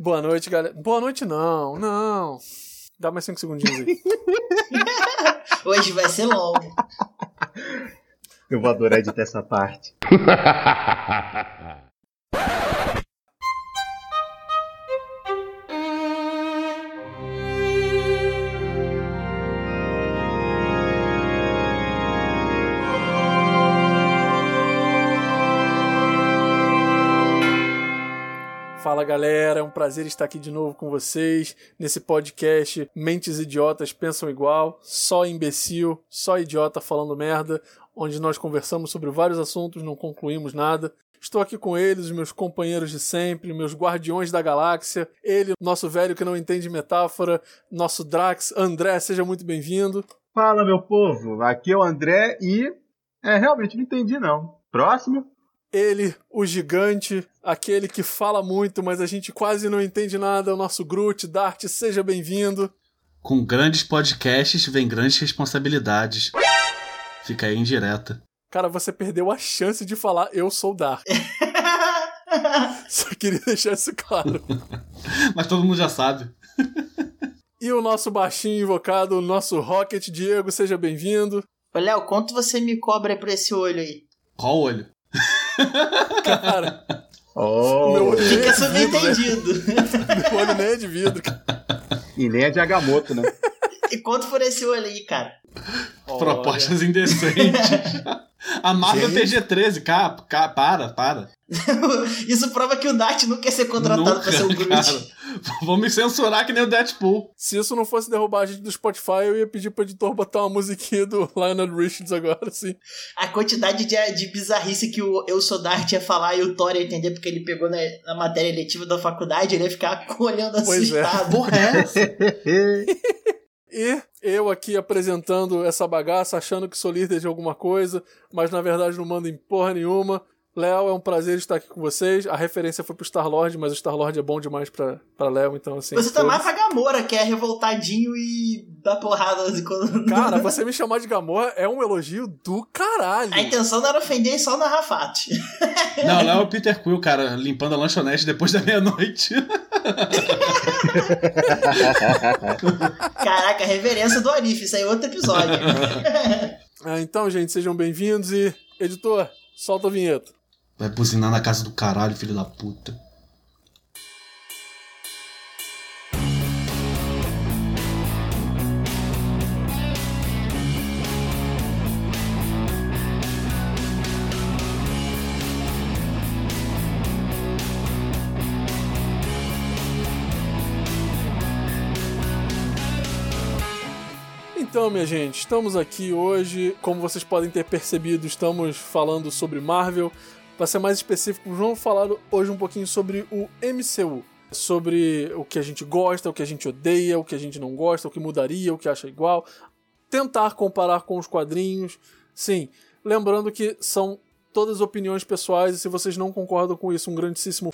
Boa noite, galera. Boa noite, não, não. Dá mais cinco segundinhos aí. Hoje vai ser longo. Eu vou adorar editar essa parte. Fala galera, é um prazer estar aqui de novo com vocês nesse podcast Mentes Idiotas Pensam Igual, só imbecil, só idiota falando merda, onde nós conversamos sobre vários assuntos, não concluímos nada. Estou aqui com eles, os meus companheiros de sempre, meus guardiões da galáxia. Ele, nosso velho que não entende metáfora, nosso Drax, André, seja muito bem-vindo. Fala, meu povo. Aqui é o André e. É, realmente não entendi, não. Próximo. Ele, o gigante, aquele que fala muito, mas a gente quase não entende nada, é o nosso Groot. Dart, seja bem-vindo. Com grandes podcasts vem grandes responsabilidades. Fica aí em direta. Cara, você perdeu a chance de falar eu sou Dart. Só queria deixar isso claro. Mas todo mundo já sabe. E o nosso baixinho invocado, o nosso Rocket Diego, seja bem-vindo. Ô, Léo, quanto você me cobra por esse olho aí? Qual olho? Cara, Oh, meu olho nem Fica é vidro, né? subentendido. Meu olho nem é de vidro. cara. E nem é de Agamotto, né? e quanto por esse olho aí, cara? Propostas indecentes. A Marvel Gente. PG-13, cá, cá, para, para. Isso prova que o Dart não quer ser contratado pra ser o Groot. Vão me censurar que nem o Deadpool. Se isso não fosse derrubar a gente do Spotify, eu ia pedir pro editor botar uma musiquinha do Lionel Richards agora, assim. A quantidade de, de bizarrice que o Eu Sou Dart ia falar e o Thor ia entender porque ele pegou na, na matéria eletiva da faculdade, ele ia ficar olhando Pois é. assustado. Porra, é essa? E eu aqui apresentando essa bagaça, achando que sou líder de alguma coisa, mas na verdade não mando em porra nenhuma. Léo, é um prazer estar aqui com vocês. A referência foi pro Star-Lord, mas o Star-Lord é bom demais pra, pra Léo, então assim. Você tá mais pra Gamora, que é revoltadinho e dá porrada assim, quando... Cara, você me chamar de Gamora é um elogio do caralho. A intenção não era ofender só narrar fatos. Não, lá é o Peter Quill, cara, limpando a lanchonete depois da meia-noite. Caraca, reverência do Arif, isso aí é outro episódio. Ah, então, gente, sejam bem-vindos e, editor, solta a vinheta. Vai buzinar na casa do caralho, filho da puta. Então, minha gente, estamos aqui hoje. Como vocês podem ter percebido, estamos falando sobre Marvel. Para ser mais específico, vamos falar hoje um pouquinho sobre o MCU. Sobre o que a gente gosta, o que a gente odeia, o que a gente não gosta, o que mudaria, o que acha igual. Tentar comparar com os quadrinhos. Sim, lembrando que são todas opiniões pessoais e se vocês não concordam com isso, um grandíssimo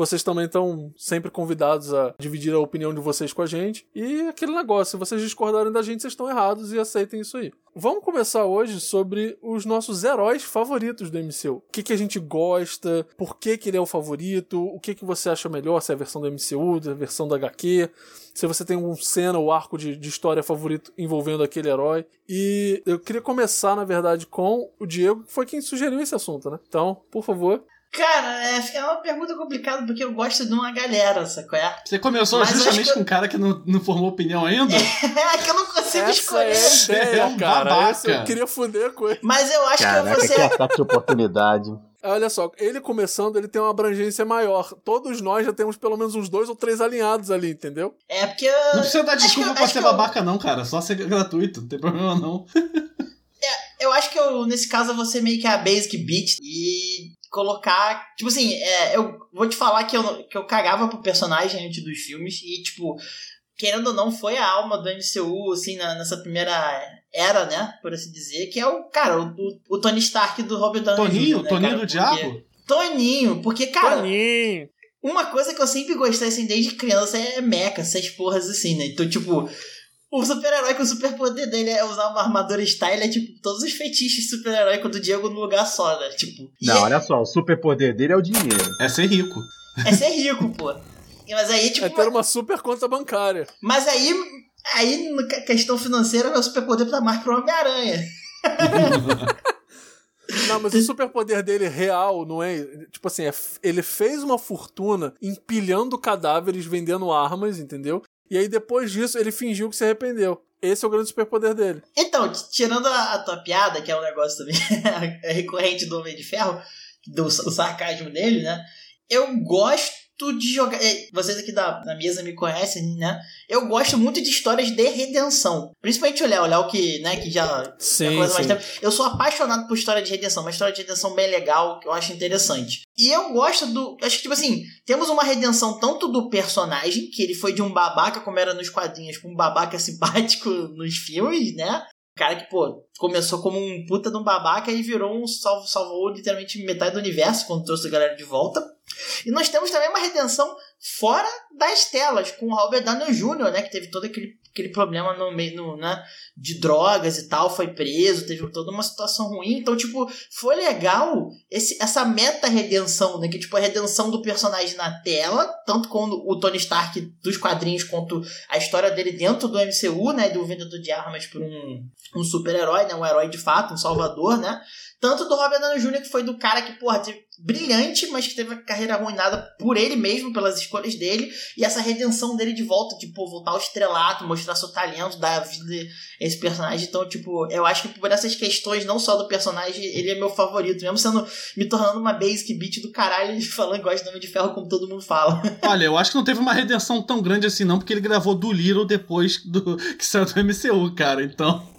vocês também estão sempre convidados a dividir a opinião de vocês com a gente. E aquele negócio, se vocês discordarem da gente, vocês estão errados e aceitem isso aí. Vamos começar hoje sobre os nossos heróis favoritos do MCU. O que, que a gente gosta, por que, que ele é o favorito, o que, que você acha melhor, se é a versão do MCU, se é a versão da HQ, se você tem um cena ou arco de, de história favorito envolvendo aquele herói. E eu queria começar, na verdade, com o Diego, que foi quem sugeriu esse assunto, né? Então, por favor. Cara, é, é uma pergunta complicada porque eu gosto de uma galera, sacou? É, Você começou Mas eu justamente que com um cara que não, não formou opinião ainda? é que eu não consigo Essa é escolher. a ideia, É um cara. babaca. Eu queria fuder com ele. Mas eu acho que eu Caraca, vou que ser. ataque de oportunidade. Olha só, ele começando, ele tem uma abrangência maior. Todos nós já temos pelo menos uns dois ou três alinhados ali, entendeu? É porque. Não precisa dar desculpa que- pra ser que eu- babaca, não, cara. Só ser gratuito, não tem problema não. Eu acho que eu, nesse caso, eu vou ser meio que a basic beat e colocar. Tipo assim, é, eu vou te falar que eu, que eu cagava pro personagem antes dos filmes e, tipo, querendo ou não, foi a alma do MCU, assim, na- nessa primeira era, né? Por assim dizer, que é o, cara, o, o- o Tony Stark do Robert Downey Toninho, Jr., né, Toninho cara? do Porque- Diabo? Toninho, porque, cara, Toninho! uma coisa que eu sempre gostei, assim, desde criança é mecha, essas porras assim, né? Então, tipo, o super-herói com o superpoder dele é usar uma armadura style, é tipo todos os feitiços de super-herói do Diego no lugar só, né? Tipo. e Não, é- olha só, o superpoder dele é o dinheiro. É ser rico. É ser rico, pô. Mas aí, tipo. É ter uma super conta bancária. Mas aí, aí, na questão financeira, meu superpoder tá mais pro Homem-Aranha. Não, mas o superpoder dele real, não é? Tipo assim, é, ele fez uma fortuna empilhando cadáveres, vendendo armas, entendeu? E aí depois disso ele fingiu que se arrependeu. Esse é o grande superpoder dele. Então, tirando a, a tua piada, que é um negócio também é recorrente do Homem de Ferro, do o sarcasmo dele, né? Eu gosto de jogar. é, Vocês aqui da, da mesa me conhecem, né? Eu gosto muito de histórias de redenção. Principalmente o Léo, o Léo que, né, que já Sim, coisa mais tempo. Eu sou apaixonado por história de redenção, uma história de redenção bem legal, que eu acho interessante. E eu gosto do. Acho que, tipo assim, temos uma redenção tanto do personagem, que ele foi de um babaca, como era nos quadrinhos, um babaca simpático nos filmes, né? Cara que, pô, começou como um puta de um babaca e virou um salvo, salvou literalmente metade do universo quando trouxe a galera de volta. E nós temos também uma redenção fora das telas, com o Robert Downey Jr., né, que teve todo aquele, aquele problema no meio, no, né, de drogas e tal, foi preso, teve toda uma situação ruim. Então, tipo, foi legal esse, essa meta-redenção, né, que, tipo, a redenção do personagem na tela, tanto quando o Tony Stark dos quadrinhos, quanto a história dele dentro do MCU, né, do vendedor de armas por um, um super-herói, né, um herói de fato, um salvador, né, tanto do Robert Downey Jr., que foi do cara que, porra, teve brilhante, mas que teve a carreira arruinada por ele mesmo, pelas escolhas dele, e essa redenção dele de volta, tipo, voltar ao estrelato, mostrar seu talento, dar vida a esse personagem. Então, tipo, eu acho que por essas questões, não só do personagem, ele é meu favorito, mesmo sendo, me tornando uma basic beat do caralho, e falando que gosta do Homem de Ferro, como todo mundo fala. Olha, eu acho que não teve uma redenção tão grande assim, não, porque ele gravou do Little depois do que saiu do MCU, cara. Então.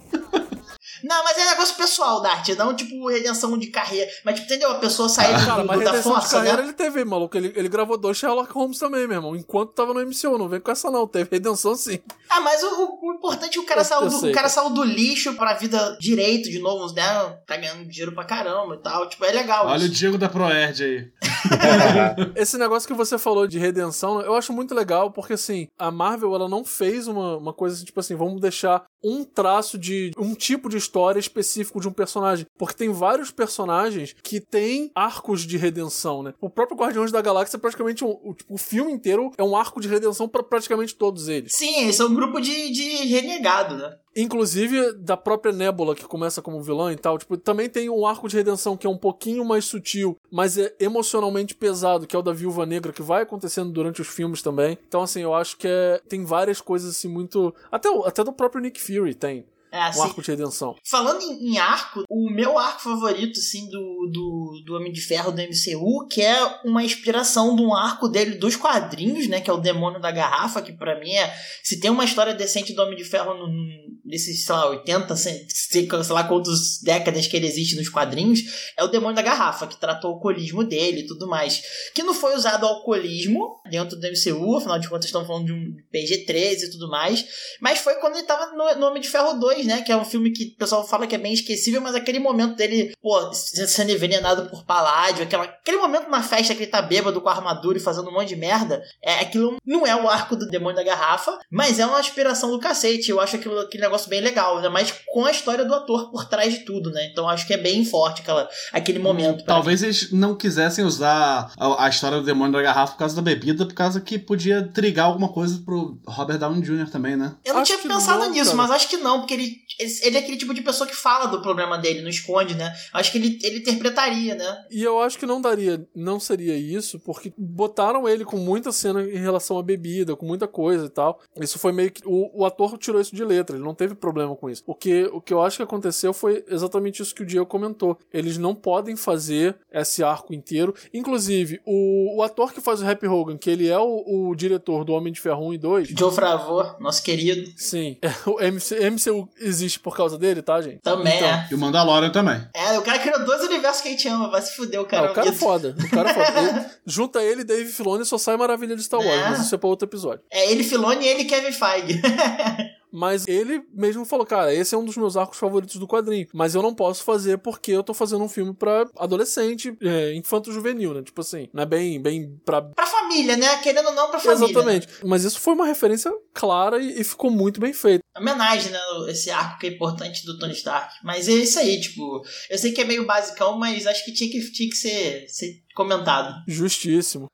Não, mas é negócio pessoal da arte, não tipo redenção de carreira. Mas, tipo, entendeu? A pessoa sair do, Cara, mas da redenção de força, carreira né? ele teve, maluco. Ele, ele gravou dois Sherlock Holmes também, meu irmão. Enquanto tava no MCU, não vem com essa não. Teve redenção sim. Ah, mas o, o- o importante é que o cara, Eu- saiu eu do, sei, o cara saiu do lixo pra vida direito de novo, né? Tá ganhando dinheiro pra caramba e tal. Tipo, é legal Olha o isso. Diego da Proerd aí. Esse negócio que você falou de redenção, eu acho muito legal, porque assim, a Marvel ela não fez uma, uma coisa assim, tipo assim, vamos deixar um traço de um tipo de história específico de um personagem. Porque tem vários personagens que têm arcos de redenção, né? O próprio Guardiões da Galáxia, praticamente, um- o, tipo, o filme inteiro é um arco de redenção pra praticamente todos eles. Sim, esse é um grupo de, de renegado, né? Inclusive da própria Nebula, que começa como vilã e tal, tipo, também tem um arco de redenção que é um pouquinho mais sutil, mas é emocionalmente pesado, que é o da Viúva Negra, que vai acontecendo durante os filmes também. Então, assim, eu acho que é, tem várias coisas assim muito. Até, o- até do próprio Nick Fury tem É um assim. arco de redenção. Falando em, em arco, o meu arco favorito, assim, do, do, do Homem de Ferro do MCU, que é uma inspiração de um arco dele dos quadrinhos, né? Que é o Demônio da Garrafa, que pra mim é. Se tem uma história decente do Homem de Ferro no, no- nesses, sei lá, 80, sei, sei lá quantas décadas que ele existe nos quadrinhos, é o Demônio da Garrafa, que tratou o alcoolismo dele e tudo mais. Que não foi usado alcoolismo dentro do MCU, afinal de contas estamos falando de um PG-13 e tudo mais. Mas foi quando ele tava no, no Homem de Ferro 2, né? Que é um filme que o pessoal fala que é bem esquecível, mas aquele momento dele, pô, sendo envenenado por Paládio, aquela, aquele momento na festa que ele tá bêbado com a armadura e fazendo um monte de merda, é, aquilo não é o arco do Demônio da Garrafa, mas é uma inspiração do cacete. Eu acho aquilo, aquele negócio bem legal, ainda mais com a história do ator por trás de tudo, né? Então acho que é bem forte aquela, aquele momento. Talvez eles não quisessem usar a, a história do demônio da garrafa por causa da bebida, por causa que podia trigar alguma coisa pro Robert Downey Jr. também, né? Eu não Acho tinha pensado não, nisso, cara. mas acho que não, porque ele, ele, ele é aquele tipo de pessoa que fala do problema dele, não esconde, né? Acho que ele, ele interpretaria, né? E eu acho que não daria, não seria isso, porque botaram ele com muita cena em relação à bebida, com muita coisa e tal. Isso foi meio que. O, o ator tirou isso de letra, ele não teve problema com isso. O que, o que eu acho que aconteceu foi exatamente isso que o Diego comentou. Eles não podem fazer esse arco inteiro. Inclusive, o, o ator que faz o Happy Hogan, que ele é o, o diretor do Homem de Ferro 1 e 2. Joe Favreau, nosso querido, Sim, é, o MC, MCU existe por causa dele, tá, gente? também Então, é. E o Mandalorian também. É, o cara criou dois universos que a gente ama, vai se fuder o cara. o cara é foda. O cara é foda. Ele- junta ele e Dave Filoni só sai maravilha de Star Wars, É. mas isso é pra outro episódio. É ele, Filoni e ele, Kevin Feige. Mas ele mesmo falou, cara, esse é um dos meus arcos favoritos do quadrinho. Mas eu não posso fazer porque eu tô fazendo um filme pra adolescente, é, infanto-juvenil, né? Tipo assim, não é bem, bem pra... pra família, né? Querendo ou não, pra família. Exatamente. Mas isso foi uma referência clara e, e ficou muito bem feito. Homenagem, né? Esse arco que é importante do Tony Stark. Mas é isso aí, tipo. Eu sei que é meio basicão, mas acho que tinha que, tinha que ser, ser comentado. Justíssimo.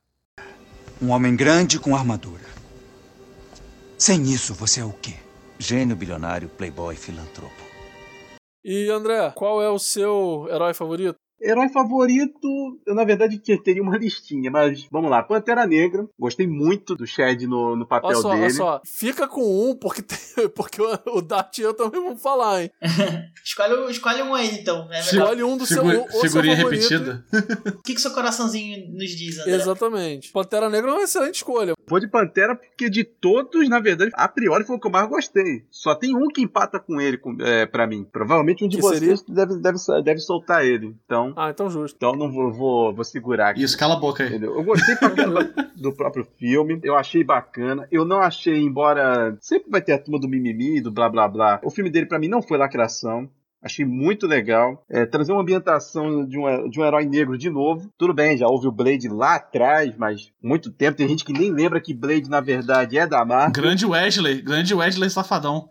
Um homem grande com armadura. Sem isso, você é o quê? Gênio bilionário, playboy, filantropo. E André, qual é o seu herói favorito? Herói favorito, eu na verdade teria uma listinha, mas vamos lá. Pantera Negra, gostei muito do Shed no, no papel olha só, dele. Olha só, fica com um, porque, tem, porque o, o Dart e eu também vamos falar, hein? escolhe, escolhe um aí, então. É escolhe um do seu, o Figurinha seu repetida. O que, que seu coraçãozinho nos diz, André? Exatamente. Pantera Negra é uma excelente escolha. Vou de Pantera porque de todos, na verdade, a priori foi o que eu mais gostei. Só tem um que empata com ele, com, é, pra mim. Provavelmente um de Que vocês deve, deve, deve soltar ele. Então, Ah, então justo. então não vou, vou, vou segurar aqui. Isso, cala a boca aí. Entendeu? Eu gostei pra do próprio filme, eu achei bacana. Eu não achei, embora sempre vai ter a turma do mimimi, do blá blá blá. O filme dele pra mim não foi lacração. Achei muito legal. É, trazer uma ambientação de um, de um herói negro de novo. Tudo bem, já houve o Blade lá atrás, mas muito tempo. Tem gente que nem lembra que Blade, na verdade, é da Marvel. Grande Wesley, grande Wesley safadão.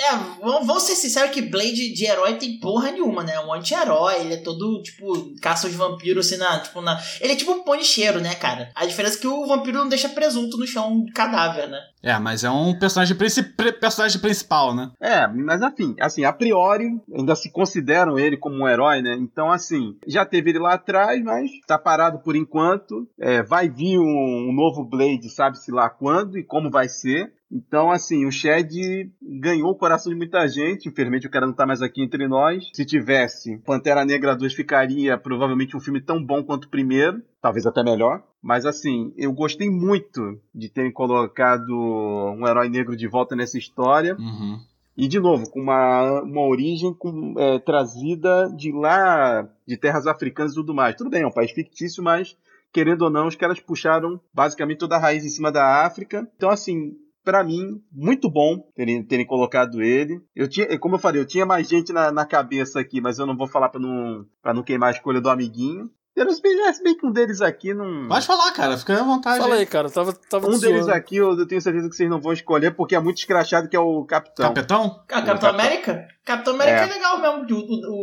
É, vamos, ser sinceros que Blade de herói tem porra nenhuma, né? É um anti-herói, ele é todo, tipo, caça os vampiros assim na. Tipo, na. Ele é tipo um ponicheiro, né, cara? A diferença é que o vampiro não deixa presunto no chão de cadáver, né? É, mas é um personagem, princi pri- personagem principal, né? É, mas assim, assim, a priori, ainda se consideram ele como um herói, né? Então, assim, já teve ele lá atrás, mas tá parado por enquanto. É, vai vir um, um novo Blade, sabe-se lá quando e como vai ser. Então, assim, o Shed ganhou o coração de muita gente. Infelizmente, o cara não tá mais aqui entre nós. Se tivesse, Pantera Negra 2 ficaria provavelmente um filme tão bom quanto o primeiro. Talvez até melhor. Mas, assim, eu gostei muito de terem colocado um herói negro de volta nessa história. Uhum. E, de novo, com uma, uma origem com, é, trazida de lá, de terras africanas e tudo mais. Tudo bem, é um país fictício, mas, querendo ou não, os caras puxaram basicamente toda a raiz em cima da África. Então, assim, para mim, muito bom terem, terem colocado ele. Eu tinha, como eu falei, eu tinha mais gente na, na cabeça aqui, mas eu não vou falar pra não, pra não queimar a escolha do amiguinho. Eu, se bem, se bem que um deles aqui não. Pode falar, cara, fica à vontade. Fala aí, cara. Tava, tava Um deles zoando. aqui eu, eu tenho certeza que vocês não vão escolher porque é muito escrachado, que é o Capitão. Capitão? Ah, Capitão Capitão- América? Capitão América é, É. legal mesmo. O, o-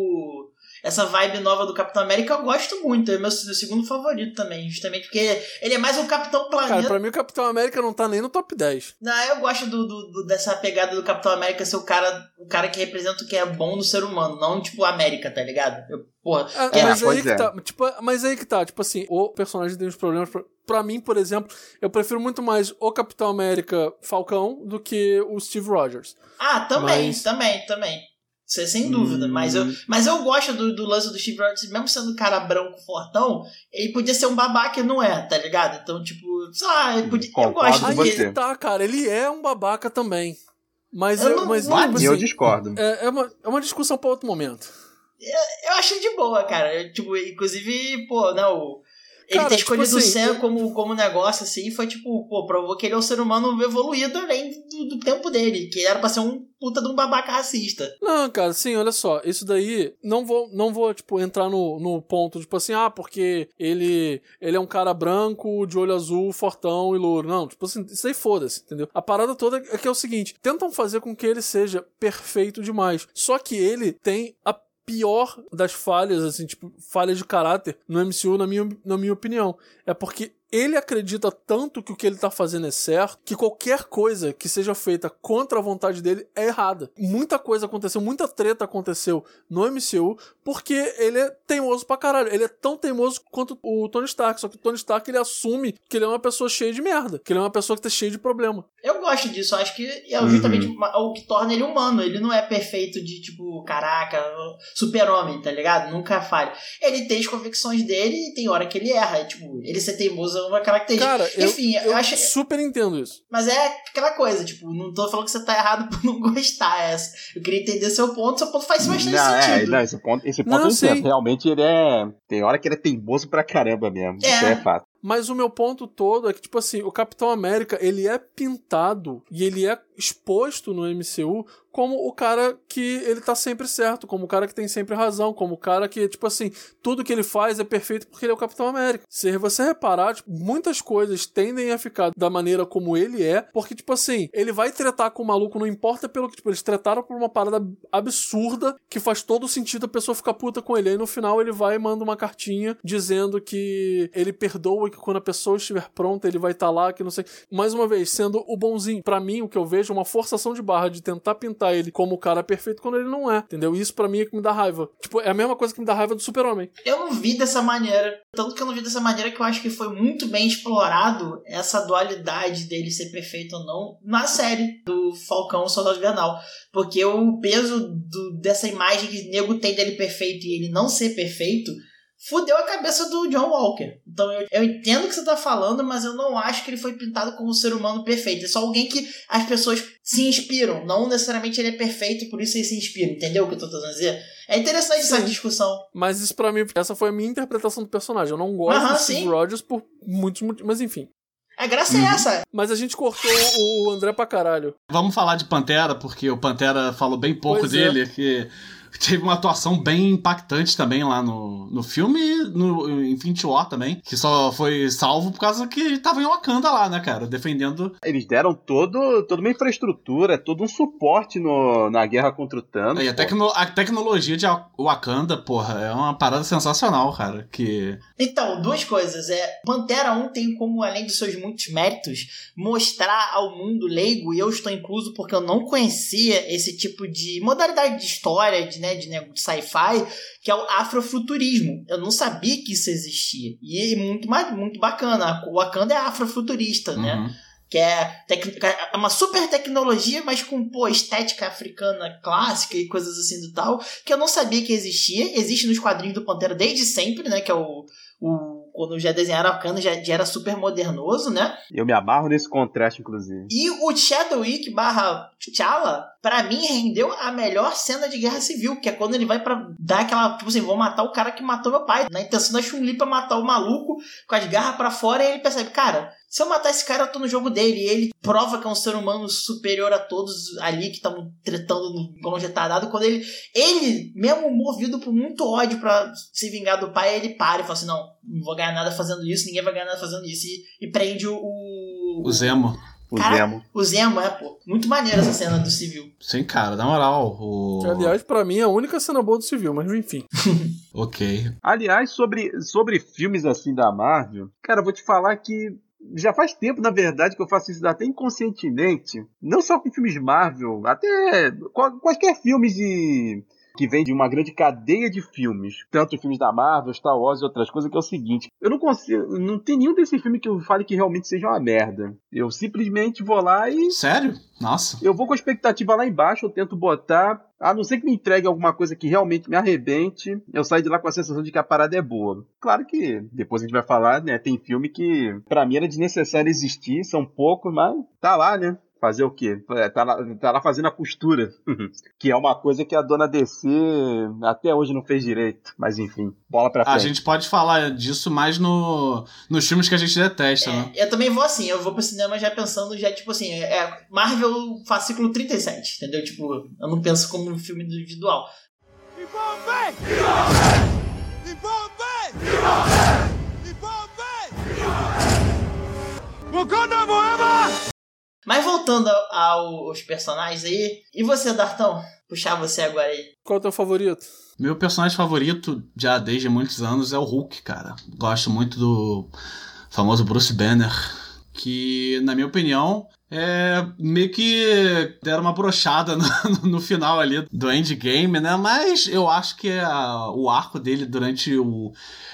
o- essa vibe nova do Capitão América eu gosto muito. É meu, meu segundo favorito também. Justamente porque ele é mais um Capitão Cara, Planeta. pra mim o Capitão América não tá nem no top 10. Não, eu gosto do, do- do- dessa pegada do Capitão América ser o cara, o cara que representa o que é bom no ser humano, não tipo a América, tá ligado? Eu, porra, Ah, É, mas aí que é. tá. Tipo, mas aí que tá, tipo assim, o personagem tem uns problemas. Pra, pra mim, por exemplo, eu prefiro muito mais o Capitão América Falcão do que o Steve Rogers. Ah, também, Mas- também, também. Isso é sem dúvida. Hum. Mas, eu, mas eu gosto do, do lance do Steve Rogers, mesmo sendo um cara branco fortão, ele podia ser um babaca e não é, tá ligado? Então, tipo, sei lá, ele podia, eu gosto Aí dele. você. que tá, cara, ele é um babaca também. Mas, Eu eu, não- mas não- tipo E eu assim, discordo. é, é uma, é uma discussão pra outro momento. Eu achei de boa, cara. Eu, tipo, inclusive, pô, né, o. Ele Cara, ter tipo escolhido o assim, Sam eu- como, como negócio, assim, foi tipo, pô, provou que ele é um ser humano evoluído além do, do tempo dele, que era pra ser um puta de um babaca racista. Não, cara, sim, olha só, isso daí não vou, não vou tipo entrar no, no ponto tipo assim, ah, porque ele ele é um cara branco, de olho azul, fortão e louro. Não, tipo assim, isso aí foda-se, entendeu? A parada toda é que é o seguinte, tentam fazer com que ele seja perfeito demais. Só que ele tem a pior das falhas, assim, tipo, falhas de caráter no MCU, na minha, na minha opinião. É porque ele acredita tanto que o que ele tá fazendo é certo, que qualquer coisa que seja feita contra a vontade dele é errada. Muita coisa aconteceu, muita treta aconteceu no MCU, porque ele é teimoso pra caralho. Ele é tão teimoso quanto o Tony Stark, só que o Tony Stark ele assume que ele é uma pessoa cheia de merda, que ele é uma pessoa que tá cheia de problema. Eu gosto disso, eu acho que é Uhum. justamente uma- o que torna ele humano. Ele não é perfeito de tipo, caraca, super-homem, tá ligado? Nunca falha. Ele tem as convicções dele e tem hora que ele erra. E, tipo, ele ser teimoso é uma característica. Cara, eu, Enfim, eu, eu acho. super entendo isso. Mas é aquela coisa, tipo, não tô falando que você tá errado por não gostar. É, eu queria entender seu ponto, seu ponto faz bastante não, é, sentido. não, esse ponto, esse ponto Não, eu entendo. Realmente ele é. Tem hora que ele é teimoso pra caramba mesmo. É. Isso é fato. Mas o meu ponto todo é que, tipo assim, o Capitão América, ele é pintado e ele é, exposto no MCU como o cara que ele tá sempre certo, como o cara que tem sempre razão, como o cara que, tipo assim, tudo que ele faz é perfeito porque ele é o Capitão América. Se você reparar, tipo, muitas coisas tendem a ficar da maneira como ele é, porque, tipo assim, ele vai tretar com o maluco, não importa pelo que, tipo, eles tretaram por uma parada absurda que faz todo sentido a pessoa ficar puta com ele. Aí no final ele vai e manda uma cartinha dizendo que ele perdoa e que quando a pessoa estiver pronta ele vai estar tá lá, que não sei. Mais uma vez, sendo o bonzinho. para mim, o que eu vejo é uma forçação de barra de tentar pintar ele como o cara perfeito quando ele não é, entendeu? Isso para mim é que me dá raiva. Tipo, é a mesma coisa que me dá raiva do Super-Homem. Eu não vi dessa maneira. Tanto que eu não vi dessa maneira que eu acho que foi muito bem explorado essa dualidade dele ser perfeito ou não na série do Falcão Soldado Invernal. Porque o peso do, dessa imagem que o nego tem dele perfeito e ele não ser perfeito fudeu a cabeça do John Walker. Então eu, eu entendo o que você tá falando, mas eu não acho que ele foi pintado como um ser humano perfeito. É só alguém que as pessoas se inspiram. Não necessariamente ele é perfeito, por isso ele se inspira. Entendeu o que eu tô tentando dizer? É interessante sim. essa discussão. Mas isso para mim, essa foi a minha interpretação do personagem. Eu não gosto uh -huh, do Steve Rogers por muitos motivos, mas enfim. A graça é uhum. é essa. Mas a gente cortou o André pra caralho. Vamos falar de Pantera, porque o Pantera falou bem pouco pois é. dele. É. Que teve uma atuação bem impactante também lá no, no filme e no Infinity War também, que só foi salvo por causa que tava em Wakanda lá, né, cara, defendendo. Eles deram todo, toda uma infraestrutura, todo um suporte no, na guerra contra o Thanos. E a, tecno, a tecnologia de Wakanda, porra, é uma parada sensacional, cara, que... Então, duas coisas, é, Pantera 1 tem como, além dos seus muitos méritos, mostrar ao mundo leigo, e eu estou incluso porque eu não conhecia esse tipo de modalidade de história, de né, de, né, de sci-fi, que é o afrofuturismo. Eu não sabia que isso existia. E é muito, muito bacana. O Wakanda é afrofuturista, né? uhum. né? Que é, é uma super tecnologia, mas com pô, estética africana clássica e coisas assim do tal, que eu não sabia que existia. Existe nos quadrinhos do Pantera desde sempre, né? Que é o, o quando já desenharam a Cana, já, já era super modernoso, né? Eu me amarro nesse contraste, inclusive. E o Chadwick barra T'Challa, pra mim, rendeu a melhor cena de guerra civil, que é quando ele vai para dar aquela, tipo assim, vou matar o cara que matou meu pai. Na intenção da Chun-Li pra matar o maluco, com as garras para fora, e ele percebe, cara, se eu matar esse cara, eu tô no jogo dele. E ele prova que é um ser humano superior a todos ali que estavam tretando no longe retardado. Quando ele, ele, mesmo movido por muito ódio para se vingar do pai, ele para e fala assim: não, não vou ganhar nada fazendo isso, ninguém vai ganhar nada fazendo isso. E, e prende o. O, o Zemo. O cara, Zemo. O Zemo, é, pô. Muito maneiro essa cena do civil. Sim, cara, na moral. O... Aliás, para mim é a única cena boa do civil, mas enfim. ok. Aliás, sobre, sobre filmes assim da Marvel, cara, eu vou te falar que já faz tempo, na verdade, que eu faço isso até inconscientemente. Não só com filmes Marvel, até quaisquer filmes de que vem de uma grande cadeia de filmes, tanto filmes da Marvel, Star Wars e outras coisas, que é o seguinte: eu não consigo, não tem nenhum desse filme que eu fale que realmente seja uma merda. Eu simplesmente vou lá e. Sério? Nossa. Eu vou com a expectativa lá embaixo, eu tento botar. A não ser que me entregue alguma coisa que realmente me arrebente, eu saio de lá com a sensação de que a parada é boa. Claro que depois a gente vai falar, né? Tem filme que para mim era desnecessário existir, são poucos, mas tá lá, né? Fazer o quê? É, tá lá, tá lá fazendo a costura. que é uma coisa que a dona DC até hoje não fez direito. Mas enfim, bola pra frente. A gente pode falar disso mais no, nos filmes que a gente detesta, é, né? Eu também vou assim, eu vou pro cinema já pensando, já tipo assim, é, é Marvel fascículo 37, entendeu? Tipo, eu não penso como um filme individual. Wakanda forever! Mas voltando aos personagens aí, e você, Dartão? Puxar você agora aí. Qual é o teu favorito? Meu personagem favorito, já desde muitos anos, é o Hulk, cara. Gosto muito do famoso Bruce Banner, que, na minha opinião, é meio que deram uma brochada no, no, final ali do endgame, né? Mas eu acho que a, o arco dele durante o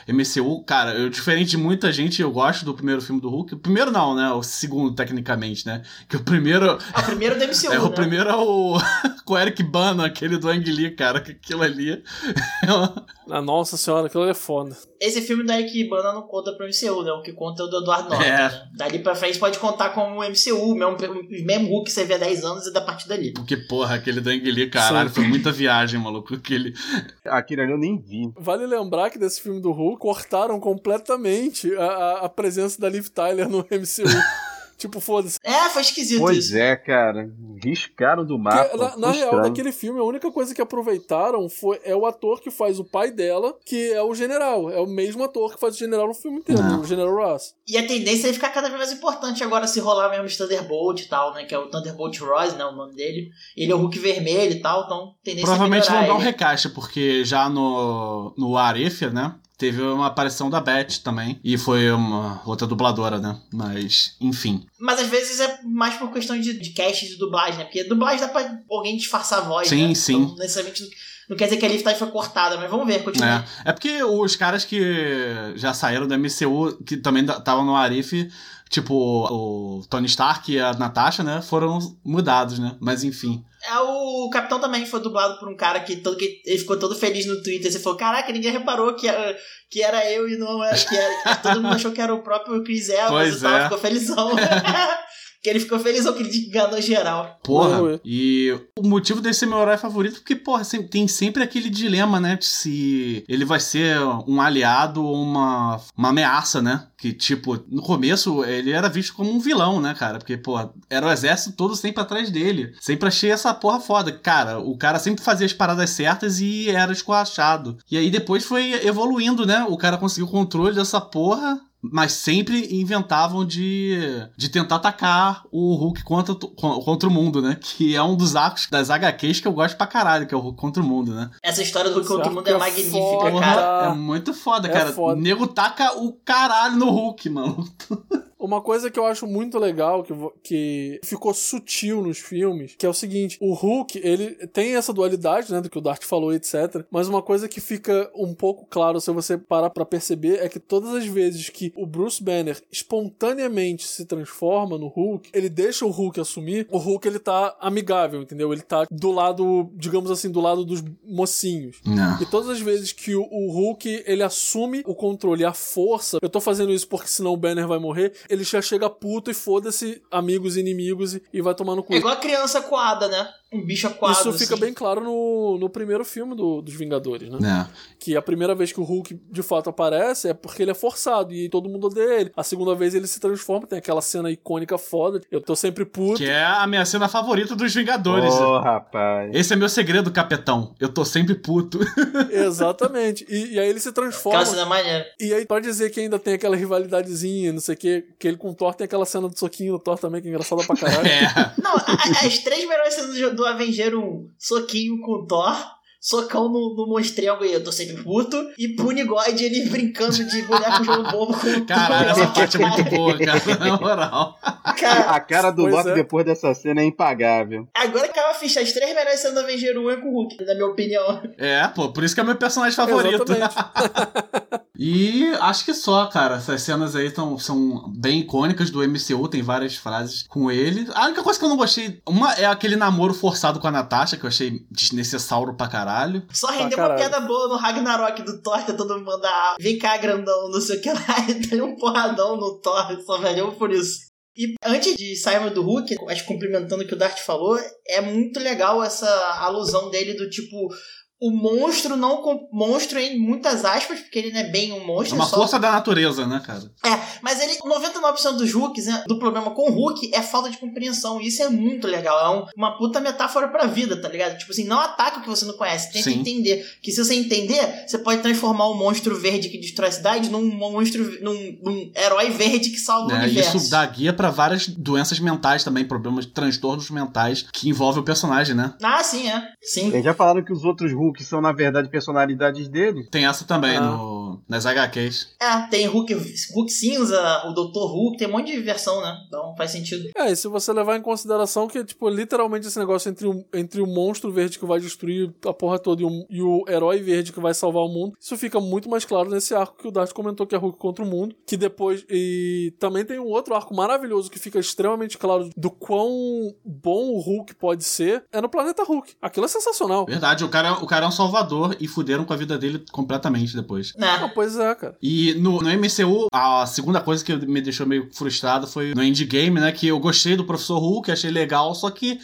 MCU, cara, eu, diferente de muita gente, eu gosto do primeiro filme do Hulk. O primeiro não, né? O segundo, tecnicamente, né? Que o primeiro. É o primeiro do MCU. É, né? o primeiro é o. com o Eric Bana, aquele do Ang Lee, cara. Que aquilo ali. ah, nossa senhora, aquilo é foda. Esse filme do Eric Bana não conta pro MCU, né? O que conta é o do Eduardo Norton. É. Né? Dali pra frente pode contar como o MCU, o mesmo, mesmo Hulk que você vê há 10 anos e da partir dali. Porque, porra, aquele do Ang Lee, caralho, Sim. foi muita viagem, maluco. Aquele. Aquele ali eu nem vi. Vale lembrar que desse filme do Hulk cortaram completamente a, a presença da Liv Tyler no MCU. Tipo, foda-se. É, foi esquisito Pois isso. é, cara. Riscaram do mapa. na, na Foi real, naquele filme, a única coisa que aproveitaram foi é o ator que faz o pai dela, que é o general. É o mesmo ator que faz o general no filme inteiro, Não. o General Ross. E a tendência é ficar cada vez mais importante agora se rolar mesmo os Thunderbolt e tal, né? Que é o Thunderbolt Ross, né? O nome dele. Ele é o Hulk vermelho e tal, então tendência Provavelmente é vão melhorar dar um recaixa, porque já no, no Arif, né? Teve uma aparição da Beth também. E foi uma outra dubladora, né? Mas, enfim. Mas às vezes é mais por questão de, de cast de dublagem, né? Porque dublagem dá pra alguém disfarçar a voz, Sim, né? sim. Então, necessariamente não quer dizer que a Liv foi cortada, mas vamos ver, continua. É. é porque os caras que já saíram do MCU, que também estavam no Arif, tipo o Tony Stark e a Natasha, né? Foram mudados, né? Mas enfim. É, o Capitão também foi dublado por um cara que, todo, que ele ficou todo feliz no Twitter. Você falou, caraca, ninguém reparou que era, que era eu e não era. Que era que todo mundo achou que era o próprio Chris Evans Pois e tal, é. ficou felizão. que ele ficou felizão que ele enganou geral. Porra, Ué, e o motivo desse ser meu herói favorito é porque, porra, sempre- tem sempre aquele dilema, né? de Se ele vai ser um aliado ou uma, uma ameaça, né? Que, tipo, no começo ele era visto como um vilão, né, cara? Porque, porra, era o exército todo sempre atrás dele. Sempre achei essa porra foda. Cara, o cara sempre fazia as paradas certas e era escorrachado. E aí depois foi evoluindo, né? O cara conseguiu o controle dessa porra. Mas sempre inventavam de, de tentar atacar o Hulk contra, contra o mundo, né? Que é um dos arcos das HQs que eu gosto pra caralho, que é o Hulk contra o mundo, né? Essa história do Hulk contra o mundo é é magnífica, foda. cara. É muito foda, É cara. foda. O nego taca o caralho no Hulk, mano. Uma coisa que eu acho muito legal, que, que ficou sutil nos filmes, que é o seguinte: o Hulk, ele tem essa dualidade, né, do que o Dart falou, etc. Mas uma coisa que fica um pouco claro se você parar pra perceber é que todas as vezes que o Bruce Banner espontaneamente se transforma no Hulk, ele deixa o Hulk assumir, o Hulk ele tá amigável, entendeu? Ele tá do lado, digamos assim, do lado dos mocinhos. Não. E todas as vezes que o, o Hulk ele assume o controle, a força, eu tô fazendo isso porque senão o Banner vai morrer, ele já chega puto e foda-se amigos e inimigos e, vai tomar no cu. É igual a criança coada, né? Um bicho aquado. Isso fica assim. bem claro no, no primeiro filme do- dos Vingadores, né? É. Que a primeira vez que o Hulk de fato aparece é porque ele é forçado e todo mundo odeia ele. A segunda vez ele se transforma, tem aquela cena icônica foda. Eu tô sempre puto. Que é a minha cena favorita dos Vingadores. Ô, rapaz. Esse é meu segredo, capetão. Eu tô sempre puto. Exatamente. E, e aí ele se transforma. Aquela cena maneira. E aí, pra dizer que ainda tem aquela rivalidadezinha, não sei o que, que ele com o Thor tem aquela cena do soquinho do Thor também, que é engraçada pra caralho. é. Não, a- a- as três melhores cenas do, do Avenger 1, soquinho com Thor, socão no, no monstrengo e eu tô sempre puto, e Pune God ele brincando de boneco jogo bobo com o Caralho, essa parte é muito boa, cara. Na moral. Cara, A cara do Loki é. depois dessa cena é impagável. agora que a ficha, as três melhores cenas do Avenger 1 é com o Hulk, na minha opinião. É, pô, por isso que é meu personagem favorito. E acho que só, cara. Essas cenas aí tão, são bem icônicas do MCU, tem várias frases com ele. A única coisa que eu não gostei, uma é aquele namoro forçado com a Natasha, que eu achei desnecessário pra caralho. Só rendeu caralho. uma piada boa no Ragnarok do Thor, que todo mundo mandar vem cá, grandão, não sei o que lá, e tem um porradão no Thor, só valeu por isso. E antes de sairmos do Hulk, acho que complementando o que o Dart falou, é muito legal essa alusão dele do tipo. O monstro não. com- Monstro em muitas aspas, porque ele não é bem um É monstro. uma só força da natureza, né, cara? é, mas ele, 99% dos Hulks, né, do problema com o Hulk é falta de compreensão. E isso é muito legal. É um- uma puta metáfora pra vida, tá ligado? Tipo assim, não ataca o que você não conhece. Tenta Sim. entender. Que se você entender, você pode transformar um monstro verde que destrói a cidade num monstro. num, num herói verde que salva o É, universo. isso dá guia pra várias doenças mentais também, problemas, transtornos mentais que envolvem o personagem, né? Ah, sim, é. Sim. Eles já falaram que os outros Hulk são, na verdade, personalidades dele. Tem essa também Ah. No, nas HQs. É, tem Hulk, Hulk cinza, o Dr. Hulk, tem um monte de versão, né? Então faz sentido. É, e se você levar em consideração que, tipo, literalmente esse negócio entre o, entre o monstro verde que vai destruir a porra toda e o, e o herói verde que vai salvar o mundo, isso fica muito mais claro nesse arco que o Dart comentou que é Hulk contra o mundo, que depois... E também tem um outro arco maravilhoso que fica extremamente claro do quão bom o Hulk pode ser, é no Planeta Hulk. Aquilo é sensacional. Verdade, o cara, o cara é um salvador e fuderam com a vida dele completamente depois. Ah, pois é, cara. E no, no MCU, a segunda coisa que me deixou meio frustrado foi no Endgame, né? Que eu gostei do Professor Hulk, achei legal, só que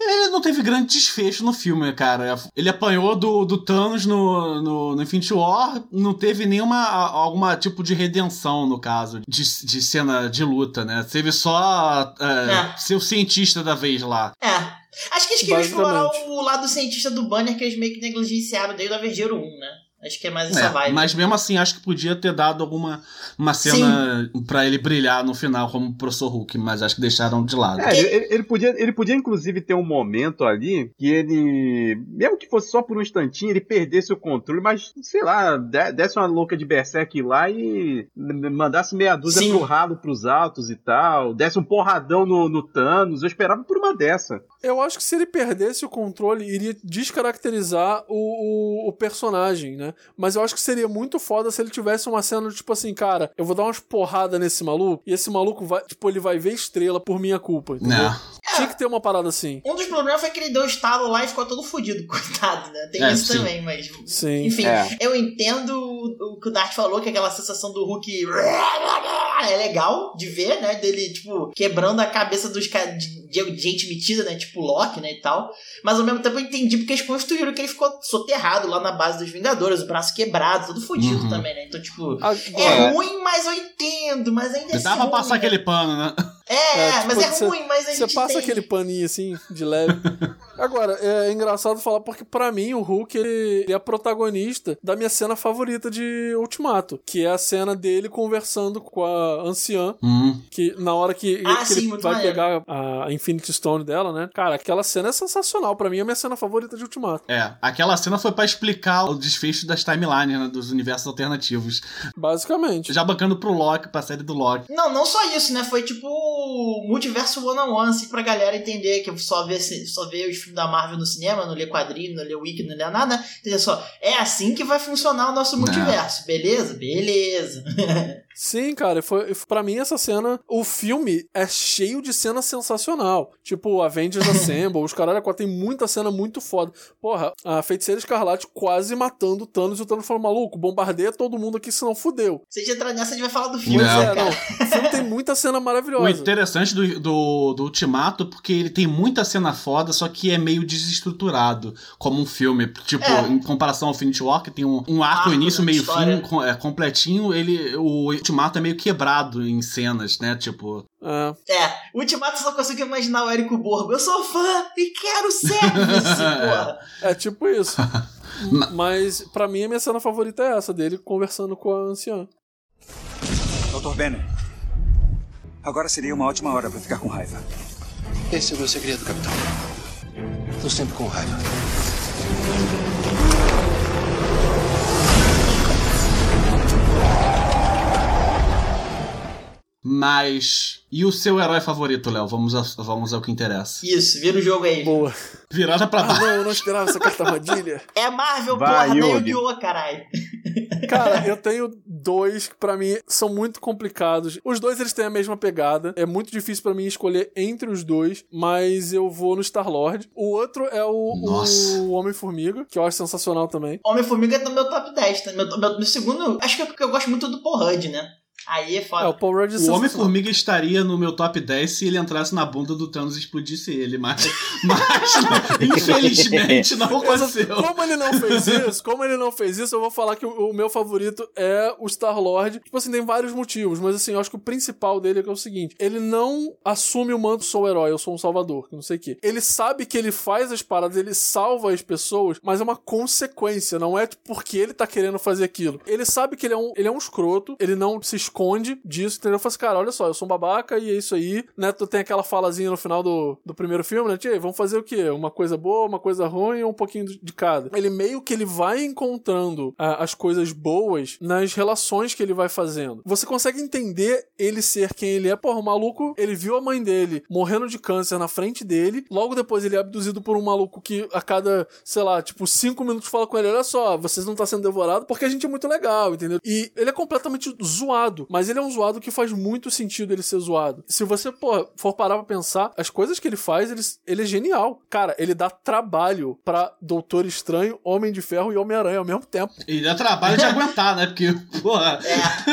Ele não teve grande desfecho no filme, cara. Ele apanhou do, do Thanos no, no, no Infinity War, não teve nenhuma alguma tipo de redenção, no caso, de, de cena de luta, né? Teve só é, é. ser o cientista da vez lá. É. Acho que eles queriam explorar o lado cientista do Banner que eles meio que negligenciaram desde o Avenger 1, né? Acho que é mais essa é, vibe. Mas mesmo assim, acho que podia ter dado alguma uma cena para ele brilhar no final como professor Hulk, mas acho que deixaram de lado. É, ele, ele, podia, ele podia inclusive ter um momento ali que ele, mesmo que fosse só por um instantinho, ele perdesse o controle, mas sei lá, desse uma louca de berserk lá e mandasse meia dúzia Sim. pro ralo pros altos e tal, desse um porradão no, no Thanos. Eu esperava por uma dessa. Eu acho que se ele perdesse o controle, iria descaracterizar o, o, o personagem, né? Mas eu acho que seria muito foda se ele tivesse uma cena tipo assim, cara, eu vou dar umas porradas nesse maluco e esse maluco vai, tipo, ele vai ver estrela por minha culpa, entendeu? Não. Tinha que ter uma parada assim. Um dos problemas foi que ele deu um estalo lá e ficou todo fodido, coitado, né? Tem é, isso sim. também, mas. Sim. Enfim, é. eu entendo o que o Dart falou, que aquela sensação do Hulk é legal de ver, né? Dele, tipo, quebrando a cabeça dos caras de, gente metida, né? Tipo Loki, né? E tal. Mas ao mesmo tempo eu entendi porque eles construíram que ele ficou soterrado lá na base dos Vingadores, o braço quebrado, todo fodido uhum. também, né? Então, tipo, é ruim, mas eu entendo, mas ainda assim. Dá pra passar né? aquele pano, né? É, é tipo, mas é cê, ruim, mas a gente Você passa tem. aquele paninho assim, de leve. Agora, é engraçado falar porque para mim o Hulk ele, ele, é protagonista da minha cena favorita de Ultimato, que é a cena dele conversando com a anciã, hum. que na hora que, ah, que sim, ele vai maneiro. pegar a Infinity Stone dela, né? Cara, aquela cena é sensacional, para mim é a minha cena favorita de Ultimato. É, aquela cena foi para explicar o desfecho das timelines, né, dos universos alternativos. Basicamente. Já bancando pro Loki, pra série do Loki. Não, não só isso, né? Foi tipo multiverso one on one, assim, pra galera entender que só vê, só vê os filmes da Marvel no cinema, não lê quadrinho, não lê wiki, não lê nada. Entendeu só? É assim que vai funcionar o nosso multiverso, não. beleza? Beleza. Sim, cara, foi para mim essa cena, o filme é cheio de cena sensacional. Tipo, Avengers Assemble, os caralho, tem muita cena muito foda. Porra, a Feiticeira Escarlate quase matando o Thanos e o Thanos falou, maluco, bombardeia todo mundo aqui, senão fudeu. Se a gente entrar nessa, a gente vai falar do filme. Não. É, não. O filme tem muita cena maravilhosa. O interessante do, do, do Ultimato, porque ele tem muita cena foda, só que é meio desestruturado, como um filme. Tipo, é. em comparação ao Infinity War, que tem um, um arco, arco início, meio história. fim, é, completinho, ele, o Ultimato é meio quebrado em cenas, né? Tipo. É. é. O Ultimato só consigo imaginar o Érico Borgo. Eu sou fã e quero ser porra. É tipo isso. Mas para mim a minha cena favorita é essa, dele conversando com a anciã. Dr. Banner. Agora seria uma ótima hora para ficar com raiva. Esse é o meu segredo, capitão. Estou sempre com raiva. Mas. E o seu herói favorito, Léo? Vamos, a, vamos ao que interessa. Isso, vira o jogo aí. Boa. Virada pra baixo. Ah, não, eu não esperava essa carta armadilha. É Marvel, Vai, porra, nem Yu-Gi-Oh, caralho. Cara, eu tenho dois que pra mim são muito complicados. Os dois eles têm a mesma pegada. É muito difícil para mim escolher entre os dois, mas eu vou no Star-Lord. O outro é o, o Homem-Formiga, que eu acho sensacional também. Homem-Formiga é no meu top 10, tá? Meu, meu, meu segundo, acho que é porque eu gosto muito do Paul Rudd, né? Aí é foda. É, o Paul Rudd o Homem-Formiga estaria no meu top 10 se ele entrasse na bunda do Thanos e explodisse ele, mas, mas infelizmente não aconteceu. Como ele não fez isso, como ele não fez isso, eu vou falar que o, o meu favorito é o Star-Lord. Tipo assim, tem vários motivos, mas assim, eu acho que o principal dele é, que é o seguinte, ele não assume o manto, sou o herói, eu sou um salvador, que não sei o quê. Ele sabe que ele faz as paradas, ele salva as pessoas, mas é uma consequência, não é porque ele tá querendo fazer aquilo. Ele sabe que ele é um, ele é um escroto, ele não se esconde disso, entendeu? Fala assim, cara, olha só, eu sou um babaca e é isso aí, né? Tu tem aquela falazinha no final do, do primeiro filme, né? Tia, vamos fazer o quê? Uma coisa boa, uma coisa ruim ou um pouquinho de cada. Ele meio que ele vai encontrando ah, as coisas boas nas relações que ele vai fazendo. Você consegue entender ele ser quem ele é. Porra, o maluco, ele viu a mãe dele morrendo de câncer na frente dele, logo depois ele é abduzido por um maluco que a cada, sei lá, tipo, cinco minutos fala com ele, olha só, vocês não estão tá sendo devorados porque a gente é muito legal, entendeu? E ele é completamente zoado zoado, mas ele é um zoado que faz muito sentido ele ser zoado. Se você, pô, for parar pra pensar, as coisas que ele faz, ele, ele é genial. Cara, ele dá trabalho pra Doutor Estranho, Homem de Ferro e Homem-Aranha ao mesmo tempo. E dá trabalho de aguentar, né? Porque, porra.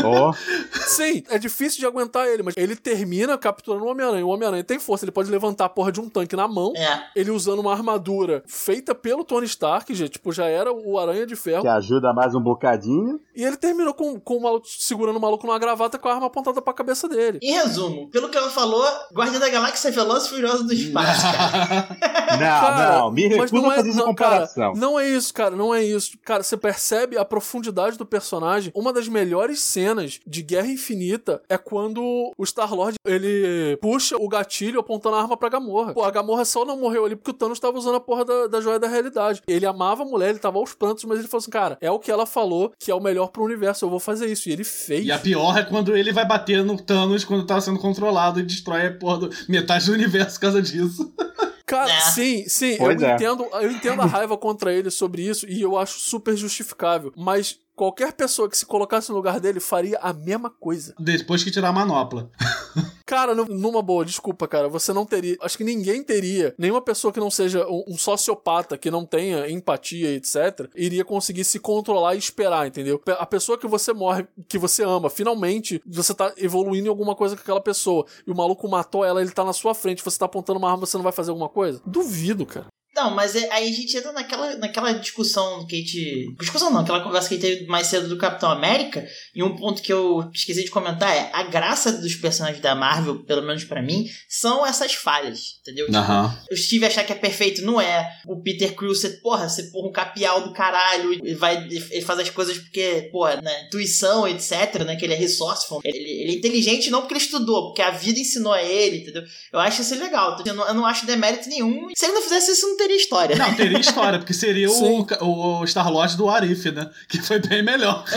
Ó, Sim, é difícil de aguentar ele, mas ele termina capturando o Homem-Aranha. O Homem-Aranha tem força, ele pode levantar a porra de um tanque na mão. É. Ele usando uma armadura feita pelo Tony Stark, já, tipo, já era o Aranha de Ferro. que ajuda mais um bocadinho. E ele terminou com, com o maluco, segurando o maluco numa gravata com a arma apontada pra cabeça dele. Em resumo, pelo que ela falou, Guardião da Galáxia é veloz e furioso do espaço, cara. Não, Cara, não, me mas recuso a fazer essa não, comparação. Cara, não é isso, cara, não é isso. Cara, você percebe a profundidade do personagem. Uma das melhores cenas de Guerra Infinita é quando o Star-Lord, ele puxa o gatilho apontando a arma pra Gamorra. Pô, a Gamorra só não morreu ali porque o Thanos tava usando a porra da, da joia da realidade. Ele amava a mulher, ele tava aos prantos, mas ele falou assim, cara, é o que ela falou que é o melhor pro universo, eu vou fazer isso. E ele fez. E a pior é quando ele vai bater no Thanos quando tá sendo controlado e destrói a porra do metade do universo por causa disso. Cara, É. sim, sim, Pois eu é. entendo, eu entendo a raiva contra ele sobre isso e eu acho super justificável, mas qualquer pessoa que se colocasse no lugar dele faria a mesma coisa. Depois que tirar a manopla. Cara, nu- numa boa, desculpa, cara, você não teria, acho que ninguém teria, nenhuma pessoa que não seja um, um sociopata, que não tenha empatia, etc, iria conseguir se controlar e esperar, entendeu? A pessoa que você morre, que você ama, finalmente você tá evoluindo em alguma coisa com aquela pessoa, e o maluco matou ela, ele tá na sua frente, você tá apontando uma arma, você não vai fazer alguma coisa? Duvido, cara. Não, mas é- aí a gente entra naquela, naquela discussão que a gente. Discussão não, aquela conversa que a gente teve mais cedo do Capitão América. E um ponto que eu esqueci de comentar é: a graça dos personagens da Marvel, pelo menos pra mim, são essas falhas, entendeu? Tipo, Aham. o Steve achar que é perfeito, não é. O Peter Crew, você, porra, você porra um capial do caralho e vai, ele faz as coisas porque, porra, né, intuição, etc, né, que ele é resourceful. Ele, ele é inteligente não porque ele estudou, porque a vida ensinou a ele, entendeu? Eu acho isso legal. Eu não, eu não acho demérito nenhum. Se ele não fizesse isso, não teria história. Não, teria história, porque seria Sim. o, o Star-Lord do Arif, né? Que foi bem melhor.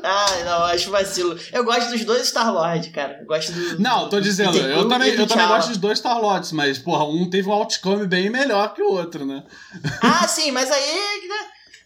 Ah, não, acho vacilo. Eu gosto dos dois Star-Lord, cara. Eu gosto do. Não, tô do dizendo, eu também, eu também gosto dos dois Star-Lords, mas, porra, um teve um outcome bem melhor que o outro, né? Ah, sim, mas aí. né,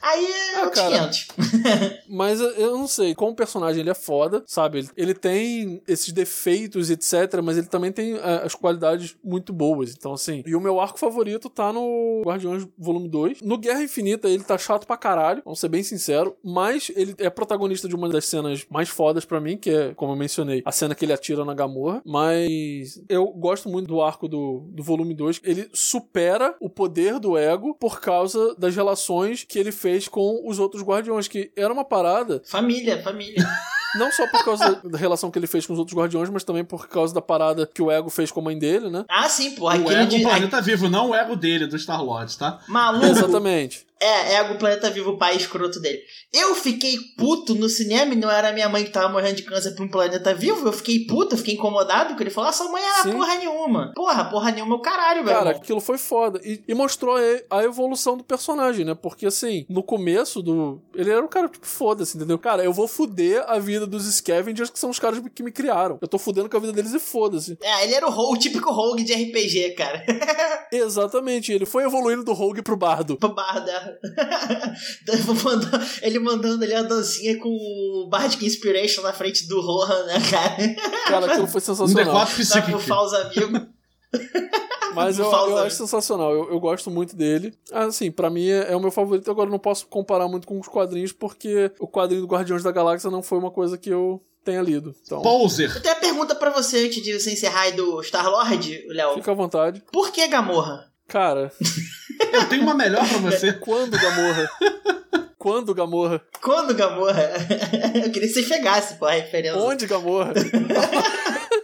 Aí Ah, outros cara. 500. Mas eu- eu não sei, como personagem ele é foda, sabe? Ele, ele tem esses defeitos, etc, mas ele também tem é, as qualidades muito boas. Então, assim. E o meu arco favorito tá no Guardiões Volume 2. No Guerra Infinita, ele tá chato pra caralho, vamos ser bem sincero. Mas ele é protagonista de uma das cenas mais fodas pra mim, que é, como eu mencionei, a cena que ele atira na Gamorra. Mas eu gosto muito do arco do, do volume 2. Ele supera o poder do ego por causa das relações que ele fez com os outros guardiões, que era uma parada Família, família. não só por causa da relação que ele fez com os outros guardiões, mas também por causa da parada que o Ego fez com a mãe dele, né? Ah, sim, pô. o ego de. planeta vivo, não o ego dele, do Star-Lord, tá? Maluco. Exatamente. É, é o planeta vivo, o pai escroto dele. Eu fiquei puto no cinema e não era minha mãe que tava morrendo de câncer pra um planeta vivo. Eu fiquei puto, eu fiquei incomodado, porque ele falou: ah, sua mãe era Sim. porra nenhuma. Porra, porra nenhuma é o caralho, meu Cara, aquilo foi foda. E, e mostrou a, a evolução do personagem, né? Porque, assim, no começo do. Ele era um cara, tipo, foda-se, entendeu? Cara, eu vou fuder a vida dos Scavengers, que são os caras que me criaram. Eu tô fudendo com a vida deles e foda-se. É, ele era o, rogue, o típico rogue de RPG, cara. Exatamente. Ele foi evoluindo do Rogue pro Bardo. Pro bar da... Mandando- ele mandando ali a dancinha com o Bardic Inspiration na frente do Rohan, né, cara? Cara, aquilo foi Um sensacional. D4 Pra psíquico. bufar os amigos. Mas eu, eu acho sensacional, eu, eu gosto muito dele. Assim, pra mim é, é o meu favorito. Agora eu não posso comparar muito com os quadrinhos, porque o quadrinho do Guardiões da Galáxia não foi uma coisa que eu tenha lido. Então, Poser. Eu tenho uma pergunta pra você antes de você encerrar aí do Star-Lord, Léo. fica à vontade. Por que Gamorra? Cara, Eu tenho uma melhor pra você. quando Gamorra? quando Gamorra? Quando Gamorra? Eu queria que você chegasse, pô, a referência. Onde Gamorra?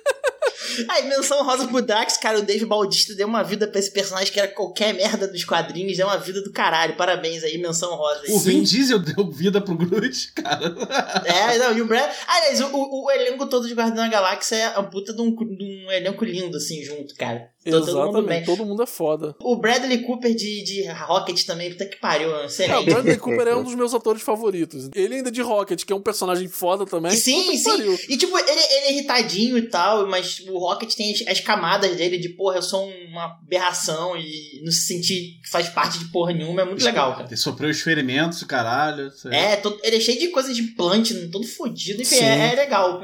Aí, menção rosa pro Drax, cara, o Dave Bautista deu uma vida pra esse personagem que era qualquer merda dos quadrinhos, deu uma vida do caralho. Parabéns aí, menção rosa. aí. O Vin Diesel deu vida pro Groot, cara. É, não, e o Brad. Aliás, o, o, o elenco todo de Guardião da Galáxia é um puta de um, de um elenco lindo, assim, junto, cara. Todo- todo mundo bem. Exatamente, todo mundo é foda. O Bradley Cooper de, de Rocket também, puta que pariu, É, o excelente. Bradley Cooper é um dos meus atores favoritos. Ele ainda de Rocket, que é um personagem foda também. Sim, sim. pariu. E tipo, ele, ele é irritadinho e tal, mas o Rocket tem as, as camadas dele de, porra, eu sou uma aberração e não se sentir que faz parte de porra nenhuma, é muito legal, cara. Ele sofreu experimentos, caralho. aí. É, todo- ele é cheio de coisa de pimplante, todo fodido, enfim, é, é legal.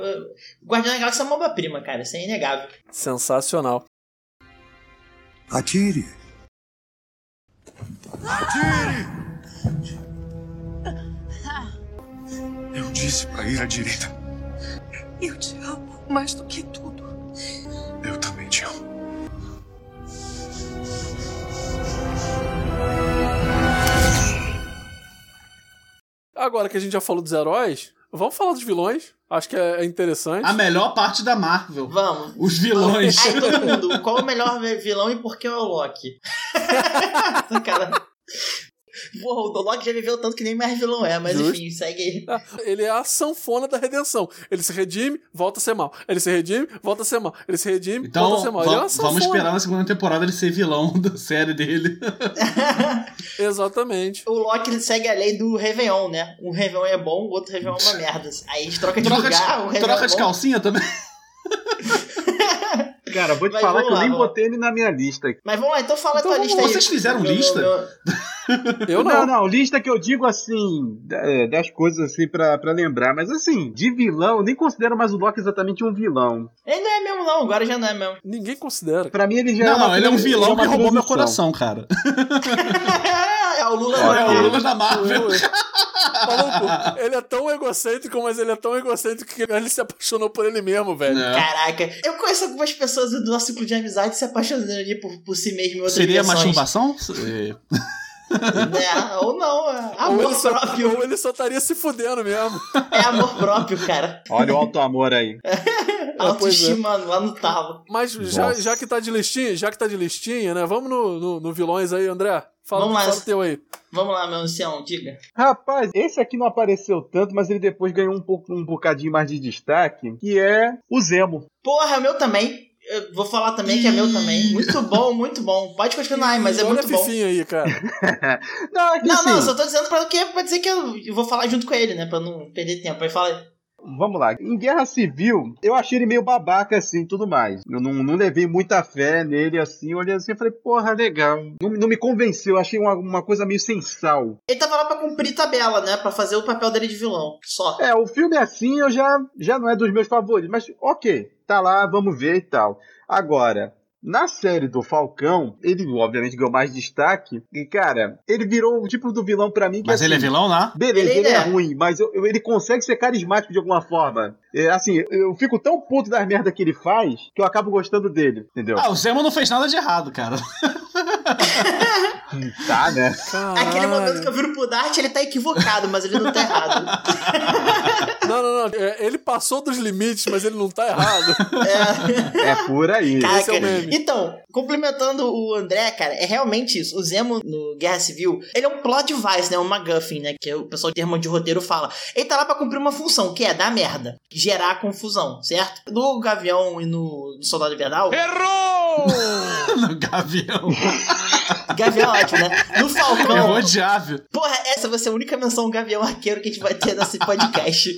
Guardião da Galáxia é uma obra-prima, cara, isso é inegável. Sensacional. Atire! Atire! Eu disse pra ir à direita. Eu te amo mais do que tudo. Eu também te amo. Agora que a gente já falou dos heróis, vamos falar dos vilões. Acho que é interessante. A melhor parte da Marvel. Vamos. Os vilões. Aí todo mundo, qual o melhor vilão e por que é o Loki? cara. Porra, o Loki já viveu tanto que nem mais vilão é, mas Justo. enfim, segue aí. Ah, Ele é a sanfona da redenção. Ele se redime, volta a ser mal. Ele se redime, volta a ser mal. Ele se redime, Então, volta a ser mal. Ele é uma sanfona. vamos esperar na segunda temporada ele ser vilão da série dele. Exatamente. O Loki ele segue a lei do Réveillon, né? Um Réveillon é bom, o outro Réveillon é uma merda. Aí a gente troca de Troca lugar, o de, Réveillon troca é de bom. calcinha também. Cara, vou te Mas falar que eu lá, nem vamos. botei ele na minha lista. aqui. Mas vamos lá, então fala Então a tua lista aí. vocês fizeram Meu- lista? meu- Eu não, não. não, lista que eu digo assim, é, das coisas assim pra, pra lembrar. Mas assim, de vilão, eu nem considero mais o Loki exatamente um vilão. Ele não é mesmo, não, agora já não é mesmo. Ninguém considera. Pra mim ele já é Não, uma não, ele é um vilão é que roubou meu coração, cara. é o Lula É é o Lula da Marvel. Maluco, ele é tão egocêntrico, mas ele é tão egocêntrico que ele se apaixonou por ele mesmo, velho. É. Caraca, eu conheço algumas pessoas do nosso ciclo de amizade se apaixonando ali por, por si mesmo em outras Seria direções. masturbação? É. Né? Ou não, é Ou amor ele, só, próprio. ou ele só estaria se fudendo mesmo. É amor próprio, cara. Olha o alto amor aí. Autoestima lá no talo. Mas já, já que tá de listinha, já que tá de listinha, né? Vamos no, no, no vilões aí, André. Fala, Vamos lá. fala o teu aí. Vamos lá, meu ancião, diga. Rapaz, esse aqui não apareceu tanto, mas ele depois ganhou um, pouco, um bocadinho mais de destaque, que é o Zemo. Porra, é meu também. Eu vou falar também que é meu também. Muito bom, muito bom. Pode continuar mas é Olha muito a bom. Aí, cara. Não, é que Não, assim, não, só tô dizendo pra, quê? pra dizer que eu, eu vou falar junto com ele, né? Pra não perder tempo. Aí fala aí. Vamos lá. Em Guerra Civil, eu achei ele meio babaca assim e tudo mais. Eu não, não levei muita fé nele assim. Eu olhei assim e falei, porra, legal. Não, não me convenceu. Eu achei uma, uma coisa meio sem sal. Ele tava lá pra cumprir tabela, né? Pra fazer o papel dele de vilão. Só. É, o filme assim eu já, já não é dos meus favoritos. Mas ok, tá lá, vamos ver e tal. Agora. Na série do Falcão, ele obviamente ganhou mais destaque. E, cara, ele virou o tipo do vilão pra mim que Mas ele é assim, vilão, né? Beleza, Ele ele, é é. ruim, mas eu- eu- ele consegue ser carismático de alguma forma. É, assim, eu fico tão puto das merdas que ele faz que eu acabo gostando dele, entendeu? Ah, o Zemo não fez nada de errado, cara. Tá, né? Caralho. Aquele momento que eu viro pro Dart, ele tá equivocado, mas ele não tá errado. Não, não, não. É, Ele passou dos limites, mas ele não tá errado. É. É por aí. Caraca, é o meme. Então, complementando o André, cara, é realmente isso. O Zemo no Guerra Civil, ele é um plot device, né? Um MacGuffin, né? Que o pessoal de termo de roteiro fala. Ele tá lá pra cumprir uma função, que é dar merda. Gerar confusão, certo? No Gavião e no, no Soldado Invernal... no Gavião. Gavião é ótimo, né? No Falcão... odiável. Porra, essa vai ser a única menção Gavião Arqueiro que a gente vai ter nesse podcast.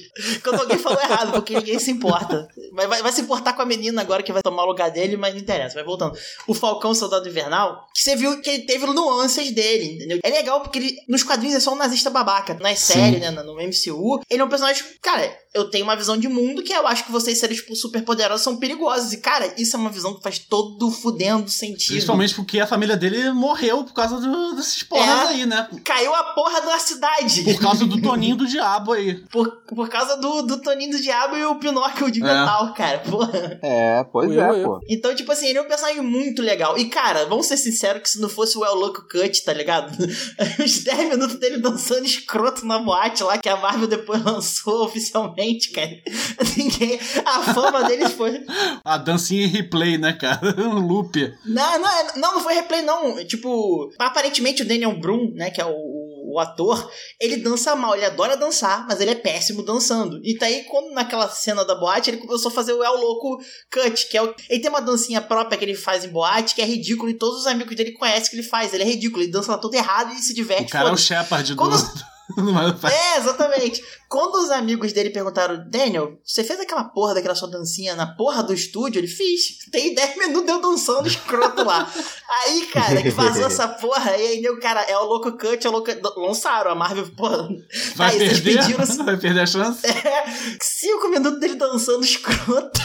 Quando alguém falou errado, porque ninguém se importa. Vai, vai, vai se importar com a menina agora que vai tomar o lugar dele, mas não interessa, vai voltando. O Falcão Soldado Invernal, que você viu que ele teve nuances dele, entendeu? É legal porque ele, nos quadrinhos é só um nazista babaca. Nas séries, né, no MCU, ele é um personagem, cara, eu tenho uma visão de mundo que eu acho que vocês seres tipo, super poderosos são perigosos. E, cara, isso é uma visão que faz todo fudendo sentido. Principalmente porque a família dele morreu por causa do- desses porras É. aí, né? Caiu a porra da cidade. Por causa do Toninho do Diabo aí. Por, por causa do, do Toninho do Diabo e o Pinóquio de É. metal, cara. Porra. É, pois Eu, é, eu. pô. Então, tipo assim, ele é um personagem muito legal. E, cara, vamos ser sinceros que se não fosse o El Loco Cut, tá ligado? Os 10 minutos dele dançando escroto na boate lá, que a Marvel depois lançou oficialmente, cara. Ninguém. A fama deles foi. A dancinha em replay, né, cara? Um loop. Não, não, é- não, não foi replay, não. Tipo, aparentemente o Daniel Brum, né, que é o, o, ator, ele dança mal, ele adora dançar, mas ele é péssimo dançando. E daí, quando naquela cena da boate, ele começou a fazer o El Louco Cut, que é o. Ele tem uma dancinha própria que ele faz em boate, que é ridículo, e todos os amigos dele conhecem que ele faz. Ele é ridículo, ele dança lá todo errado e se diverte. O cara é o. Shepard do, Quando- é, exatamente. Quando os amigos dele perguntaram, Daniel, você fez aquela porra daquela sua dancinha na porra do estúdio? Ele fez. Tem 10 minutos eu dançando escroto lá. Aí, cara, que vazou essa porra, e aí o cara, é o louco cut, é o louco. Lançaram, a Marvel, porra. Vai aí, perder? Pediram, Vai perder a chance? É, 5 minutos dele dançando escroto,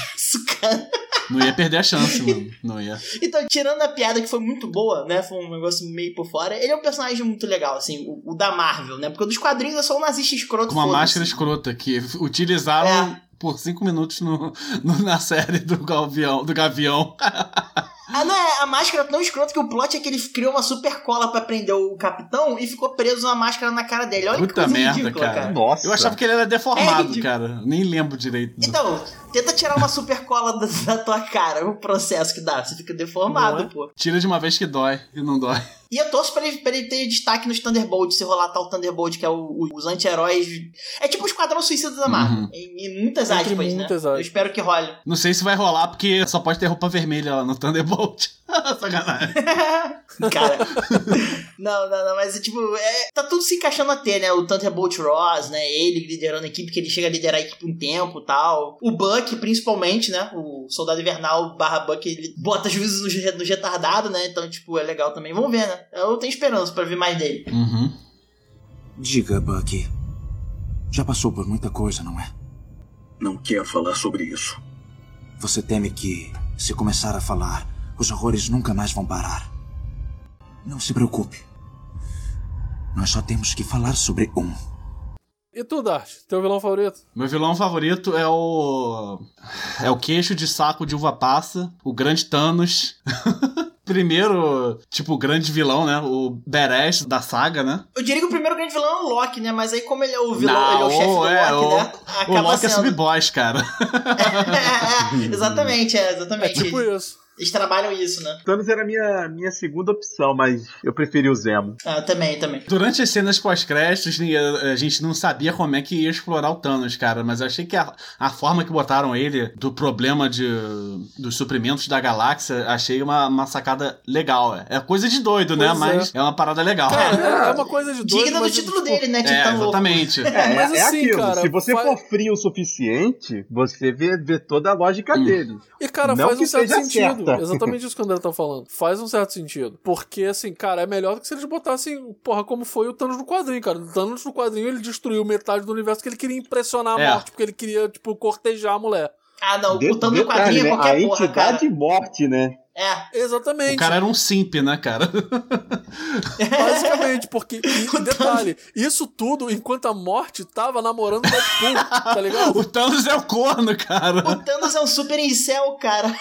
cara. Não ia perder a chance, mano. Não ia. Então, tirando a piada que foi muito boa, né? Foi um negócio meio por fora. Ele é um personagem muito legal, assim, o, o da Marvel, né? Porque o dos quadrinhos é só um nazista escroto. Com uma máscara escrota que utilizaram é. por cinco minutos no, no, na série do Gavião. Do Gavião. Ah, não, é a máscara tão escrota que o plot é que ele criou uma super cola para prender o capitão e ficou preso uma máscara na cara dele. Olha Puta que coisa merda, ridícula, cara. cara. Nossa. Eu achava que ele era deformado, É cara. Nem lembro direito. Então, tenta tirar uma super cola da, da tua cara, o processo que dá. Você fica deformado, é? pô. Tira de uma vez que dói e não dói. E eu torço pra ele, pra ele ter destaque nos Thunderbolts, se rolar tal Thunderbolt, que é o, o- os anti-heróis. É tipo o Esquadrão Suicida da Marvel. Uhum. Em, em muitas Entre aspas, né? muitas Eu aspas. espero que role. Não sei se vai rolar porque só pode ter roupa vermelha lá no Thunderbolt. Sacanagem. Cara. não, não, não, mas tipo, é, tá tudo se encaixando até, né? O Thunderbolt Ross, né? Ele liderando a equipe, que ele chega a liderar a equipe um tempo e tal. O Buck, principalmente, né? O Soldado Invernal barra Buck, ele bota juízes nos, re- nos retardados, né? Então, tipo, é legal também. Vamos ver, né? Eu tenho esperança pra ver mais dele. Uhum. Diga, Bucky. Já passou por muita coisa, não é? Não quero falar sobre isso. Você teme que, se começar a falar, os horrores nunca mais vão parar. Não se preocupe. Nós só temos que falar sobre um. E tu, Dart? Teu vilão favorito? Meu vilão favorito é o. É o queixo de saco de uva passa, o grande Thanos. Primeiro, tipo, grande vilão, né? O badass da saga, né? Eu diria que o primeiro grande vilão é o Loki, né? Mas aí, como ele é o vilão, Não, ele é o chefe do é, Loki, o- né? O Loki é sub-boss, cara. é, é, exatamente, é, É exatamente. tipo isso. Eles trabalham isso, né? Thanos era a minha, minha segunda opção, mas eu preferi o Zemo. Ah, também, também. Durante as cenas pós-créditos, ni- a gente não sabia como é que ia explorar o Thanos, cara. Mas eu achei que a, a forma que botaram ele do problema de, dos suprimentos da galáxia, achei uma, uma sacada legal. É coisa de doido, né? Pois Mas é. uma parada legal. Cara, é uma coisa de doido, Digna do título tipo, dele, né? É, Titã exatamente. É, Mas é assim, aquilo. cara, Se você faz- for frio o suficiente, você vê, vê toda a lógica Hum. dele. E, cara, Não faz que um certo sentido. Certa. Exatamente isso que o André tá falando. Faz um certo sentido. Porque, assim, cara, é melhor do que se eles botassem, porra, como foi o Thanos no quadrinho, cara. O Thanos no quadrinho, ele destruiu metade do universo que ele queria impressionar a É. morte, porque ele queria, tipo, cortejar a mulher. Ah, não, De- o Thanos do detalhe, quadrinho é né? qualquer A porra, cara. entidade morte, né? É. Exatamente. O cara era um simp, né, cara? Basicamente, porque. E, e detalhe, isso tudo enquanto a morte tava namorando o Deadpool, tá ligado? o Thanos é o corno, cara. O Thanos é um super incel, cara.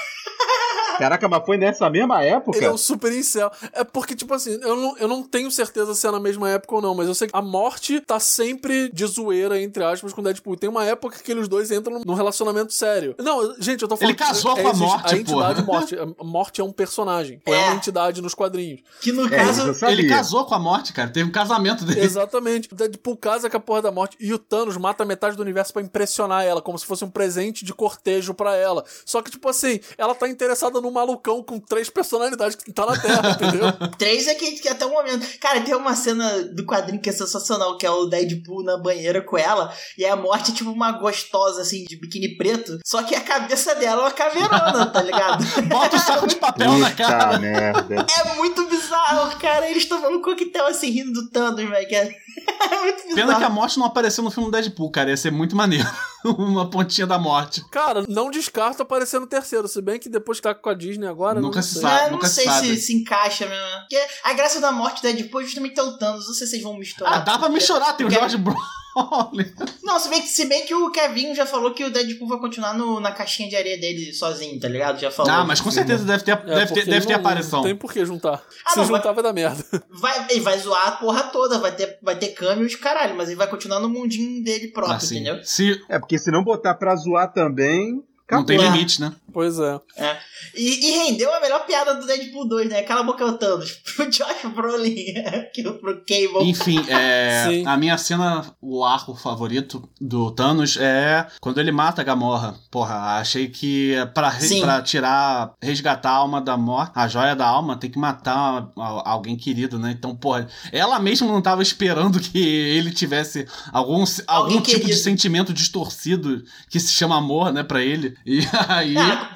Caraca, mas foi nessa mesma época? Ele é um super incel. É porque, tipo assim, eu não, eu não tenho certeza se é na mesma época ou não, mas eu sei que a morte tá sempre de zoeira, entre aspas, com o Deadpool. Tem uma época que os dois entram num relacionamento sério. Não, gente, eu tô falando Ele casou que com a morte, A entidade porra. morte. A morte é um personagem. É. É. uma entidade nos quadrinhos. Que no É, caso. Ele casou com a morte, cara. Teve um casamento dele. Exatamente. O Deadpool casa com a porra da morte e o Thanos mata metade do universo pra impressionar ela, como se fosse um presente de cortejo pra ela. Só que, tipo assim, ela tá interessada num malucão com três personalidades que tá na Terra, entendeu? Três é que, que até o momento. Cara, tem uma cena do quadrinho que é sensacional, que é o Deadpool na banheira com ela, e a morte é tipo uma gostosa, assim, de biquíni preto, só que a cabeça dela é uma caveirona, tá ligado? Bota o saco de papel na Puta cara. merda. É muito bizarro, cara. Eles tomando um coquetel assim, rindo do Thanos, velho. que É... é muito bizarro. Pena que a morte não apareceu no filme do Deadpool, cara. Ia ser muito maneiro. Uma pontinha da morte. Cara, não descarta aparecer no terceiro, se bem que depois que tá com a Disney agora. Nunca não se sabe. É, não nunca se sei sabe. se se encaixa mesmo. Porque a graça da morte do Deadpool é justamente ter o Thanos. Não sei se vocês vão misturar. Ah, dá pra misturar. Tem o George Não, se bem, que, se bem que o Kevin já falou que o Deadpool vai continuar no- na caixinha de areia dele sozinho, tá ligado? Já falou. Ah, mas com certeza deve ter, É, deve ter, deve ter não- aparição. Não tem por que juntar. Ah, Se não, juntar vai- vai dar merda. Vai, ele vai zoar a porra toda, vai ter, vai ter câmeos, caralho, mas ele vai continuar no mundinho dele próprio, Assim, entendeu? se, É, porque se não botar pra zoar também, Não tem Acabou. limite, né? Pois é. É. E, e rendeu a melhor piada do Deadpool 2, né? Cala a boca, o Thanos. Pro Josh Brolin, que pro Cable. Enfim, é, a minha cena, o arco favorito do Thanos é quando ele mata a Gamorra. Porra, achei que pra, re- Sim. pra tirar, resgatar a alma da morte, a joia da alma, tem que matar alguém querido, né? Então, porra, ela mesma não tava esperando que ele tivesse algum, algum Alguém tipo de querido. sentimento distorcido que se chama amor, né, pra ele. E aí. Ela,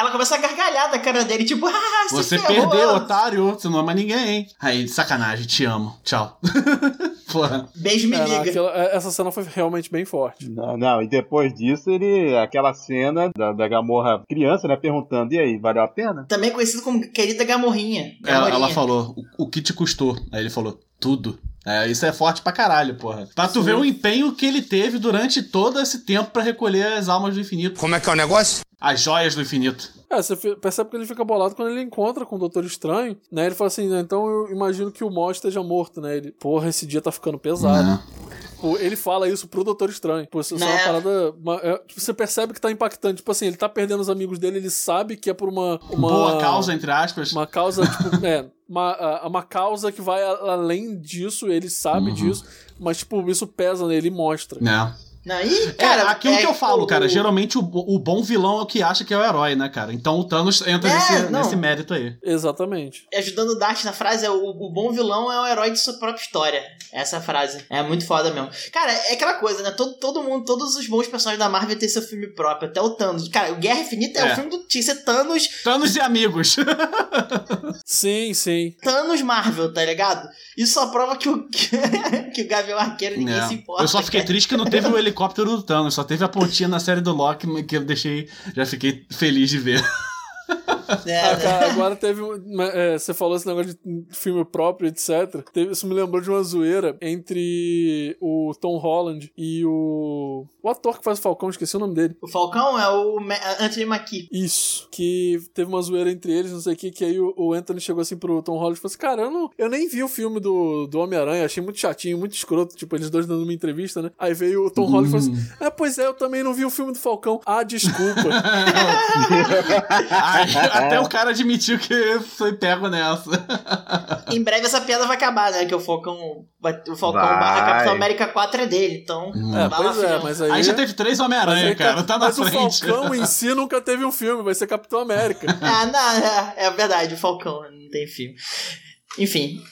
ela começa a gargalhar da cara dele, tipo, ah, Você ferrou. perdeu, otário, você não ama ninguém. hein? Aí, sacanagem, te amo. Tchau. Porra. Beijo, me liga. aquela- essa cena foi realmente bem forte. Não, não, e depois disso, ele. Aquela cena da, da Gamorra criança, né? Perguntando, e aí, valeu a pena? Também conhecido como Querida Gamorrinha. Ela, Gamorrinha. ela falou, o, o que te custou? Aí ele falou, tudo. É, isso é forte pra caralho, porra. Pra tu Sim. ver o empenho que ele teve durante todo esse tempo pra recolher as almas do infinito. Como é que é o negócio? As joias do infinito. É, você percebe que ele fica bolado quando ele encontra com o Doutor Estranho, né? Ele fala assim, né, então eu imagino que o Mó esteja morto, né? Ele, porra, esse dia tá ficando pesado. Né? Pô, Ele fala isso pro Doutor Estranho. Pô, isso é uma Né? parada. uma- é, tipo, você percebe que tá impactante. Tipo assim, ele tá perdendo os amigos dele, ele sabe que é por uma. uma Boa causa, entre aspas. Uma causa, tipo, é. Uma, uma causa que vai além disso, ele sabe Uhum. disso, mas, tipo, isso pesa nele e mostra. Né? E, É, cara, aquilo é, que eu falo, o- cara. Geralmente o, o bom vilão é o que acha que é o herói, né, cara? Então o Thanos entra É, nesse, nesse mérito aí. Exatamente. Ajudando o Dart na frase, é o, o bom vilão é o herói de sua própria história. Essa é frase. É muito foda mesmo. Cara, é aquela coisa, né? Todo, todo mundo, todos os bons personagens da Marvel têm seu filme próprio. Até o Thanos. Cara, o Guerra Infinita é, É. o filme do. Tinha que ser Thanos, Thanos e amigos. Sim, sim. Thanos Marvel, tá ligado? Isso só prova que o, que o Gavião Arqueiro ninguém É. se importa. Eu só fiquei cara. triste que não teve o helicóptero do Thanos, só teve a pontinha na série do Loki que eu deixei. Já fiquei feliz de ver. É, Ah, né? cara, agora teve. é, você falou esse negócio de filme próprio, etc. Teve, isso me lembrou de uma zoeira entre o Tom Holland e o. O ator que faz o Falcão, esqueci o nome dele. O Falcão é o Ma- Anthony Mackie. Isso. Que teve uma zoeira entre eles, não sei o que, que aí o, Anthony chegou assim pro Tom Holland e falou assim: Cara, eu, não, eu nem vi o filme do, do Homem-Aranha, achei muito chatinho, muito escroto. Tipo, eles dois dando uma entrevista, né? Aí veio o Tom Holland e falou assim: É, pois é, eu também não vi o filme do Falcão. Ah, desculpa. Aí, até o cara admitiu que foi pego nessa. Em breve essa piada vai acabar, né? Que o Falcão. Vai- O Falcão Vai. barra Capitão América 4 é dele, então. é, vai lá, pois é, mas aí. Aí já teve três mas Homem-Aranha, aí, cara. Tá na mas frente. o Falcão em si nunca teve um filme, vai ser Capitão América. Ah, não, é, é verdade, o Falcão não tem filme. Enfim,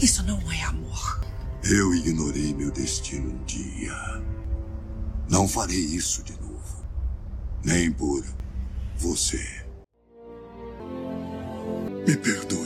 Isso não é amor. Eu ignorei meu destino um dia. Não farei isso de novo. Nem por você. Me perdoe,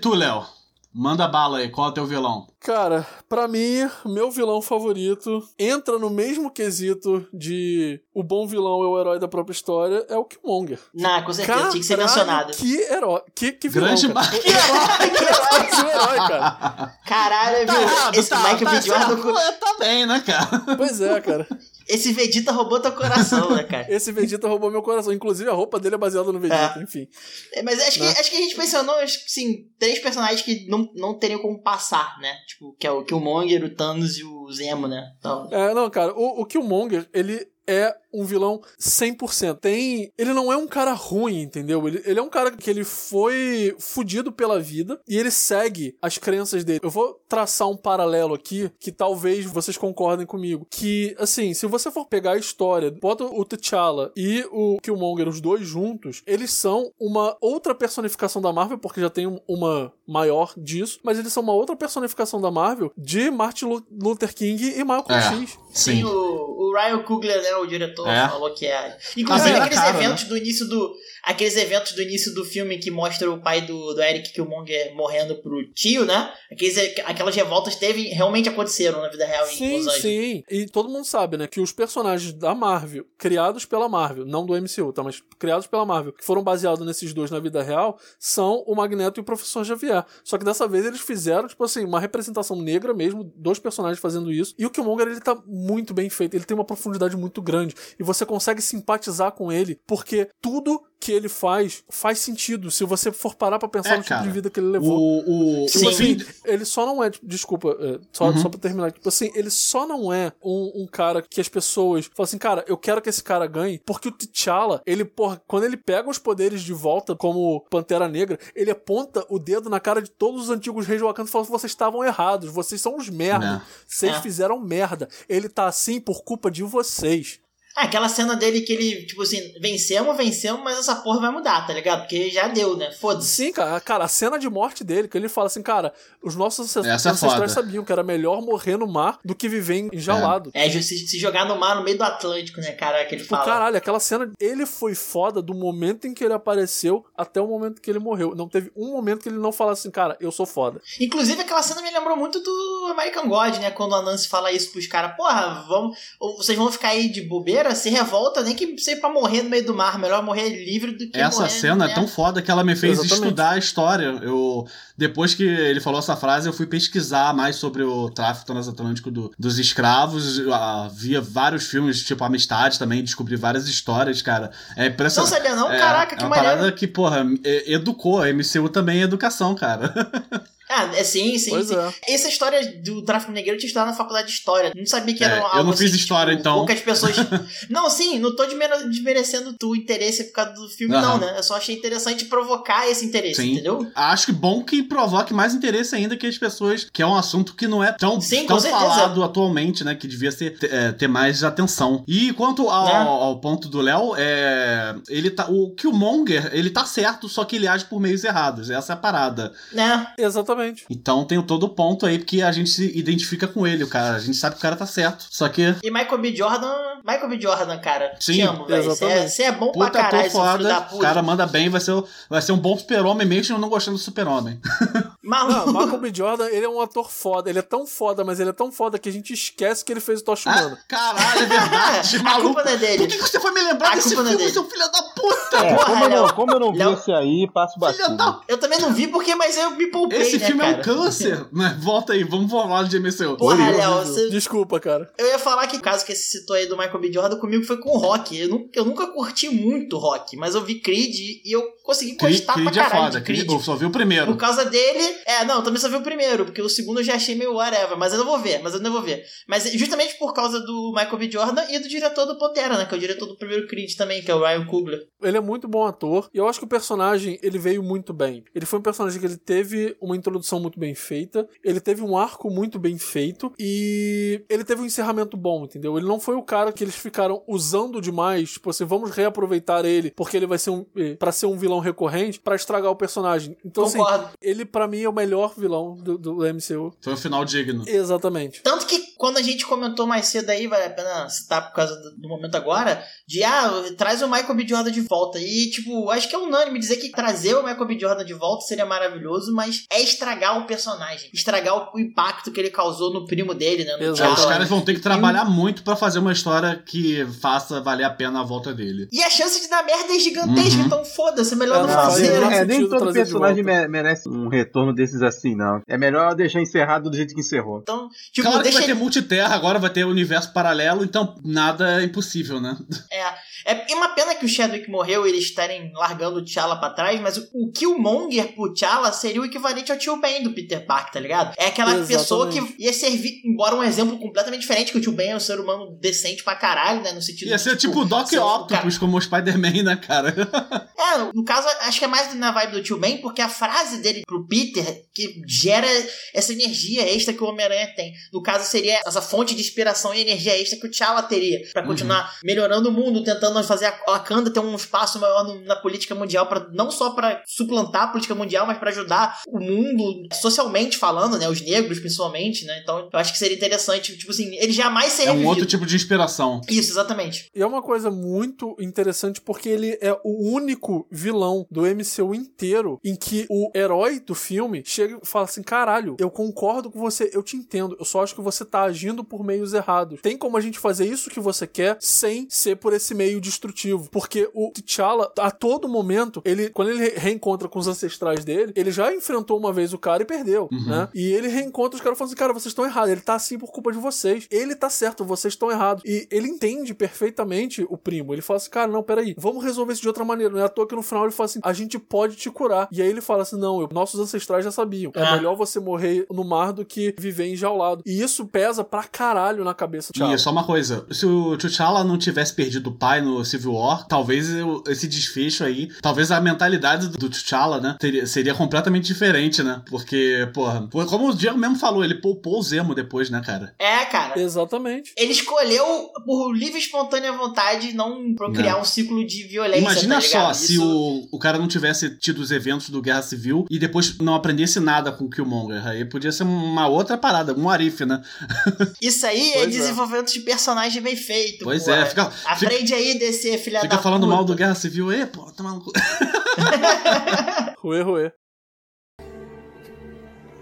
tu, Léo? Manda bala aí, qual é o teu vilão? Cara, pra mim, meu vilão favorito entra no mesmo quesito de o bom vilão é o herói da própria história, é o Killmonger. não, com certeza, tinha que ser Caralho, mencionado. Que herói. Que, que vilão, Grande cara. Mar- Que herói, que herói, que herói, cara. Caralho, viu? esse Mike tá, B. Jordan. É, tá bem, né, cara? Pois é, cara. Esse Vegeta roubou teu coração, né, cara? Esse Vegeta roubou meu coração. Inclusive, a roupa dele é baseada no Vegeta, enfim. É, Mas acho que, Né? acho que a gente mencionou, assim, três personagens que não, não teriam como passar, né? Tipo, que é o Killmonger, o Thanos e o Zemo, né? Então, É, não, cara, o, o Killmonger, ele é um vilão 100%. Tem, ele não é um cara ruim, entendeu? Ele, ele é um cara que ele foi fudido pela vida e ele segue as crenças dele. Eu vou traçar um paralelo aqui que talvez vocês concordem comigo, que assim, se você for pegar a história, bota o T'Challa e o Killmonger os dois juntos, eles são uma outra personificação da Marvel, porque já tem um- uma maior disso, mas eles são uma outra personificação da Marvel de Martin Lu- Luther King e Malcolm É. X. sim, Sim. o, o Ryan Coogler, né, o diretor, É. falou que é. Tá Inclusive, aqueles cara, eventos do início do. Aqueles eventos do início do filme que mostra o pai do, do Eric Killmonger morrendo pro tio, né? Aqueles, aquelas revoltas teve, realmente aconteceram na vida real em Sim, Los Angeles. sim. E todo mundo sabe, né, que os personagens da Marvel, criados pela Marvel, não do MCU, tá, mas criados pela Marvel, que foram baseados nesses dois na vida real, são o Magneto e o Professor Xavier. Só que dessa vez eles fizeram, tipo assim, uma representação negra mesmo, dois personagens fazendo isso. E o Killmonger, ele tá muito bem feito, ele tem uma profundidade muito grande. E você consegue simpatizar com ele, porque tudo que ele faz faz sentido se você for parar pra pensar É, no tipo cara. de vida que ele levou. O, o, Tipo assim, ele só não é. Desculpa, é, só, Uhum. só pra terminar. Tipo assim, ele só não é um, um cara que as pessoas falam assim, cara, eu quero que esse cara ganhe, porque o T'Challa, ele, porra, quando ele pega os poderes de volta como Pantera Negra, ele aponta o dedo na cara de todos os antigos reis Wakanda e fala assim, vocês estavam errados, vocês são os merda, É. vocês É. fizeram merda. Ele tá assim por culpa de vocês. Ah, aquela cena dele que ele, tipo assim, vencemos, vencemos, mas essa porra vai mudar, tá ligado? Porque já deu, né? Foda-se. Sim, cara, cara, a cena de morte dele, que ele fala assim, cara, os nossos é ancestrais foda. sabiam que era melhor morrer no mar do que viver enjaulado. É, se, se jogar no mar no meio do Atlântico, né, cara? Que ele Tipo, fala. caralho, aquela cena, ele foi foda do momento em que ele apareceu até o momento que ele morreu. Não teve um momento que ele não falasse assim, cara, eu sou foda. Inclusive, aquela cena me lembrou muito do American God, né? Quando a Nancy fala isso pros caras, porra, vamos, vocês vão ficar aí de bobeira, se revolta, nem que seja pra morrer no meio do mar. Melhor morrer livre do que Essa morrer, cena né? é tão foda que ela me fez Exatamente. estudar a história. Eu, depois que ele falou essa frase, eu fui pesquisar mais sobre o tráfico transatlântico do- dos escravos. Eu, ah, via vários filmes, tipo Amistade também, descobri várias histórias, cara. É Não impressionante. sabia não? É, Caraca, é que uma maneiro. parada que, porra, educou. A MCU também é educação, cara. Ah, é sim, sim, Pois sim. é. Essa história do tráfico negro eu tinha estudado na faculdade de história. Não sabia que era É, algo eu não fiz assim, história, tipo, então. Poucas pessoas. não, sim, não tô desmere- desmerecendo o interesse por causa do filme, Aham. não, né? Eu só achei interessante provocar esse interesse, Sim. entendeu? Acho que bom que provoque mais interesse ainda que as pessoas, que é um assunto que não é tão, Sim, tão falado atualmente, né? Que devia ser, ter, é, ter mais atenção. E quanto ao, Né? ao ponto do Léo, é, ele tá, o Killmonger, ele tá certo, só que ele age por meios errados. Essa é a parada. Né? Exatamente. Então tem todo o ponto aí porque a gente se identifica com ele, o cara. A gente sabe que o cara tá certo. Só que E Michael B. Jordan. Michael B. Jordan, cara. Sim, te amo, velho. Você é, exatamente. é bom puta pra caralho, foda, o cara manda bem, vai ser, vai ser um bom super-homem mesmo não gostando do super-homem. Maluco. Não, Michael B. Jordan, ele é um ator foda. Ele é tão foda, mas ele é tão foda que a gente esquece que ele fez o Tocha Ah, caralho, é verdade, a maluco. culpa não é dele. Por que que você foi me lembrar A desse é filme, dele. seu filho da puta? É, Porra, como, eu não, como eu não vi Léo. esse aí, passo batido. da... Eu também não vi porque, mas eu me poupei, Esse né, filme é um cara? câncer. Mas volta aí, vamos falar de MCU. Porra, Léo, você- Desculpa, cara. Eu ia falar que o caso que você citou aí do Michael B. Jordan comigo foi com o rock. Eu nunca, eu nunca curti muito rock, mas eu vi Creed e eu consegui Creed, gostar Creed pra é caralho foda. de Creed. Creed, eu só vi o primeiro. Por causa dele. É, não, eu também só vi o primeiro, porque o segundo eu já achei meio whatever, mas eu não vou ver, mas eu não vou ver. Mas justamente por causa do Michael B. Jordan e do diretor do Pantera, né? Que é o diretor do primeiro Creed também, que é o Ryan Coogler. Ele é muito bom ator e eu acho que o personagem ele veio muito bem. Ele foi um personagem que ele teve uma introdução muito bem feita, ele teve um arco muito bem feito e ele teve um encerramento bom, entendeu? Ele não foi o cara que eles ficaram usando demais, tipo assim, vamos reaproveitar ele porque ele vai ser um para ser um vilão recorrente pra estragar o personagem. Então assim, ele pra mim é o melhor vilão do, do MCU. Foi um final digno. Exatamente. Tanto que quando a gente comentou mais cedo aí, vale a pena citar por causa do, do momento agora, de ah, traz o Michael B. Jordan de volta. E, tipo, acho que é unânime dizer que trazer o Michael B. Jordan de volta seria maravilhoso, mas é estragar o personagem. Estragar o, o impacto que ele causou no primo dele, né? No Exato. É, os caras vão ter que trabalhar muito pra fazer uma história que faça valer a pena a volta dele. E a chance de dar merda é gigantesca, Uhum. então foda-se, é melhor É, não faz fazer. menor né? é, nem todo personagem merece um retorno desses assim, não. É melhor deixar encerrado do jeito que encerrou. Então, tipo, claro que deixa. Multiterra, agora vai ter universo paralelo, então nada é impossível, né? É, é uma pena que o Chadwick morreu e eles estarem largando o T'Challa pra trás, mas o, Killmonger pro T'Challa seria o equivalente ao tio Ben do Peter Parker, tá ligado? É aquela Exatamente. pessoa que ia servir, embora um exemplo completamente diferente, que o tio Ben é um ser humano decente pra caralho, né? No sentido Ia ser tipo o Doc ser Octopus como o Spider-Man, né, cara? É, no caso, acho que é mais na vibe do tio Ben, porque a frase dele pro Peter que gera essa energia extra que o Homem-Aranha tem. No caso, seria essa fonte de inspiração e energia extra que o T'Challa teria pra continuar melhorando o mundo, tentando fazer a Wakanda ter um espaço maior no- na política mundial, pra, não só pra suplantar a política mundial, mas pra ajudar o mundo socialmente falando, né? Os negros, principalmente, né? Então, eu acho que seria interessante, tipo assim, ele jamais ser É um outro tipo de inspiração. Isso, exatamente. E é uma coisa muito interessante porque ele é o único único vilão do MCU inteiro em que o herói do filme chega e fala assim: caralho, eu concordo com você, eu te entendo, eu só acho que você tá agindo por meios errados. Tem como a gente fazer isso que você quer sem ser por esse meio destrutivo. Porque o T'Challa, a todo momento, ele, quando ele reencontra com os ancestrais dele, ele já enfrentou uma vez o cara e perdeu, Uhum. né? E ele reencontra os caras falando assim: cara, vocês estão errados, ele tá assim por culpa de vocês. Ele tá certo, vocês estão errados. E ele entende perfeitamente o primo. Ele fala assim: cara, não, peraí, vamos resolver isso de outra maneira. Não é à toa que no final ele fala assim: a gente pode te curar. E aí ele fala assim: não, eu- nossos ancestrais já sabiam. É Ah. melhor você morrer no mar do que viver enjaulado. E isso pesa pra caralho na cabeça do T'Challa. E só uma coisa, se o T'Challa não tivesse perdido o pai no Civil War, talvez eu- esse desfecho aí, talvez a mentalidade do T'Challa, né, teria- seria completamente diferente, né? Porque, porra, como o Diego mesmo falou, ele poupou o Zemo depois, né, cara? É, cara. Exatamente. Ele escolheu por livre e espontânea vontade não procriar Não. um ciclo de violência. Imagina tá só ligado? se Isso- o, o cara não tivesse tido os eventos do Guerra Civil e depois não aprendesse nada com o Killmonger. Aí podia ser uma outra parada, um arife, né? Isso aí é Pois é. desenvolvimento de personagem bem feito. Pois porra. é, fica, fica, Aprende aí, DC, filha fica da falando puta. mal do Guerra Civil aí, pô, tá maluco. Ruê, ruê.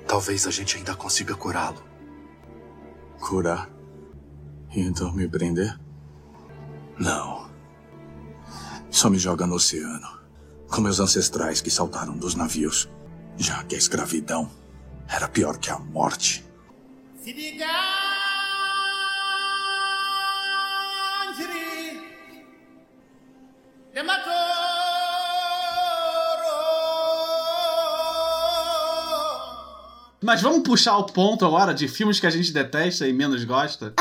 Talvez a gente ainda consiga curá-lo. Curar? E então me prender? Não. Só me joga no oceano. Com meus ancestrais que saltaram dos navios. Já que a escravidão era pior que a morte. Mas vamos puxar o ponto agora de filmes que a gente detesta e menos gosta?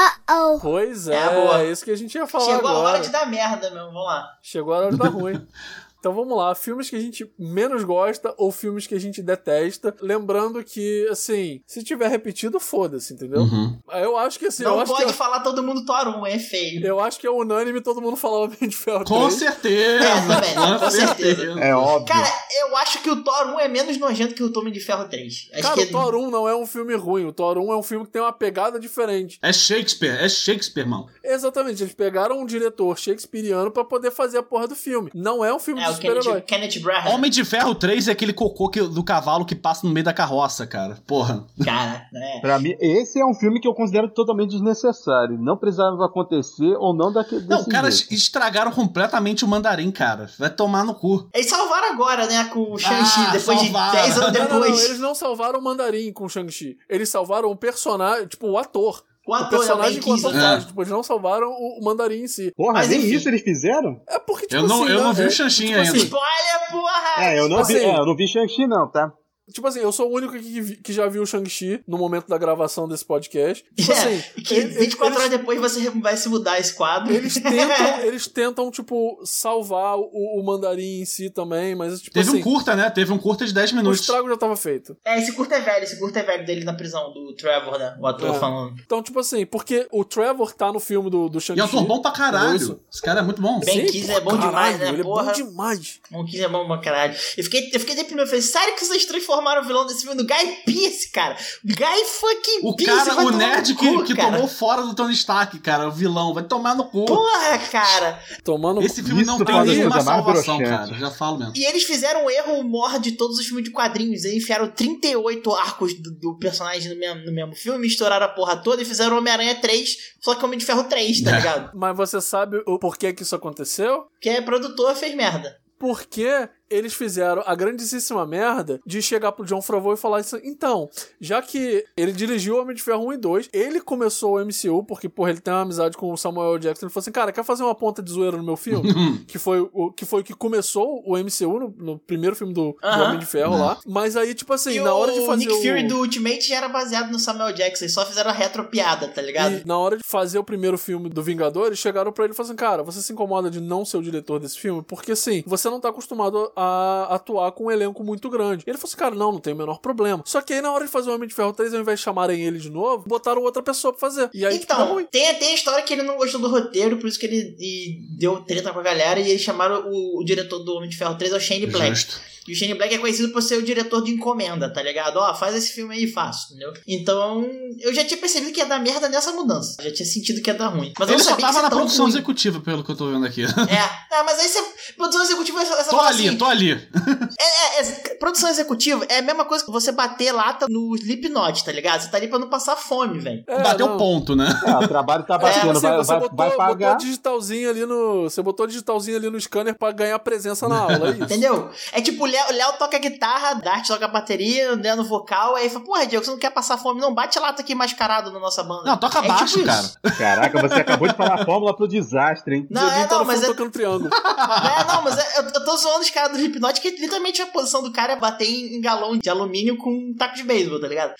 Pois é, É, boa. é isso que a gente ia falar Chegou a agora. hora de dar merda, meu. Vamos lá. Chegou a hora de dar ruim. Então vamos lá, filmes que a gente menos gosta ou filmes que a gente detesta. Lembrando que, assim, se tiver repetido, foda-se, entendeu? Uhum. Eu acho que assim, eu não acho pode que falar todo mundo Thor 1, é feio. eu acho que é unânime todo mundo falar Homem de Ferro Com 3. certeza! É, também, com certeza. É óbvio. Cara, eu acho que o Thor 1 é menos nojento que o Homem de Ferro 3. Acho Cara, que o Thor 1 não é um filme ruim. O Thor 1 é um filme que tem uma pegada diferente. É Shakespeare, é Shakespeare, mano. Exatamente, eles pegaram um diretor shakespeariano pra poder fazer a porra do filme. Não é um filme é de super-herói. Kenneth Branagh. Homem de Ferro 3 é aquele cocô que- do cavalo que passa no meio da carroça, cara. Porra. Cara, né? Pra mim, esse é um filme que eu considero totalmente desnecessário. Não precisava acontecer ou não daquele. Não, desse caras jeito. estragaram completamente o mandarim, cara. Vai tomar no cu. Eles salvaram agora, né? Com o Shang-Chi, Ah, depois salvaram. de 10 anos Não, não, não, depois. eles não salvaram o Mandarim com o Shang-Chi. Eles salvaram o personagem, tipo, o ator. O O ator personagem também que o ator É. faz. Tipo, eles não salvaram o, o Mandarim em si. Porra, Mas nem enfim. isso eles fizeram? É porque, tipo Eu não, assim, eu não né, vi é- o Xanchinho tipo ainda. assim, Spoiler, porra! É, eu não vi, assim- é, eu não vi Shang-Chi, não, tá? Tipo assim, eu sou o único aqui que, vi- que já viu o Shang-Chi no momento da gravação desse podcast. Tipo É, assim, que ele- 24 eles- horas depois você vai se mudar esse quadro. Eles tentam, eles tentam, tipo, salvar o, o mandarim em si também, mas, tipo Teve assim, um curta, né? Teve um curta de 10 o minutos. estrago já tava feito. É, esse curto é velho, esse curto é velho dele na prisão, do Trevor, né? O ator É. falando. Então, tipo assim, porque o Trevor tá no filme do, do E Shang-Chi. é um ator bom pra caralho. isso? Esse cara é muito bom. Ben Kiss pô, é bom demais, caralho, né, Ele porra? é bom demais. Não quis é bom pra caralho. Eu fiquei, eu fiquei deprimido. Eu falei, sério que vocês transformaram o vilão desse filme no Guy Pearce, cara? Guy fucking O Pearce, cara, o nerd que, cu, que tomou fora do Tony Stark, cara. O vilão. Vai tomar no cu. Porra, cara. Tomando. Esse filme Isso não tem a nenhuma salvação, broxante. cara. Já falo mesmo. E eles fizeram um erro maior de todos os filmes de quadrinhos. Eles enfiaram 38 arcos do, do personagem no mesmo, no mesmo filme, misturaram a porra toda e fizeram Homem-Aranha 3, só que Homem de Ferro 3, tá É. ligado? Mas você sabe o porquê que isso aconteceu? Porque é produtor fez merda. Porque eles fizeram a grandíssima merda de chegar pro John Favreau e falar isso. Então, já que ele dirigiu o Homem de Ferro 1 e 2, ele começou o MCU, porque, porra, ele tem uma amizade com o Samuel Jackson. Ele falou assim, cara, quer fazer uma ponta de zoeira no meu filme? que, foi o, que foi o que começou o MCU no, no primeiro filme do, do Aham. Homem de Ferro Né. lá. Mas aí, tipo assim, e na hora de o fazer Nick o... Fury do Ultimate já era baseado no Samuel Jackson, eles só fizeram a retropiada, tá ligado? E na hora de fazer o primeiro filme do Vingadores, chegaram pra ele e falaram assim: Cara, você se incomoda de não ser o diretor desse filme? Porque assim, você não tá acostumado a atuar com um elenco muito grande. E ele falou assim, cara, não, não tem o menor problema. Só que aí na hora de fazer o Homem de Ferro 3, ao invés de chamarem ele de novo, botaram outra pessoa pra fazer. E aí então, ficou ruim. tem, tem a história que ele não gostou do roteiro, por isso que ele e deu treta com a galera e eles chamaram o, o diretor do Homem de Ferro 3 é o Shane Black. Justo. E o Shane Black é conhecido por ser o diretor de encomenda, tá ligado? Ó, faz esse filme aí e faço, entendeu? Então, eu já tinha percebido que ia dar merda nessa mudança. Já tinha sentido que ia dar ruim. Mas eu Ele não só sabia que tava na produção ruim. executiva, pelo que eu tô vendo aqui. É, não, mas aí você. Produção executiva, essa tô fala ali, assim, tô ali. é, é, é, produção executiva é a mesma coisa que você bater lata no Slipknot, tá ligado? Você tá ali pra não passar fome, velho. É, Bateu não. ponto, né? É, o trabalho tá É, batendo, você, vai, você vai, botou, vai botou pagar. digitalzinho ali no. Você botou digitalzinho ali no scanner pra ganhar presença na aula, é isso. Entendeu? É tipo, o Léo, o Léo toca guitarra, Dart toca bateria, o Leandro vocal, aí fala, porra, Diego, você não quer passar fome? Não, bate lata aqui mascarado na nossa banda. Não, toca É baixo, tipo cara. isso. Caraca, você acabou de falar a fórmula pro desastre, hein? Não, é, tá não, no mas é, tocando triângulo. é, não, mas é- eu, eu tô zoando os caras do Slipknot que literalmente a posição do cara é bater em, em galão de alumínio com um taco de beisebol, tá ligado?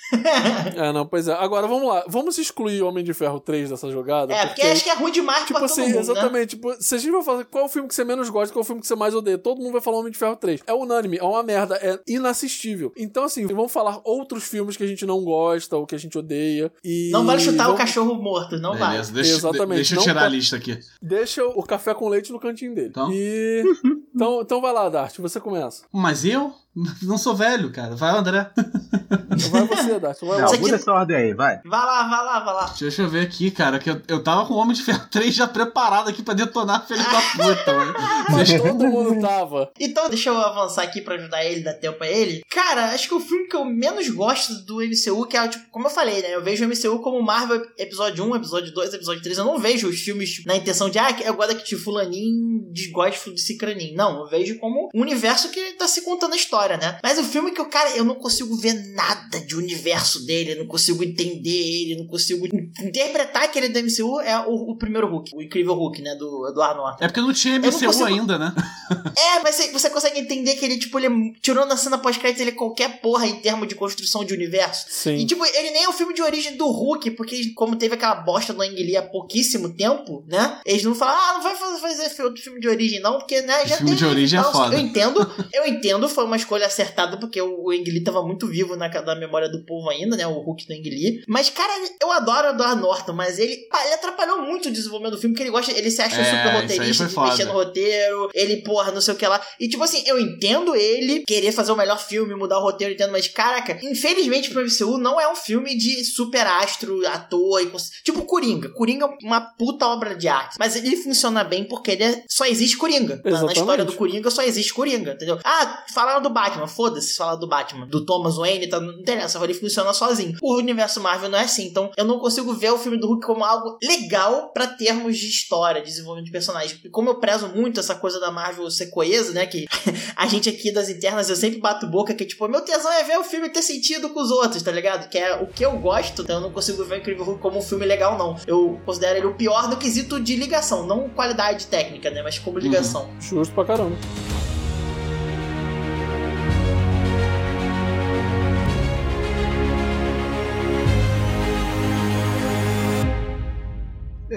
É, não, pois é. Agora, vamos lá. Vamos excluir Homem de Ferro 3 dessa jogada. É, porque acho que é ruim demais Tipo pra todo assim, mundo, né? exatamente. Tipo, se a gente vai falar qual é o filme que você menos gosta, qual é o filme que você mais odeia, todo mundo vai falar Homem de Ferro 3. É unânime, é uma merda, é inassistível. Então, assim, vamos falar outros filmes que a gente não gosta ou que a gente odeia. E Não vale chutar o vamos- cachorro morto, não vai. Beleza, deixa, Exatamente, deixa eu não tirar tá- a lista aqui. Deixa o café com leite no cantinho dele. Então? E. então, então vai lá, Dart, você começa. Mas eu não sou velho, cara. Vai, André. Vai você, Dart. Vai. Não, muda essa ordem aí, vai. Vai lá, vai lá, vai lá. Deixa eu ver aqui, cara, que eu, eu tava com o Homem de Ferro 3 já preparado aqui pra detonar filho da puta, mano. Mas todo mundo tava. Então, deixa eu avançar aqui pra ajudar ele, dar tempo a ele. Cara, acho que o filme que eu menos gosto do MCU, que é, tipo, como eu falei, né? Eu vejo o MCU como Marvel episódio 1, episódio 2, episódio 3. Eu não vejo os filmes tipo, na intenção de, ah, eu gosto de fulaninho, desgosto de cicraninho. Não, eu vejo como um universo que tá se contando a história, né? Mas o filme que o cara, eu não consigo ver nada de universo dele, eu não consigo entender ele, não consigo interpretar aquele do MCU é o, o primeiro Hulk, o incrível Hulk, né? Do Eduardo Norton. É porque não tinha não MCU consigo- ainda, né? É, mas você, você consegue entender que ele, tipo, ele é- tirou na cena pós-crédito ele é qualquer porra em termos de construção de universo. Sim. E, tipo, ele nem é o filme de origem do Hulk, porque como teve aquela bosta do Ang Lee há pouquíssimo tempo, né? Eles não falam, ah, não vai fazer, fazer outro filme de origem, não, porque, né, já filme tem. de origem é Então, foda. Eu entendo, eu entendo, foi uma escolha acertada, porque o, Lee tava muito vivo na, na memória do povo ainda, né? O Hulk do Ang Lee. Mas, cara, eu adoro o Edward Norton, mas ele, ele atrapalhou muito o desenvolvimento do filme, porque ele gosta, ele se acha É, super roteirista, de mexer no roteiro, ele, porra, não sei o que lá. E, tipo assim, eu entendo ele querer fazer o melhor filme, mudar o roteiro, entendo, mas, caraca, infelizmente pro MCU não é um filme de super astro, ator e. Tipo Coringa. Coringa é uma puta obra de arte. Mas ele funciona bem porque ele é- só existe Coringa. Na- história do Coringa só existe Coringa, entendeu? Ah, falaram do Batman, foda-se, falaram do Batman. Do Thomas Wayne, tá, não interessa, ele funciona sozinho. O universo Marvel não é assim, então eu não consigo ver o filme do Hulk como algo legal pra termos de história, de desenvolvimento de personagens. E como eu prezo muito essa coisa da Marvel ser coesa, né, que a gente aqui das internas, eu sempre bato boca que, tipo, meu tesão é ver o filme ter sentido com os outros, tá ligado? Que é o que eu gosto, então eu não consigo ver o Incrível Hulk como um filme legal, não. Eu considero ele o pior no quesito de ligação, não qualidade técnica, né, mas como ligação. Justo pra caramba.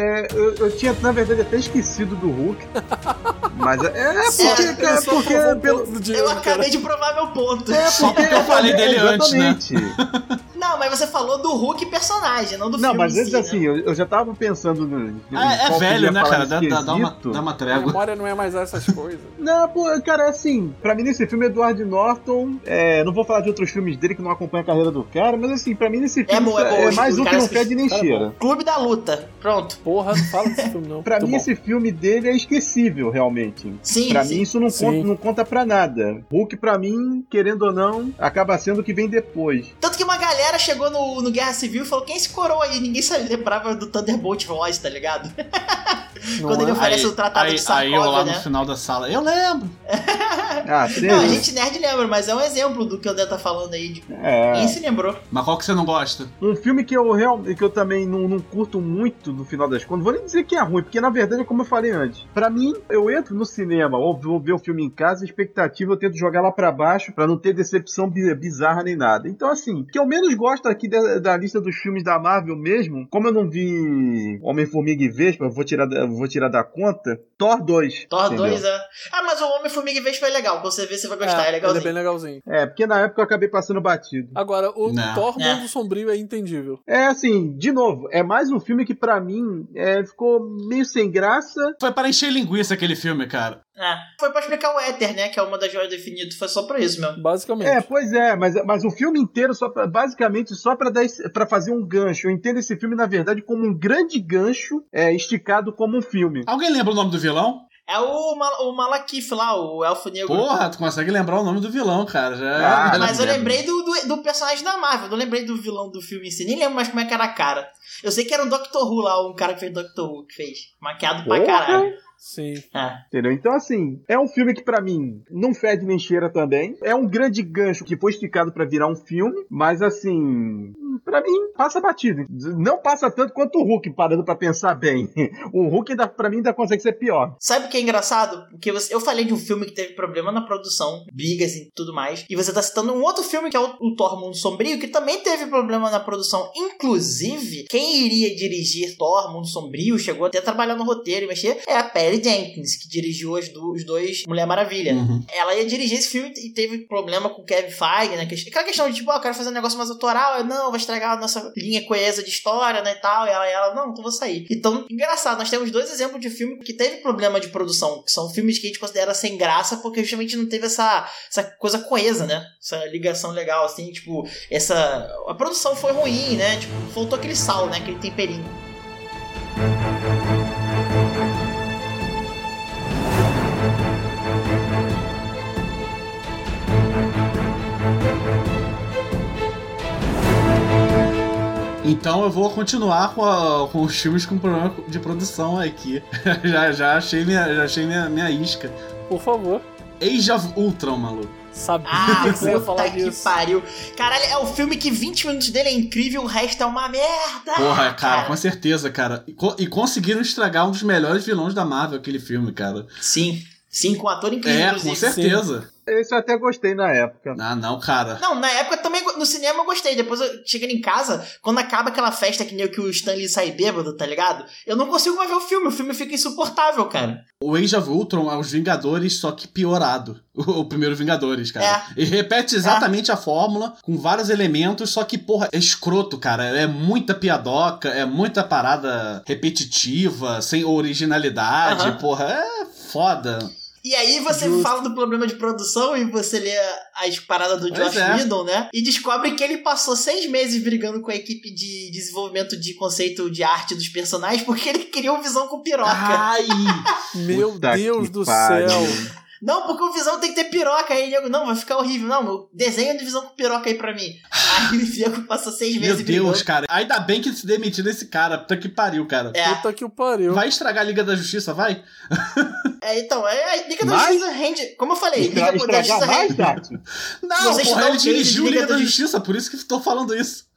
É, eu, eu tinha, na verdade, até esquecido do Hulk. Mas é, é porque, É, cara, Só porque um pelo, ponto do Diego, Eu cara. acabei de provar meu ponto. é Só porque eu falei dele antes, né? exatamente. Não, mas você falou do Hulk personagem, não do Não, filme. mas em antes si, né? assim, eu, eu já tava pensando no. no Ah, é velho, né, cara? Dá, dá- dá uma, dá uma A trégua. memória não é mais essas coisas. Não, pô, cara, assim, pra mim nesse filme, Edward Norton, é, não vou falar de outros filmes dele que não acompanham a carreira do cara, mas assim, pra mim nesse filme bom, é bom, mais o um que cara não fede nem cara é cheira. Clube da Luta. Pronto. Porra, não fala desse filme, não. Pra Muito mim, bom. esse filme dele é esquecível, realmente. Sim, Pra sim. mim, isso não Sim. conta, não conta pra nada. Hulk, pra mim, querendo ou não, acaba sendo o que vem depois. Tanto que uma galera chegou no, no Guerra Civil e falou: quem é esse coroa aí? Ninguém se lembrava do Thunderbolt Royce, tá ligado? Quando é? ele oferece o tratado aí, de aí eu lá Sarkov, no né? final da sala, eu lembro. Ah, Não, a gente nerd lembra, mas é um exemplo do que o André tá falando aí. De... É. Quem se lembrou? Mas qual que você não gosta? Um filme que eu, real, que eu também não, não curto muito no final das contas, não vou nem dizer que é ruim, porque na verdade é como eu falei antes. Pra mim, eu entro no cinema ou vou ver o filme em casa, a expectativa eu tento jogar lá pra baixo pra não ter decepção bi- bizarra nem nada. Então, assim, o que eu menos gosto aqui da, da lista dos filmes da Marvel mesmo, como eu não vi Homem-Formiga e Vespa, vou tirar, da- vou tirar da conta. Thor 2. Thor entendeu? 2 é. Ah, mas o Homem-Formiga e Vespa é legal. Quando você ver, você vai gostar. É, ele é legalzinho. bem legalzinho. É, porque na época eu acabei passando batido. Agora, o Não. Thor É. Mundo Sombrio é entendível. É assim, de novo, é mais um filme que pra mim é, ficou meio sem graça. Foi para encher linguiça aquele filme, cara. É. Foi pra explicar o Éter, né? Que é uma das joias do infinito. Foi só pra isso mesmo. Basicamente. É, pois é, mas, mas o filme inteiro só pra, basicamente só pra dar esse- pra fazer um gancho. Eu entendo esse filme na verdade como um grande gancho é, esticado como um filme. Alguém lembra o nome do vilão? É o, Mal o Malakith lá, o Elfo Negro. Porra, tu consegue lembrar o nome do vilão, cara. Já Ah, Mas eu lembrei do, do, do personagem da Marvel, eu não lembrei do vilão do filme em si, nem lembro mais como é que era a cara. Eu sei que era o Doctor Who lá, um cara que fez Doctor Who, que fez. Maquiado pra Porra! caralho. Sim. É. Entendeu? Então, assim, é um filme que pra mim não fede nem cheira também. É um grande gancho que foi esticado pra virar um filme, mas assim, pra mim passa batido. Não passa tanto quanto o Hulk, parando pra pensar bem. O Hulk, ainda, pra mim, ainda consegue ser pior. Sabe o que é engraçado? Porque você- eu falei de um filme que teve problema na produção, brigas e tudo mais, e você tá citando um outro filme que é o, o Thor Mundo Sombrio, que também teve problema na produção. Inclusive, quem iria dirigir Thor Mundo Sombrio, chegou até a trabalhar no roteiro e mexer, é a Patty Jenkins, que dirigiu as do- os dois Mulher Maravilha. Uhum. Ela ia dirigir esse filme e teve problema com o Kevin Feige, né? Que- Aquela questão de tipo, ah, eu quero fazer um negócio mais autoral, eu, não, vai estragar a nossa linha coesa de história, né, e tal. E ela, ela não, então vou sair. Então, engraçado, nós temos dois exemplos de filme que teve problema de produção, que são filmes que a gente considera sem graça, porque justamente não teve essa, essa coisa coesa, né? Essa ligação legal, assim, tipo, essa. A produção foi ruim, né? Tipo, faltou aquele sal, né? Aquele temperinho. Então eu vou continuar com, a- com os filmes com problema de produção aqui. já, já achei, minha, já achei minha, minha isca. Por favor. Age of Ultron, maluco. Sabia Ah, que você ia falar que disso. pariu. Caralho, é o filme que 20 minutos dele é incrível, o resto é uma merda. Porra, cara, com certeza, cara. E, co- e conseguiram estragar um dos melhores vilões da Marvel, aquele filme, cara. Sim, sim, com um ator incrível. É, com certeza. Esse eu até gostei na época. Ah, não, cara. Não, na época também, no cinema eu gostei. Depois eu chegando em casa, quando acaba aquela festa que nem o que o Stanley sai bêbado, tá ligado? Eu não consigo mais ver o filme, o filme fica insuportável, cara. O Age of Ultron é os Vingadores, só que piorado. O, o primeiro Vingadores, cara. E repete exatamente a fórmula, com vários elementos, só que, porra, é escroto, cara. É muita piadoca, é muita parada repetitiva, sem originalidade, porra, é foda. E aí você Justo. fala do problema de produção e você lê as paradas do Pois Josh é. Whedon, né? E descobre que ele passou seis meses brigando com a equipe de desenvolvimento de conceito de arte dos personagens porque ele queria um Visão com piroca. Ai! Meu Deus do pariu. céu. Não, porque o Visão tem que ter piroca. Aí, nego, não, vai ficar horrível. Não, meu, desenho de Visão com piroca aí pra mim. Aí o Diego passou seis Meu meses Deus, brigando. cara. Ainda bem que se demitiu esse cara. Puta que pariu, cara. É, Puta que o pariu. Vai estragar a Liga da Justiça, vai? é, então, é, a Liga da Mas- Justiça rende. Como eu falei, Liga Estra- da Justiça mais, rende. Não, Você estudar porra, ele o dirigiu Liga Liga da da Justiça, por isso que tô falando isso.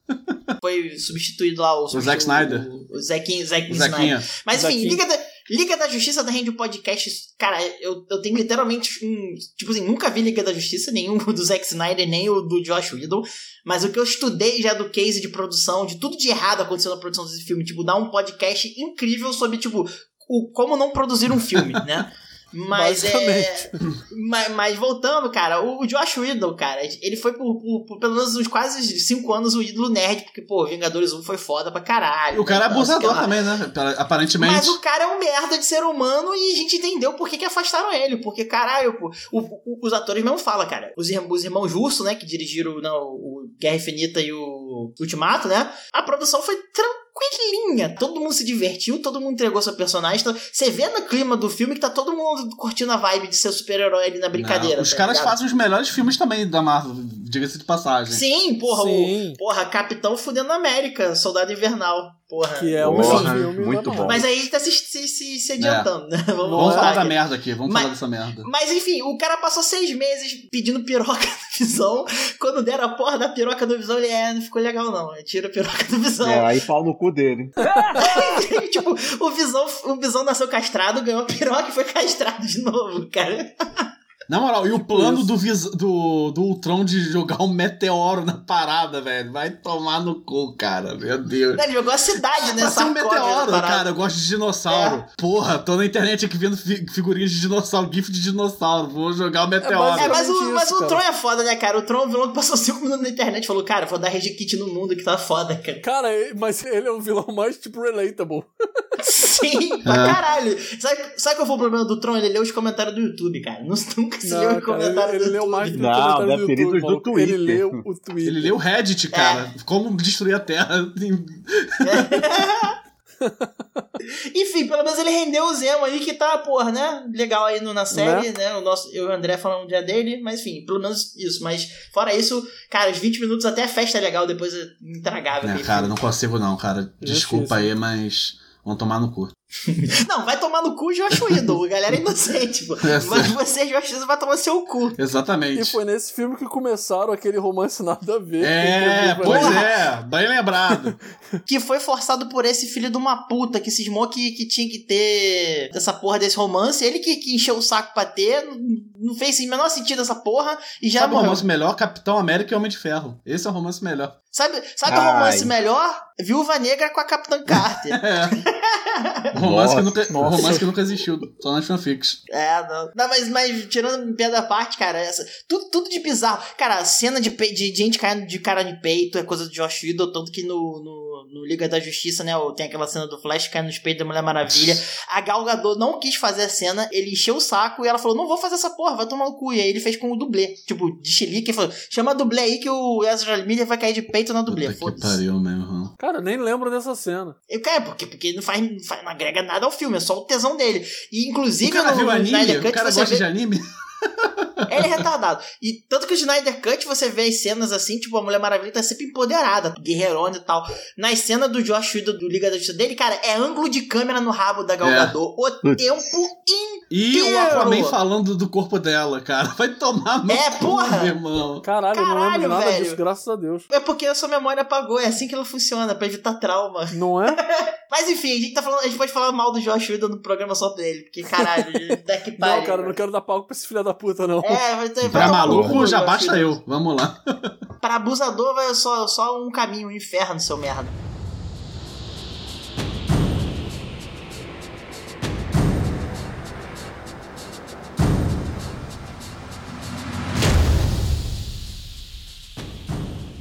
Foi substituído lá o, Zack Snyder. O, o Zequinho, Zack O Snyder. Zequinha. Mas enfim, Zaquinho. Liga da, Liga da Justiça da Rende o podcast. Cara, eu, eu tenho literalmente um. Tipo assim, nunca vi Liga da Justiça, nenhum do Zack Snyder, nem o do Josh Whedon. Mas o que eu estudei já do case de produção, de tudo de errado aconteceu na produção desse filme, tipo, dá um podcast incrível sobre, tipo, o, como não produzir um filme, né? Mas é. Mas, mas voltando, cara, o, o Josh Whedon, cara, ele foi por, por- por pelo menos uns quase 5 anos o ídolo nerd, porque, pô, Vingadores 1 foi foda pra caralho. O cara é sei abusador também, né? Aparentemente. Mas o cara é um merda de ser humano e a gente entendeu por que, que afastaram ele. Porque, caralho, pô, o- o- os atores mesmo falam, cara. Os, os irmãos Russo, né, que dirigiram não, o Guerra Infinita e o Ultimato, né? A produção foi tranquilinha. Todo mundo se divertiu, todo mundo entregou seu personagem. Então, Você vê no clima do filme que tá todo mundo curtindo a vibe de ser super-herói ali na brincadeira. Não, os tá caras ligado? fazem os melhores filmes também da Marvel, diga-se de passagem. Sim, porra, Sim. o porra, Capitão Fudendo América, Soldado Invernal. Porra. Que é o Porra, filme muito bom. Mas aí a gente tá se, se, se, se adiantando, né? Vamos, Vamos voltar falar da merda aqui, vamos Mas- falar dessa merda. Mas enfim, o cara passou seis meses pedindo piroca do Visão. Quando deram a porra da piroca do Visão, ele é, não ficou legal não. Ele Tira a piroca do Visão. É, aí pau no cu dele. Tipo, o Visão, o Visão nasceu castrado, ganhou a piroca e foi castrado de novo, cara. Na moral, e o plano do, vis- do, do Ultron de jogar um meteoro na parada, velho? Vai tomar no cu, cara. Meu Deus. Ele jogou a cidade, né? Ser um meteoro, cara. Eu gosto de dinossauro. Porra, tô na internet aqui vendo fi- figurinhas de dinossauro, gif de dinossauro. Vou jogar o meteoro. É, mas o, mas o. Tron é foda, né, cara? O Tron é um vilão que passou 5 minutos na internet e falou, cara, vou dar Regikit no mundo que tá foda, cara. Cara, mas ele é um vilão mais, tipo, relatable. Sim, pra caralho. Sabe, sabe qual foi o problema do Tron? Ele leu os comentários do YouTube, cara. Não- Nunca Não, comentários ele, ele leu mais do que Não, comentário deve do YouTube, do. Twitter. Ele leu o Twitter. Ele leu o Reddit, cara. Como destruir a Terra. Enfim, pelo menos ele rendeu o Zemo aí, que tá, porra, né? Legal aí no- na série, né? O nosso, eu e o André falando um dia dele, mas enfim, pelo menos isso. Mas fora isso, cara, os 20 minutos até a festa é legal, depois é intragável. É, cara, filme. não consigo não, cara. Desculpa aí, mas vão tomar no cu. Não, vai tomar no cu Josh Whedon, a galera é inocente, pô. É, Mas você, Josh Whedon, vai tomar seu cu. Exatamente. E foi nesse filme que começaram aquele romance nada a ver. É, pois é, bem lembrado. Que foi forçado por esse filho de uma puta que cismou que, que tinha que ter essa porra desse romance. Ele que, que encheu o saco pra ter, não, fez o menor sentido essa porra e já Sabe o morreu. romance melhor? Capitão América e Homem de Ferro. Esse é o romance melhor. Sabe, sabe o romance melhor? Viúva Negra com a Capitã Carter. É. Romance, que nunca, romance que nunca existiu, só nas fanfics. É, não. Não, mas, mas tirando piada da parte, cara, essa, tudo, tudo de bizarro. Cara, a cena de, pe- de, de gente caindo de cara de peito é coisa do Josh Whedon, tanto que no, no, no Liga da Justiça, né, tem aquela cena do Flash caindo nos peitos da Mulher Maravilha. A Gal Gadot não quis fazer a cena, ele encheu o saco e ela falou, não vou fazer essa porra, vai tomar no cu. E aí ele fez com o dublê, tipo, de chilique, e falou, chama a dublê aí que o Ezra Miller vai cair de peito na dublê, Puta que foda-se. Cara, nem lembro dessa cena. Eu, cara, porque, porque não, faz, não faz- não agrega nada ao filme, é só o tesão dele. E inclusive O cara no, viu no anime? Snyder O Cut cara você gosta vê... de anime? Ele é retardado. E tanto que o Snyder Cut você vê as cenas assim, tipo, a Mulher Maravilha tá sempre empoderada, guerreirona e tal. Nas cenas do Josh Whedon do Liga da Justiça dele, cara, é ângulo de câmera no rabo da Gal É. O tempo inteiro. E Que horror. também falando do corpo dela, cara. Vai tomar no É, cu, porra. meu irmão. Caralho, eu não Caralho, lembro nada velho. disso, graças a Deus. É porque a sua memória apagou, é assim que ela funciona, pra evitar trauma. Não é? Mas enfim, a gente tá falando, a gente pode falar mal do Josh Whedon no programa só dele, porque caralho, daqui pariu. Não, cara, eu não quero dar palco pra esse filho da puta, não. É, vai ter. Pra maluco, já basta Whedon. eu. Vamos lá. Pra abusador vai só, só um caminho, um inferno, seu merda.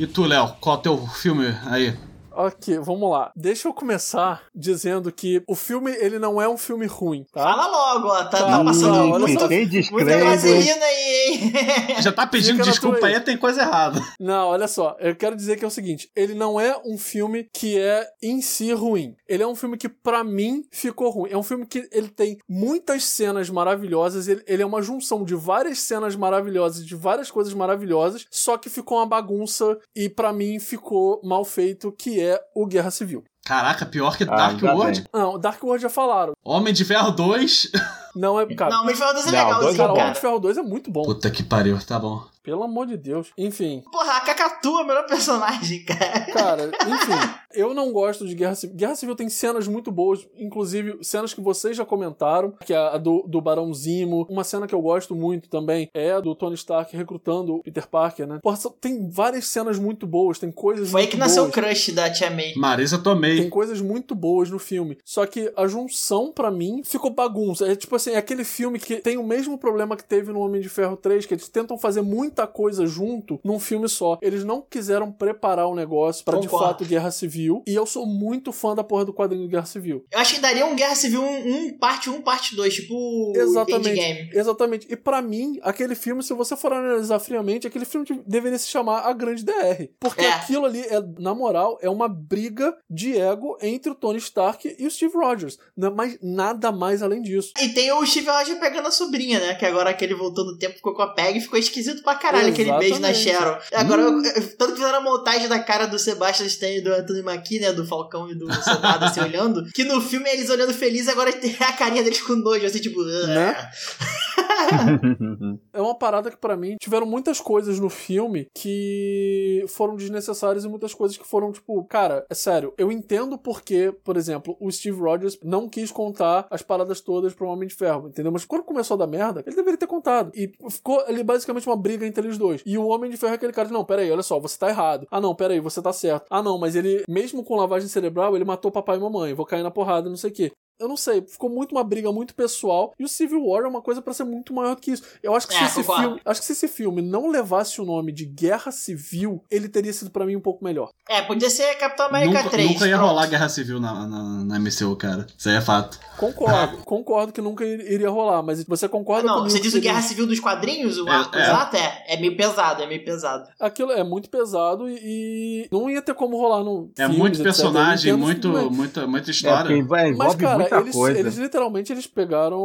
E tu, Léo, qual é o teu filme aí? Ok, vamos lá. Deixa eu começar dizendo que o filme, ele não é um filme ruim, tá? Fala logo, ó. Tá, tá Calma, passando olha muito, só. Tem muita vaselina aí, hein? Já tá pedindo desculpa aí, tem coisa errada. Não, olha só, eu quero dizer que é o seguinte, ele não é um filme que é em si ruim. Ele é um filme que pra mim ficou ruim. É um filme que ele tem muitas cenas maravilhosas, ele, ele é uma junção de várias cenas maravilhosas, de várias coisas maravilhosas, só que ficou uma bagunça e pra mim ficou mal feito, que é o Guerra Civil. Caraca, pior que Ah, Dark ainda World. bem. Não, Dark World já falaram. Homem de Ferro 2. Não é, cara. Não, mas Ferro 2 é Não, dois legalzinho, é cara, bom. Homem de Ferro 2 é muito bom. Puta que pariu, tá bom. Pelo amor de Deus. Enfim, Porra, a Cacatu é o melhor personagem, cara. Cara, enfim, eu não gosto de Guerra Civil. Guerra Civil tem cenas muito boas, inclusive cenas que vocês já comentaram, que é a do, do Barão Zimo. Uma cena que eu gosto muito também é a do Tony Stark recrutando o Peter Parker, né? Porra, tem várias cenas muito boas, tem coisas Foi aí muito que nasceu o crush da Tia May. Marisa Tem Tomei. coisas muito boas no filme. Só que a junção, pra mim, ficou bagunça. É tipo assim, é aquele filme que tem o mesmo problema que teve no Homem de Ferro 3, que eles tentam fazer muita coisa junto num filme só. Eles não quiseram preparar o negócio pra de fato Guerra Civil. E eu sou muito fã da porra do quadrinho de Guerra Civil. Eu acho que daria um Guerra Civil 1, um, parte 1, parte 2, tipo Exatamente. Endgame. Exatamente. E pra mim, aquele filme, se você for analisar friamente, aquele filme de- deveria se chamar A Grande DR. Porque É. aquilo ali, é, na moral, é uma briga de ego entre o Tony Stark e o Steve Rogers. Não é mais nada mais além disso. E tem o Steve Rogers pegando a sobrinha, né? Que agora que ele voltou no tempo ficou com a Peg ficou esquisito pra caralho aquele beijo na Exatamente. Sharon. Agora, eu- eu- tanto que fizeram a montagem da cara do Sebastian Stan e do Anthony Mackie, né? Do Falcão e do Soldado, assim, olhando. Que no filme é eles olhando felizes, agora tem a carinha deles com nojo, assim, tipo... Né? é uma parada que para mim tiveram muitas coisas no filme que foram desnecessárias e muitas coisas que foram tipo, cara, é sério, eu entendo porque, por exemplo, o Steve Rogers não quis contar as paradas todas pro Homem de Ferro, entendeu? Mas quando começou a dar merda, ele deveria ter contado. E ficou ali basicamente uma briga entre eles dois. E o Homem de Ferro é aquele cara de, não, peraí, olha só, você tá errado. Ah, não, peraí, você tá certo. Ah, não, mas ele, mesmo com lavagem cerebral, ele matou papai e mamãe. Vou cair na porrada, não sei o quê eu não sei, ficou muito uma briga muito pessoal. E o Civil War é uma coisa para ser muito maior do que isso. Eu acho que, é, se esse filme, acho que se esse filme não levasse o nome de Guerra Civil, ele teria sido para mim um pouco melhor. É, podia ser Capitão América nunca, 3. Nunca ia pronto. rolar Guerra Civil na, na, na, MCU, cara. Isso aí é fato. Concordo, concordo que nunca iria rolar, mas você concorda ah, não, Você diz o Guerra Civil dos quadrinhos? O é, é. exato? É, é meio pesado, é meio pesado. Aquilo é muito pesado e, e não ia ter como rolar no. É filmes, muito personagem, muito, muita, muita história. É, vai, mas, cara, eles, eles literalmente eles pegaram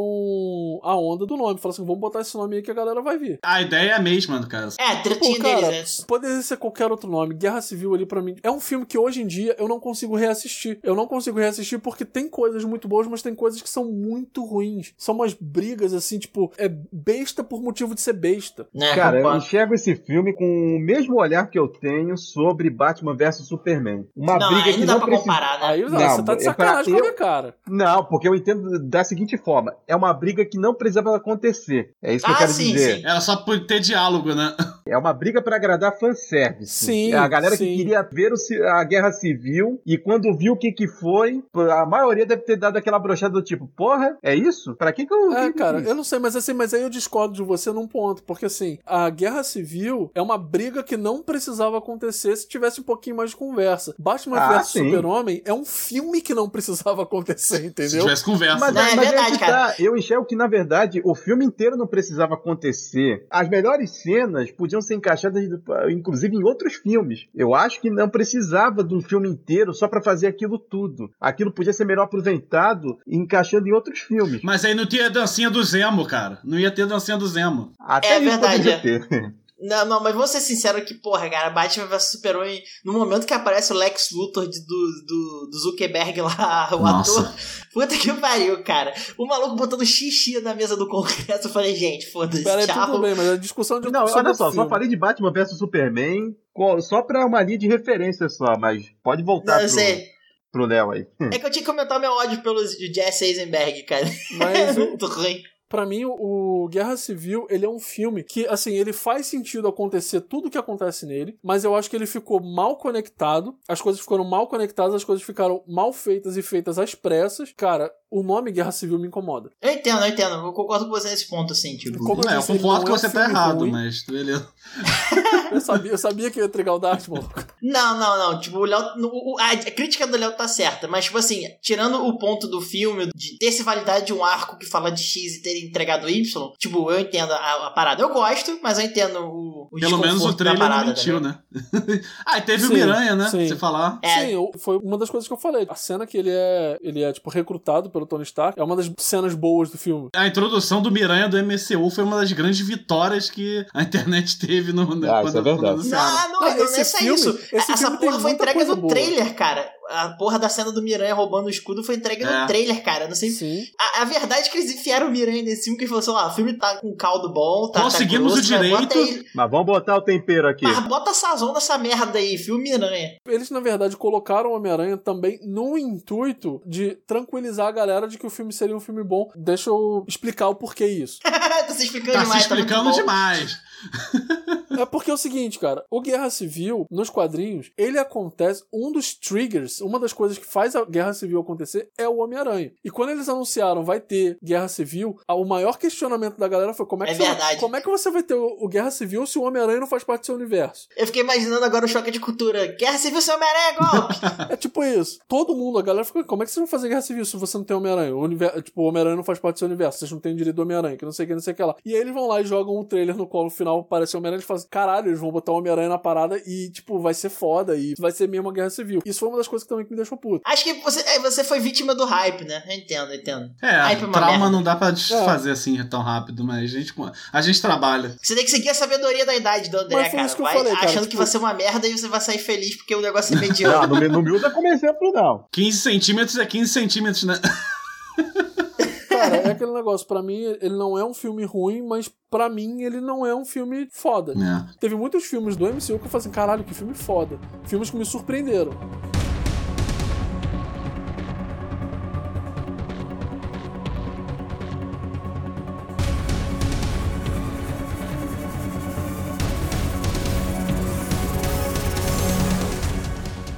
a onda do nome. Falaram assim: vamos botar esse nome aí que a galera vai vir. A ideia é a mesma, cara. É, tretinha deles, né? Poderia ser qualquer outro nome. Guerra Civil ali para mim. É um filme que hoje em dia eu não consigo reassistir. Eu não consigo reassistir porque tem coisas muito boas, mas tem coisas que são muito ruins. São umas brigas assim, tipo, é besta por motivo de ser besta. É, cara, eu enxergo esse filme com o mesmo olhar que eu tenho sobre Batman vs Superman. Uma não, briga que não não dá pra precisa... comparar, né? Aí não, você tá de sacanagem com a minha cara. Não, porque eu entendo da seguinte forma: é uma briga que não precisava acontecer. É isso que ah, eu quero sim, dizer. Sim. Era só por ter diálogo, né? É uma briga para agradar fanservice. Sim. É a galera sim. que queria ver o, a guerra civil e quando viu o que que foi, a maioria deve ter dado aquela brochada do tipo, porra, é isso? Pra que que eu. É, cara, eu não sei, mas assim, mas aí eu discordo de você num ponto, porque assim, a guerra civil é uma briga que não precisava acontecer se tivesse um pouquinho mais de conversa. Batman Ah, vs. Super-Homem é um filme que não precisava acontecer, Se entendeu? tivesse conversa. Mas, Não, é mas verdade, que cara. tá. Eu enxergo que, na verdade, o filme inteiro não precisava acontecer. As melhores cenas podiam ser encaixadas, inclusive, em outros filmes. Eu acho que não precisava de um filme inteiro só pra fazer aquilo tudo. Aquilo podia ser melhor aproveitado encaixando em outros filmes. Mas aí não tinha dancinha do Zemo, cara. Não ia ter dancinha do Zemo. Até É isso verdade, poderia é. ter. Não, não, mas vou ser sincero que, porra, cara, Batman vs Super-Homem, no momento que aparece o Lex Luthor de- do, do, do Zuckerberg lá, o Nossa. ator, puta que pariu, cara. O maluco botando xixi na mesa do Congresso, eu falei, gente, foda-se, aí, tchau. tudo bem, mas a discussão de Não, olha o só, só filme. falei de Batman vs Superman só pra uma linha de referência só, mas pode voltar Não, pro, sei. pro Léo aí. É que eu tinha que comentar meu ódio pelo Jesse Eisenberg, cara. Mas o, Muito ruim. Pra mim, o o Guerra Civil, ele é um filme que, assim, ele faz sentido acontecer tudo o que acontece nele, mas eu acho que ele ficou mal conectado, as coisas ficaram mal conectadas, as coisas ficaram mal feitas e feitas às pressas. Cara, o nome Guerra Civil me incomoda. Eu entendo, eu entendo. Eu concordo com você nesse ponto, assim, tipo. Como Não, eu concordo que não é você tá errado, ruim. mas beleza. Eu sabia, eu sabia que eu ia entregar o Dart, maluco. Não, não, não. Tipo, o Léo. o- o- A crítica do Léo tá certa, mas, tipo assim, tirando o ponto do filme, de ter se validade de um arco que fala de X e ter entregado Y, tipo, eu entendo a, a parada. Eu gosto, mas eu entendo o. o Pelo menos o trailer não parada mentiu, também. né? ah, e teve o Sim, Miranha, né? sim. Você falar. É. Sim, eu- foi uma das coisas que eu falei. A cena que ele é, ele é, tipo, recrutado pelo Tony Stark é uma das cenas boas do filme. A introdução do Miranha do MCU foi uma das grandes vitórias que a internet teve no, no- Ah, isso é verdade. anunciaram. Não, não, Não, não, esse é só filme- isso. esse Essa filme porra foi entregue no boa. trailer, cara. A porra da cena do Miranha roubando o escudo foi entregue É. no trailer, cara. Não sei. Sim. A, a verdade é que eles enfiaram o Miranha nesse filme que falou assim: ó, o filme tá com caldo bom, tá. Conseguimos tá o grosso, mas direito. Bota, aí, Mas vamos botar o tempero aqui. mas bota sazão nessa merda aí, filme Miranha. Eles, na verdade, colocaram o Homem-Aranha também no intuito de tranquilizar a galera de que o filme seria um filme bom. Deixa eu explicar o porquê isso. tá se explicando Tá demais, se explicando tá muito bom. demais. É porque é o seguinte, cara, o Guerra Civil, nos quadrinhos, ele acontece, um dos triggers, uma das coisas que faz a Guerra Civil acontecer é o Homem-Aranha. E quando eles anunciaram vai ter Guerra Civil, o maior questionamento da galera foi como é que, É você, como é que você vai ter o, Guerra Civil se o Homem-Aranha não faz parte do seu universo? Eu fiquei imaginando agora o choque de cultura. Guerra Civil seu Homem-Aranha é golpe. É tipo isso. Todo mundo, a galera fica, como é que vocês vão fazer Guerra Civil se você não tem Homem-Aranha? O Tipo, o Homem-Aranha não faz parte do seu universo, vocês não têm direito do Homem-Aranha, que não sei o que, não sei o que lá. E aí eles vão lá e jogam um trailer no qual no final aparece o Homem-Aranha e falam assim, caralho, eles vão botar o Homem-Aranha na parada e, tipo, vai ser foda e vai ser mesmo uma Guerra Civil. Isso foi uma das coisas que também que me deixou puto. Acho que você, é, você foi vítima do hype, né? Eu entendo, eu entendo. É, Hype é uma trauma merda. não dá pra desfazer assim tão rápido, mas a gente, a gente trabalha. Você tem que seguir a sabedoria da idade do André, Mas foi cara. isso que eu vai falei, cara, achando tipo- que vai ser uma merda e você vai sair feliz porque o negócio é Não, mediano. no, no Miúda como exemplo, não. 15 centímetros é 15 centímetros, né? cara, é aquele negócio. Pra mim, ele não é um filme ruim, mas pra mim, ele não é um filme foda. É. Teve muitos filmes do MCU que eu falei assim, caralho, que filme foda. Filmes que me surpreenderam.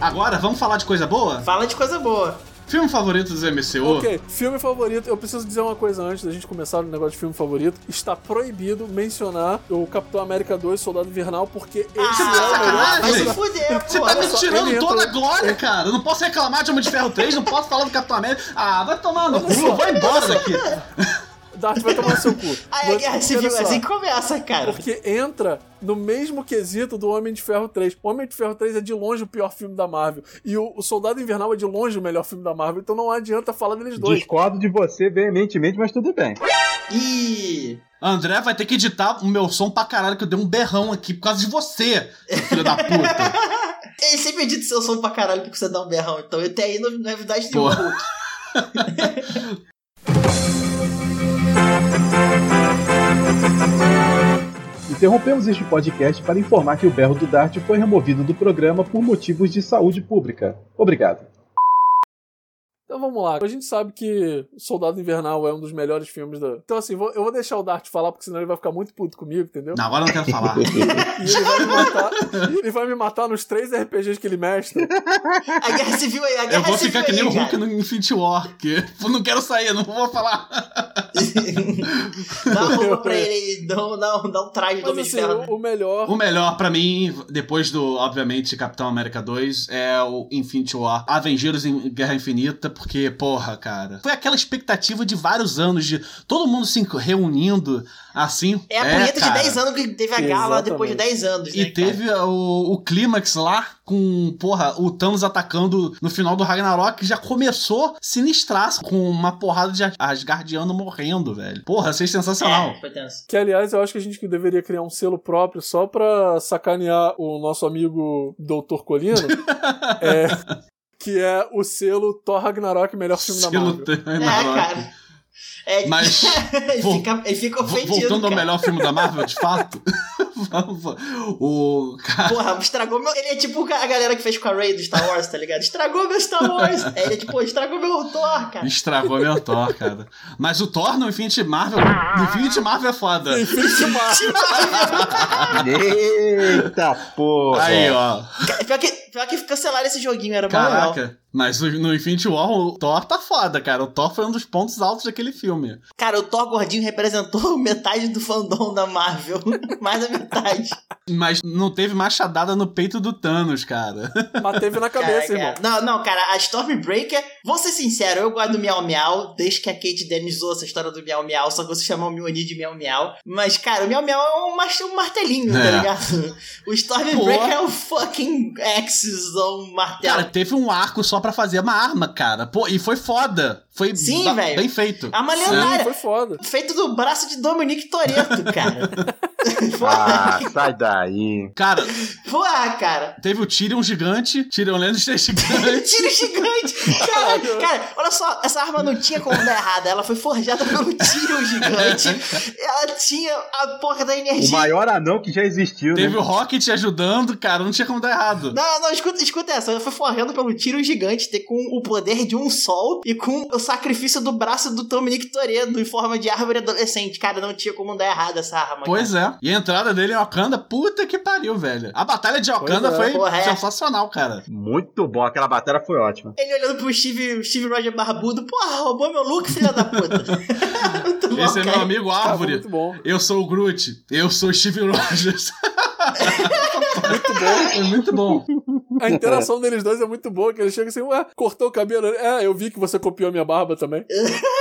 Agora, vamos falar de coisa boa? Fala de coisa boa. Filme favorito dos MCU? Ok, filme favorito. Eu preciso dizer uma coisa antes da gente começar o negócio de filme favorito. Está proibido mencionar o Capitão América 2 Soldado Invernal, porque esse Ah, é o melhor vai se fuder, Você tá me tirando ele toda a entra- glória, cara. Eu não posso reclamar de Homem de Ferro 3, não posso falar do Capitão América. Ah, vai tomar no cu, vai embora daqui. Darth vai tomar no seu cu. Aí a guerra civil só, assim começa, cara. Porque entra no mesmo quesito do Homem de Ferro 3. O Homem de Ferro 3 é de longe o pior filme da Marvel. E o, o Soldado Invernal é de longe o melhor filme da Marvel. Então não adianta falar deles dois. Discordo de você veementemente, mas tudo bem. Ih. André vai ter que editar o meu som pra caralho, que eu dei um berrão aqui por causa de você, filho da puta. Ele sempre edita seu som pra caralho porque você dá um berrão. Então até aí não não é novidade nenhuma. Interrompemos este podcast para informar que o berro do Dart foi removido do programa por motivos de saúde pública. Obrigado. Então vamos lá. A gente sabe que Soldado Invernal é um dos melhores filmes da. Então, assim, vou- eu vou deixar o Dart falar, porque senão ele vai ficar muito puto comigo, entendeu? Não, agora eu não quero falar. E ele vai me matar. ele vai me matar nos três RPGs que ele mestra. A guerra civil aí, a guerra Eu vou civil ficar que nem o Hulk no Infinity War, que eu não quero sair, eu não vou falar. Dá uma roupa pra ele dá, um- dá, um- dá um traje do Mas assim, né? o, o melhor. O melhor pra mim, depois do, obviamente, Capitão América 2, é o Infinity War. Avengers em Guerra Infinita, porque, porra, cara. Foi aquela expectativa de vários anos, de todo mundo se reunindo assim. É a punheta de cara. 10 anos que teve a gala Exatamente. depois de 10 anos, né, E teve o, o clímax lá com, porra, o Thanos atacando no final do Ragnarok, que já começou sinistraço, com uma porrada de Asgardiano morrendo, velho. Porra, sensacional. É, foi tenso. Que, aliás, eu acho que a gente deveria criar um selo próprio só pra sacanear o nosso amigo Doutor Colino. é, que é o selo Thor Ragnarok, melhor filme da Selo Marvel. É, Ragnarok. cara. É, Mas, ele, fica, ele fica ofendido. Voltando ao cara. melhor filme da Marvel, de fato. o. Cara, Porra, estragou meu. Ele é tipo a galera que fez com a Ray do Star Wars, tá ligado? Estragou meu Star Wars. Aí ele é tipo, estragou meu Thor, cara. estragou meu Thor, cara. Mas o Thor no Infinity Marvel. No Infinity Marvel é foda. Infinity Marvel. Eita porra! Aí, ó. Pior que, pior que cancelaram esse joguinho, era legal. Caraca. Mas no no Infinity War, o Thor tá foda, cara. O Thor foi um dos pontos altos daquele filme. Cara, o Thor gordinho representou metade do fandom da Marvel. Mais da metade. Mas não teve machadada no peito do Thanos, cara. Mas teve na cabeça, Cara, irmão. cara. Não, não, cara, a Stormbreaker, vou ser sincero, eu gosto do Miau Miau, desde que a Kate Dennis usou essa história do Miau Miau, só que você chamar o Mjolnir de Miau Miau. Mas, cara, o Miau Miau é um, mar- um martelinho, tá É. ligado? O Stormbreaker Pô. é um fucking Axis ou um martelo. Cara, teve um arco só pra fazer uma arma, cara. Pô, e foi foda. Foi Sim, ba- velho. bem feito. A uma Sim, lendária. foi foda. Feito do braço de Dominique Toretto, cara. Ah, sai daí. Cara, Porra, cara. teve o Tyrion gigante, Tyrion Lannister gigante. Tiro gigante! Caralho, cara, olha só, essa arma não tinha como dar errado. Ela foi forjada pelo tiro gigante. Ela tinha a porra da O energia. maior anão que já existiu, Teve né? o Rocket ajudando, cara, não tinha como dar errado. Não, não, escuta, escuta essa. Ela foi forjada pelo tiro gigante ter com o poder de um sol e com o sacrifício do braço do Dominique Toredo em forma de árvore adolescente. Cara, não tinha como dar errado essa arma. Pois é. E a entrada dele em Wakanda, puta que pariu, velho. A batalha de Wakanda é. foi Porra, é. sensacional, cara. Muito bom, aquela batalha foi ótima. Ele olhando pro Steve, Steve Roger Barbudo. Porra, roubou meu look, filha da puta. Muito bom, Esse é meu cara. amigo Cara, foi Árvore. muito bom. Eu sou o Groot. Eu sou o Steve Rogers. Muito bom. Foi muito bom. A interação deles dois é muito boa, que ele chega assim, ué, cortou o cabelo. É, eu vi que você copiou a minha barba também.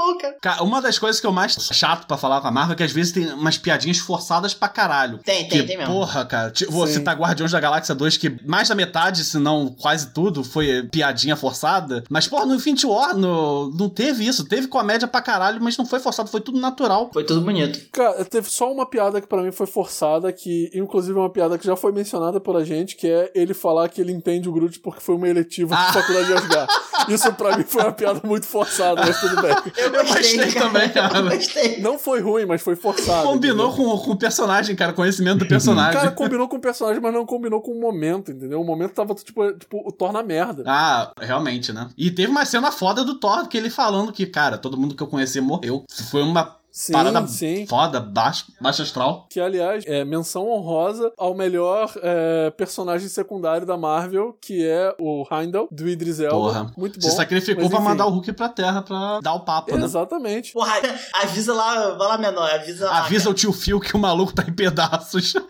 Bom, cara. Cara, uma das coisas que eu mais chato pra falar com a Marvel é que às vezes tem umas piadinhas forçadas pra caralho. Tem, tem, que, tem mesmo. Porra, cara. Tipo, vou Sim. citar Guardiões da Galáxia 2, que mais da metade, se não quase tudo, foi piadinha forçada. Mas, porra, no Infinity War no, não teve isso. Teve comédia pra caralho, mas não foi forçado, foi tudo natural. Foi tudo bonito. Cara, teve só uma piada que pra mim foi forçada, que inclusive é uma piada que já foi mencionada pela gente, que é ele falar que ele entende o Groot porque foi uma eletiva Ah. da faculdade de Asgard. Isso pra mim foi uma piada muito forçada, mas tudo bem. Eu Eu gostei, gostei cara. também, cara. Eu gostei. Não foi ruim, mas foi forçado. Combinou com, com o personagem, cara, conhecimento do personagem. Cara, combinou com o personagem, mas não combinou com o momento, entendeu? O momento tava, tipo, tipo o Thor na merda. Ah, realmente, né? E teve uma cena foda do Thor, que ele falando que, cara, todo mundo que eu conheci morreu. Foi uma Sim, parada sim. foda, baixo, baixo astral. Que, aliás, é menção honrosa ao melhor é, personagem secundário da Marvel, que é o Heimdall, do Idris Elba. Porra. Muito bom. Se sacrificou mas, pra enfim. mandar o Hulk pra terra pra dar o papo, né? Exatamente. Porra, avisa lá, vai lá menor, avisa lá. Avisa o tio Phil que o maluco tá em pedaços.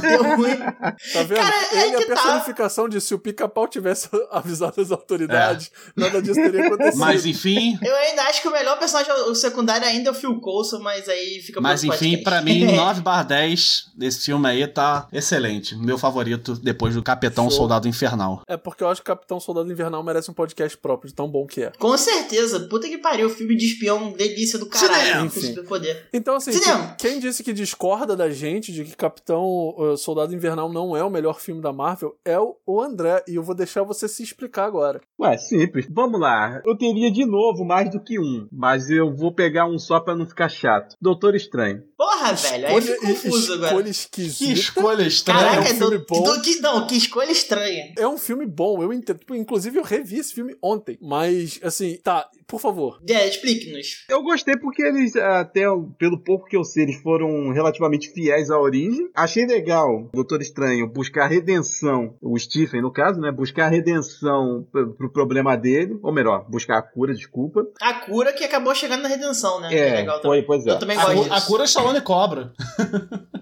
Deu ruim. Tá vendo? Cara, é Ele é a tá. personificação de se o pica-pau tivesse avisado as autoridades, nada disso teria acontecido. É. Mas enfim, Eu ainda acho que o melhor personagem o secundário ainda é o Phil Coulson, mas aí fica mas enfim, pra mim, 9 barra 10 desse filme aí tá excelente. Meu favorito depois do Capitão Show. Soldado Infernal. É porque eu acho que Capitão Soldado Invernal merece um podcast próprio, de tão bom que é. Com certeza. Puta que pariu, filme de espião, delícia do caralho. Cinema. Superpoder. Então, assim, Cinema. quem, quem disse que discorda da gente de que Capitão uh, Soldado Invernal não é o melhor filme da Marvel é o, o André, e eu vou deixar você se explicar agora. Ué, simples. Vamos lá. Eu teria de novo mais do que um, mas eu vou pegar um só pra não ficar chato. Doutor Estranho. Porra, velho, aí eu fico Escolha- confuso agora. escolha Que esquisita. escolha estranha. Caraca, é um filme do, bom. do- que, não, que escolha estranha. É um filme bom, eu entendo. Tipo, Inclusive, eu revi esse filme ontem. Mas, assim, tá, por favor. É, explique-nos. Eu gostei porque eles, até pelo pouco que eu sei, eles foram relativamente fiéis à origem. Achei legal Doutor Estranho buscar redenção, o Stephen, no caso, né? Buscar redenção pro, pro problema dele. Ou melhor, buscar a cura, desculpa. A cura que acabou chegando na redenção, né? Que É, legal foi, também. pois é. Eu também A, gosto cu- disso. a cura é Stallone Cobra.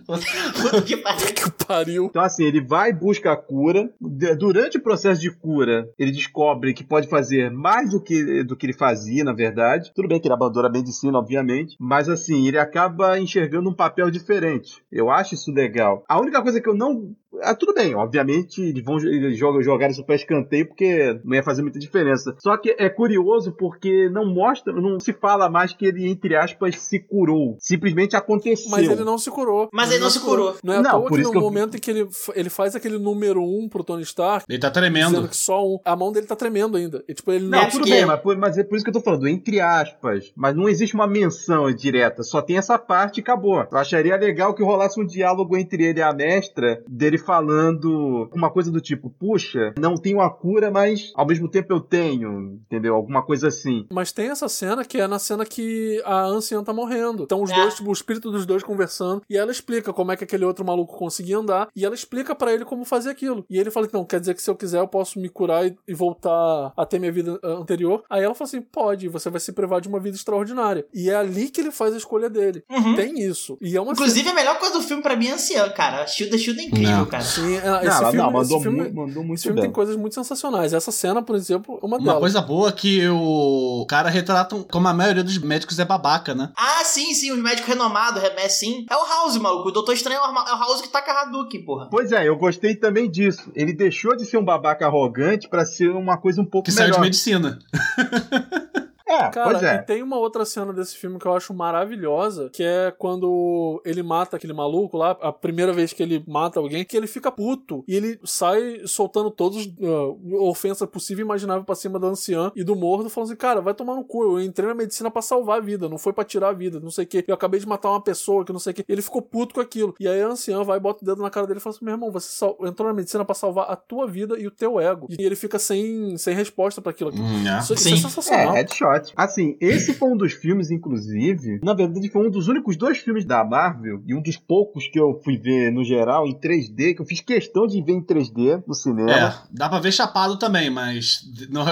Puta que pariu. Que pariu. Então, assim, ele vai e busca a cura. Durante o processo de cura, ele descobre que pode fazer mais do que, do que ele fazia, na verdade. Tudo bem que ele abandona a medicina, obviamente. Mas, assim, ele acaba enxergando um papel diferente. Eu acho isso legal. A única coisa que eu não. Ah, tudo bem, obviamente eles vão eles jogam, jogar isso pra escanteio porque não ia fazer muita diferença. Só que é curioso porque não mostra, não se fala mais que ele, entre aspas, se curou. Simplesmente aconteceu. Mas ele não se curou. Mas ele não se curou. Não é à Não, toa por que isso no que eu- momento em que ele, ele faz aquele número um pro Tony Stark, Ele tá dizendo tremendo. que só um. A mão dele tá tremendo ainda. E, tipo, ele Não, não. É, tudo porque- bem, mas, por- mas é por isso que eu tô falando, entre aspas. Mas não existe uma menção direta, só tem essa parte e acabou. Eu acharia legal que rolasse um diálogo entre ele e a mestra, dele falando uma coisa do tipo, puxa, não tenho a cura, mas ao mesmo tempo eu tenho, entendeu? Alguma coisa assim. Mas tem essa cena que é na cena que a anciã tá morrendo. Então os É. dois, tipo, o espírito dos dois conversando. E ela explica como é que aquele outro maluco conseguia andar. E ela explica pra ele como fazer aquilo. E ele fala que não, quer dizer que se eu quiser eu posso me curar e, e voltar a ter minha vida ah, anterior. Aí ela fala assim: pode, você vai se privar de uma vida extraordinária. E é ali que ele faz a escolha dele. Uhum. Tem isso. E é uma Inclusive, a melhor coisa do filme pra mim é anciã, cara. A Shield, a Shield é incrível, Não. cara. Sim, é, Não, esse ela- filme, não, mandou, esse filme, mu- mandou muito esse filme bem. tem coisas muito sensacionais. Essa cena, por exemplo, é uma Uma delas. coisa boa que o cara retrata um- como a maioria dos médicos é babaca, né? Ah, sim, sim, os médicos renomados, é sim. É o House, maluco. O Doutor Estranho é o é o House que taca Hadouken, porra. Pois é, eu gostei também disso. Ele deixou de ser um babaca arrogante pra ser uma coisa um pouco Que saiu melhor. de medicina. É, Cara, pois é. e tem uma outra cena desse filme que eu acho maravilhosa, que é quando ele mata aquele maluco lá, a primeira vez que ele mata alguém, que ele fica puto e ele sai soltando todos uh, ofensa possível e imaginável pra cima da anciã e do mordo, falando assim, cara, vai tomar no cu, eu entrei na medicina pra salvar a vida, não foi pra tirar a vida, não sei o que, eu acabei de matar uma pessoa, que não sei o que, ele ficou puto com aquilo. E aí a anciã vai e bota o dedo na cara dele e fala assim, meu irmão, você sal- entrou na medicina pra salvar a tua vida e o teu ego. E ele fica sem, sem resposta pra aquilo. Hum, é. Isso, isso Sim. é É, sensacional. headshot. Assim, esse foi um dos filmes, inclusive. Na verdade, foi um dos únicos dois filmes da Marvel e um dos poucos que eu fui ver no geral em 3D, que eu fiz questão de ver em 3D no cinema. É, dá pra ver chapado também, mas. não-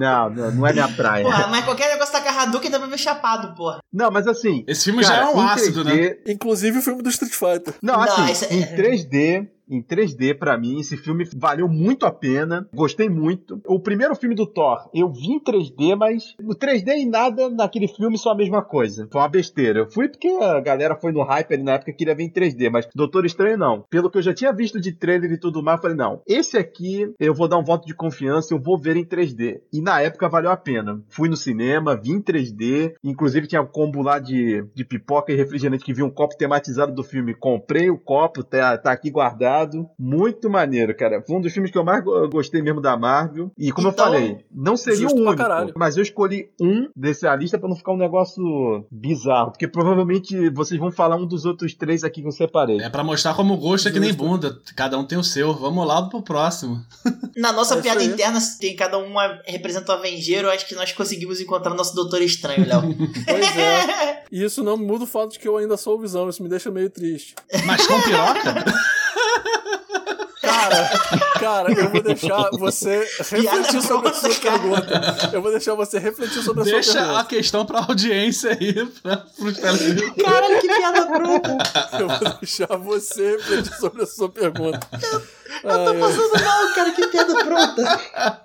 Não, não, não é minha praia. Porra, mas qualquer negócio taca Hadouken dá pra ver chapado, porra. Não, mas assim. Esse filme cara, já é um ácido, 3D, né? Inclusive o filme do Street Fighter. Não, Não, assim, esse é- em 3D, em 3D, pra mim, esse filme valeu muito a pena. Gostei muito. O primeiro filme do Thor, eu vi em 3D, mas no 3D e nada naquele filme só a mesma coisa. Foi uma besteira. Eu fui porque a galera foi no hype ali na época que queria ver em 3D, mas Doutor Estranho não. Pelo que eu já tinha visto de trailer e tudo mais, eu falei, não, esse aqui eu vou dar um voto de confiança, eu vou ver em 3D. E na época valeu a pena. Fui no cinema, vi em 3D, inclusive tinha um combo lá de, de pipoca e refrigerante que vinha um copo tematizado do filme. Comprei o copo, tá, tá aqui guardado. Muito maneiro, cara. Foi um dos filmes que eu mais go- gostei mesmo da Marvel. E como Então, eu falei, não seria o pra único, caralho. mas eu escolhi um dessa lista pra não ficar um negócio bizarro, porque provavelmente vocês vão falar um dos outros três aqui que eu separei. É pra mostrar como o gosto é que nem bunda. Cada um tem o seu. Vamos lá pro próximo. Na nossa É piada aí. interna, tem cada um representa o Avengeiro, eu acho que nós conseguimos encontrar o nosso Doutor Estranho, Léo. Pois é. E isso não muda o fato de que eu ainda sou o Visão, isso me deixa meio triste. Mas com piroca? Cara, cara, eu vou deixar você refletir sobre a sua pergunta. Eu vou deixar você refletir sobre a sua Deixa pergunta. a questão pra audiência aí, pra, pros. Caralho, que piada pronta. Eu vou deixar você refletir sobre a sua pergunta. Eu tô passando mal, cara, que piada pronta.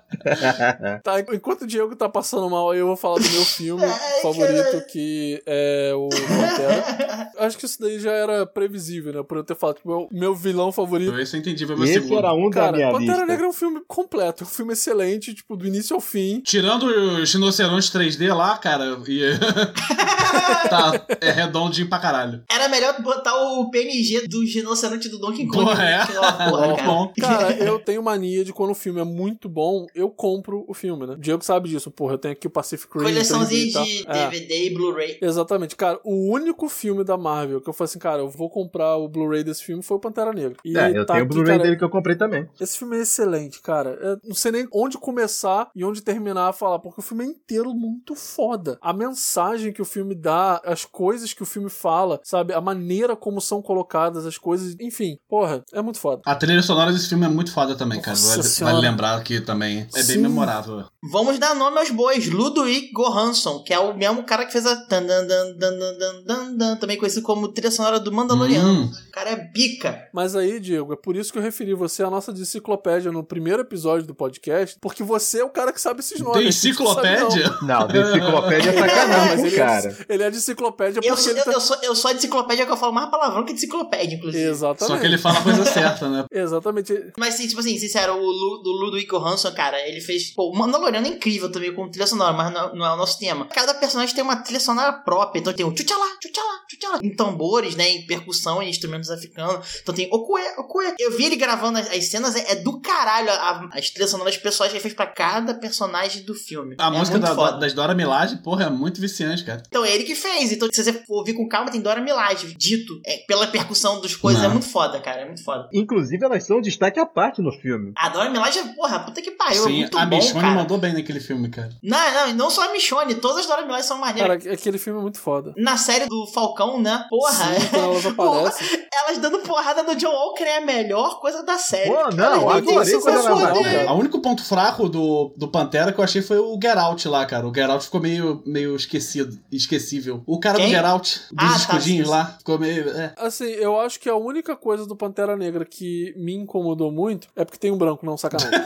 Tá, enquanto o Diego tá passando mal, eu vou falar do meu filme Ai, favorito, caralho. que é o Pantera. Acho que isso daí já era previsível, né? Por eu ter falado que o meu, meu vilão favorito. Esse eu entendi, foi meu Esse era um da Cara, minha Pantera lista. Negra é um filme completo, é um filme excelente, tipo, do início ao fim. Tirando os rinocerontes 3D lá, cara, e... tá, é redondinho pra caralho. Era melhor botar o PNG do rinoceronte do Donkey Kong. Porra, é? Porra, cara. Bom. Cara, eu tenho mania de quando o filme é muito bom, eu compro o filme, né? O Diego sabe disso, porra. Eu tenho aqui o Pacific Rim. 3D Coleçãozinha e de É. DVD e Blu-ray. Exatamente, cara. O único filme da Marvel que eu falei assim, cara, eu vou comprar o Blu-ray desse filme foi o Pantera Negra. E É, eu tá tenho o aqui, Blu-ray cara, dele que eu comprei também. Esse filme é excelente, cara. Eu não sei nem onde começar e onde terminar a falar, porque o filme é inteiro muito foda. A mensagem que o filme dá, as coisas que o filme fala, sabe? A maneira como são colocadas as coisas, enfim. Porra, é muito foda. A trilha sonora desse filme é muito foda também, cara. Nossa Vale, senhora. vale lembrar que também é bem Sim. memorável. Vamos dar nome aos bois. Ludwig Göransson, que é o mesmo cara que fez a dan dan dan também conhecido como trilha sonora do Mandaloriano. Hum. O cara é pica. Mas aí, Diego, é por isso que eu referi você à nossa enciclopédia no primeiro episódio do podcast, porque você é o cara que sabe esses nomes. Não. enciclopédia? Não, da enciclopédia é Não, mas sacanagem, ele, cara. É de, ele é de enciclopédia Eu, ele eu, tá... eu sou, eu sou de enciclopédia que eu falo mais palavrão que de enciclopédia, inclusive. Exatamente. Só que ele fala a coisa certa, né? Exatamente. Mas, sim, tipo assim, sincero, o Lu, do Ludwig Göransson, cara, ele fez... Pô, o Mandaloriano é incrível também com trilha sonora, mas não, não é o nosso tema. Cada personagem tem uma trilha sonora própria. Então tem o tchutchalá, tchutchalá, tchutchalá. Em tambores, né, em percussão, em instrumentos africanos. Então tem Okue, Okue. Eu vi ele gravando as, as cenas, é, é do caralho a- as trilhas sonoras pessoais que ele fez pra cada personagem do filme. A é música da, foda. das Dora Milaje, porra, é muito viciante, cara. Então é ele que fez. Então, se você for ouvir com calma, tem Dora Milaje, dito. É, pela percussão dos coisas, Não. é muito foda, cara. É muito foda. Inclusive, elas são um destaque à parte no filme. A Dora Milaje, porra, puta que pariu. é Sim, muito a bom, Michonne cara. mandou bem naquele filme, cara. Não, não, e não só a Michonne, todas as Dora Milaje são maneiras. Cara, aquele filme é muito foda. Na série do Falcão, né? Porra. Sim, elas Porra, aparecem. elas dando porrada no John Walker é a melhor coisa da série. Pô, não, Cara, adorei ela fode. apareceu. O único ponto fraco do, do Pantera que eu achei foi o Geralt lá, cara. O Geralt ficou meio, meio esquecido, esquecível. O cara Quem? do Geralt, dos Ah, tá, escudinhos sim, lá, ficou meio. É. Assim, eu acho que a única coisa do Pantera Negra que me incomodou muito é porque tem um branco, não, sacanagem.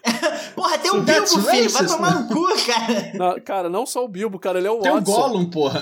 Porra, tem um Bilbo, filho. Vai tomar né? no cu, cara. Não, cara, não só o Bilbo, cara, ele é o Tem o Watson. Gollum, porra.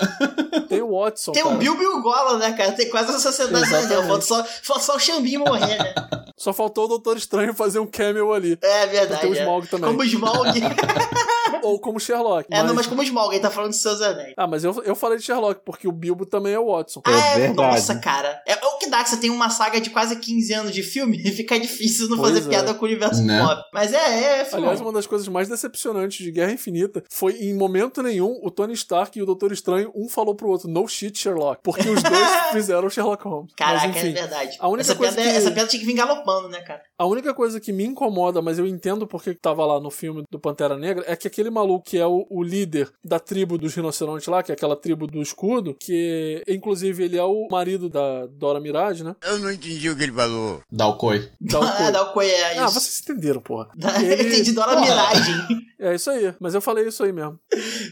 Tem o Watson, Tem cara. o Bilbo e o Gollum, né, cara? Tem quase a sociedade mundial. Falta só, falta só o Xambim morrer, né? Só faltou o Doutor Estranho fazer um cameo ali. É Tem verdade. o é. Smaug também. Como o Smaug. Ou como Sherlock. é, não, mas como o Smaug, ele tá falando dos seus anéis. Ah, mas eu, eu falei de Sherlock, porque o Bilbo também é o Watson. Ah, é, verdade. nossa, cara. É, é o que dá que você tem uma saga de quase 15 anos de filme e fica difícil não Pois fazer é. piada com o universo Né? pop. Mas é, é, filme. Aliás, uma das coisas mais decepcionantes de Guerra Infinita foi, em momento nenhum, o Tony Stark e o Doutor Estranho, um falou pro outro, no shit, Sherlock. Porque os dois fizeram Sherlock Holmes. Caraca, mas, enfim, é verdade. a única essa, coisa piada, é- que- essa piada tinha que vir galopando, né, cara? A única coisa que me incomoda, mas eu entendo porque que tava lá no filme do Pantera Negra, é que aquele maluco que é o, o líder da tribo dos rinocerontes lá, que é aquela tribo do escudo, que inclusive ele é o marido da Dora Mirage, né? Eu não entendi o que ele falou. Dalcoi. Da Ah, dá o coi, é isso. Ah, vocês entenderam, porra. Eu Ele- entendi Dora Porra. Miragem. É isso aí, mas eu falei isso aí mesmo.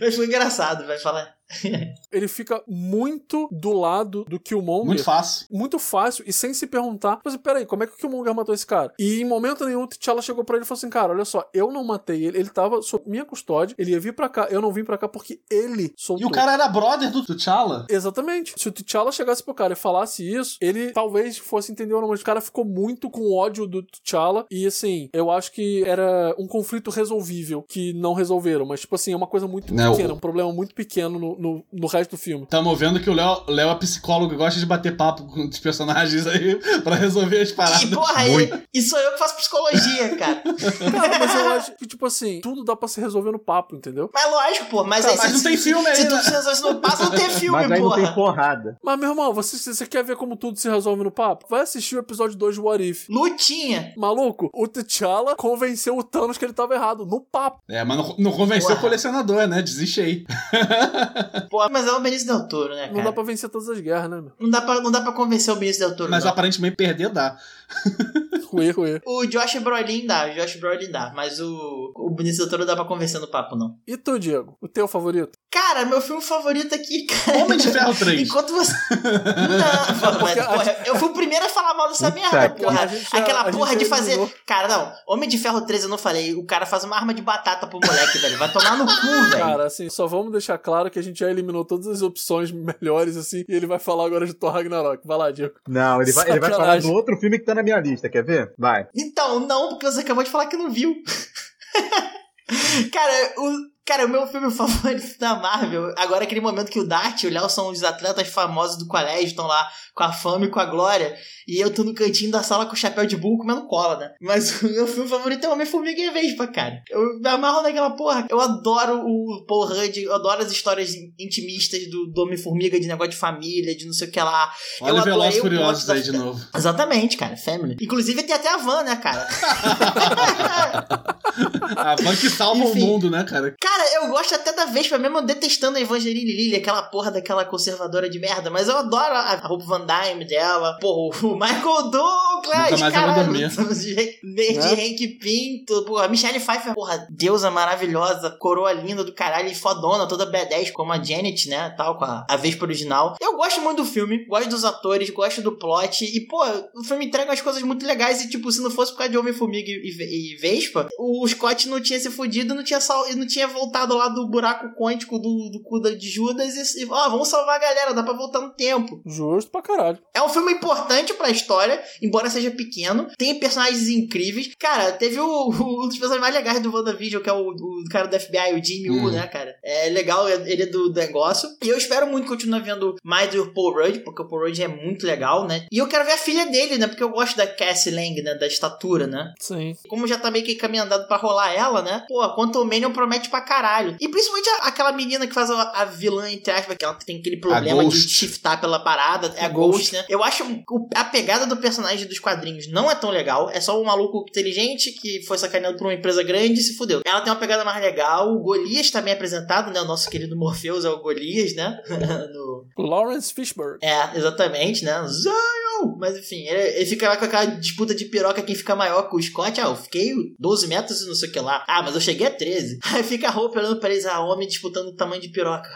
Mas foi engraçado, vai falar. Ele fica muito do lado do Killmonger. Muito fácil. muito fácil e sem se perguntar, mas peraí, como é que o Killmonger matou esse cara? E em momento nenhum o T'Challa chegou pra ele e falou assim, cara, olha só, eu não matei ele, ele tava sob minha custódia, ele ia vir pra cá, eu não vim pra cá porque ele E soltou. o cara era brother do T'Challa. Exatamente. Se o T'Challa chegasse pro cara e falasse isso, ele talvez fosse entender ou não, mas o cara ficou muito com ódio do T'Challa e assim, eu acho que era um conflito resolvível que não resolveram, mas tipo assim, é uma coisa muito Não. pequena, um problema muito pequeno no, no, no, no resto do filme. Tamo vendo que o Léo, Léo é psicólogo e gosta de bater papo com os personagens aí pra resolver as paradas. E, porra, Muito. e, e sou eu que faço psicologia, cara. Cara, mas eu acho que, tipo assim, tudo dá pra se resolver no papo, entendeu? Mas lógico, pô, mas Tá, aí mas se- não tem se- filme aí, Se tudo se resolve no passo, não tem filme, Mas aí não porra. tem porrada. Mas, meu irmão, você, você quer ver como tudo se resolve no papo? Vai assistir o episódio 2 de What If. Lutinha. Maluco, o T'Challa convenceu o Thanos que ele tava errado, no papo. É, mas não, não convenceu Porra. o colecionador, né? Desiste aí. Pô, mas é o Benício Del Toro, né, Não cara? dá pra vencer todas as guerras, né, meu? Não dá pra, não dá pra convencer o Benício Del Toro, Mas não. aparentemente perder dá. Ruê, ruê. O Josh Brolin dá, o Josh Brolin dá, mas o, o Benício Del Toro não dá pra convencer no papo, não. E tu, Diego? O teu favorito? Cara, meu filme favorito aqui, cara. Homem de Ferro 3. Enquanto você. Não, mas, porra, eu fui o primeiro a falar mal dessa merda, porra. gente Aquela porra de fazer. eliminou. Cara, não. Homem de Ferro 3 eu não falei. O cara faz uma arma de batata pro moleque, velho. Vai tomar no cu, velho. Cara, assim, só vamos deixar claro que a gente já eliminou todas as opções melhores, assim, e ele vai falar agora de Thor Ragnarok. Vai lá, Diego. Não, ele vai, ele vai falar do outro filme que tá na minha lista, quer ver? Vai. Então, não, porque você acabou de falar que não viu. cara, o. Cara, o meu filme favorito da Marvel, agora é aquele momento que o Dart e o Léo são os atletas famosos do colégio, estão lá com a fama e com a glória, e eu tô no cantinho da sala com o chapéu de burro comendo cola, né? Mas o meu filme favorito é Homem-Formiga e Vespa, cara. Eu me amarro naquela porra. Eu adoro o Paul Rudd, eu adoro as histórias intimistas do, do Homem-Formiga, de negócio de família, de não sei o que lá. Olha eu o o Furiosos da- aí de novo. Exatamente, cara, Family. Inclusive tem até a van, né, cara? A van que salva Enfim. o mundo, né, cara? Cara, eu gosto até da Vespa, mesmo detestando a Evangeline Lilly, aquela porra daquela conservadora de merda, mas eu adoro a a Hope Van Dyne dela, pô, o Michael Douglas, Nunca mais caralho, dormir. de, de Né? Hank Pinto, pô, a Michelle Pfeiffer, porra, deusa maravilhosa, coroa linda do caralho, e fodona, toda B10, como a Janet, né, tal, com a, a Vespa original. Eu gosto muito do filme, gosto dos atores, gosto do plot, e, pô, o filme entrega umas coisas muito legais, e, tipo, se não fosse por causa de Homem-Formiga e, e- e Vespa, o Scott não tinha se fudido, não tinha, sal, não tinha voltado lá do buraco quântico do, do cu de Judas, e, ó, vamos salvar a galera, dá pra voltar no tempo. Justo pra caralho. É um filme importante pra história, embora seja pequeno. Tem personagens incríveis. Cara, teve o, o- um dos personagens mais legais do WandaVision, que é o, o cara do FBI, o Jimmy Woo, Hum. né, cara? É legal, ele é do negócio. E eu espero muito continuar vendo mais do Paul Rudd, porque o Paul Rudd é muito legal, né? E eu quero ver a filha dele, né? Porque eu gosto da Cassie Lang, né? Da estatura, né? Sim. Como já tá meio que caminho andado pra rolar ela, né? Pô, quanto Manion promete pra caralho. E principalmente a- aquela menina que faz a, a vilã, entre aspas, que ela tem aquele problema de Ghost. shiftar pela parada. É a Ghost, né? Eu acho o- a pegada do personagem dos quadrinhos não é tão legal. É só um maluco inteligente que foi sacaneado por uma empresa grande e se fudeu. Ela tem uma pegada mais legal. O Golias também é apresentado, né? O nosso querido Morpheus é o Golias, né? no, Lawrence Fishburne. é, exatamente, né? Zion! Mas enfim, ele, ele fica lá com aquela disputa de piroca quem fica maior que o Scott. Ah, eu fiquei 12 metros e não sei o que lá. Ah, mas eu cheguei a 13. Aí fica a roupa olhando pra eles, a homem disputando o tamanho de piroca.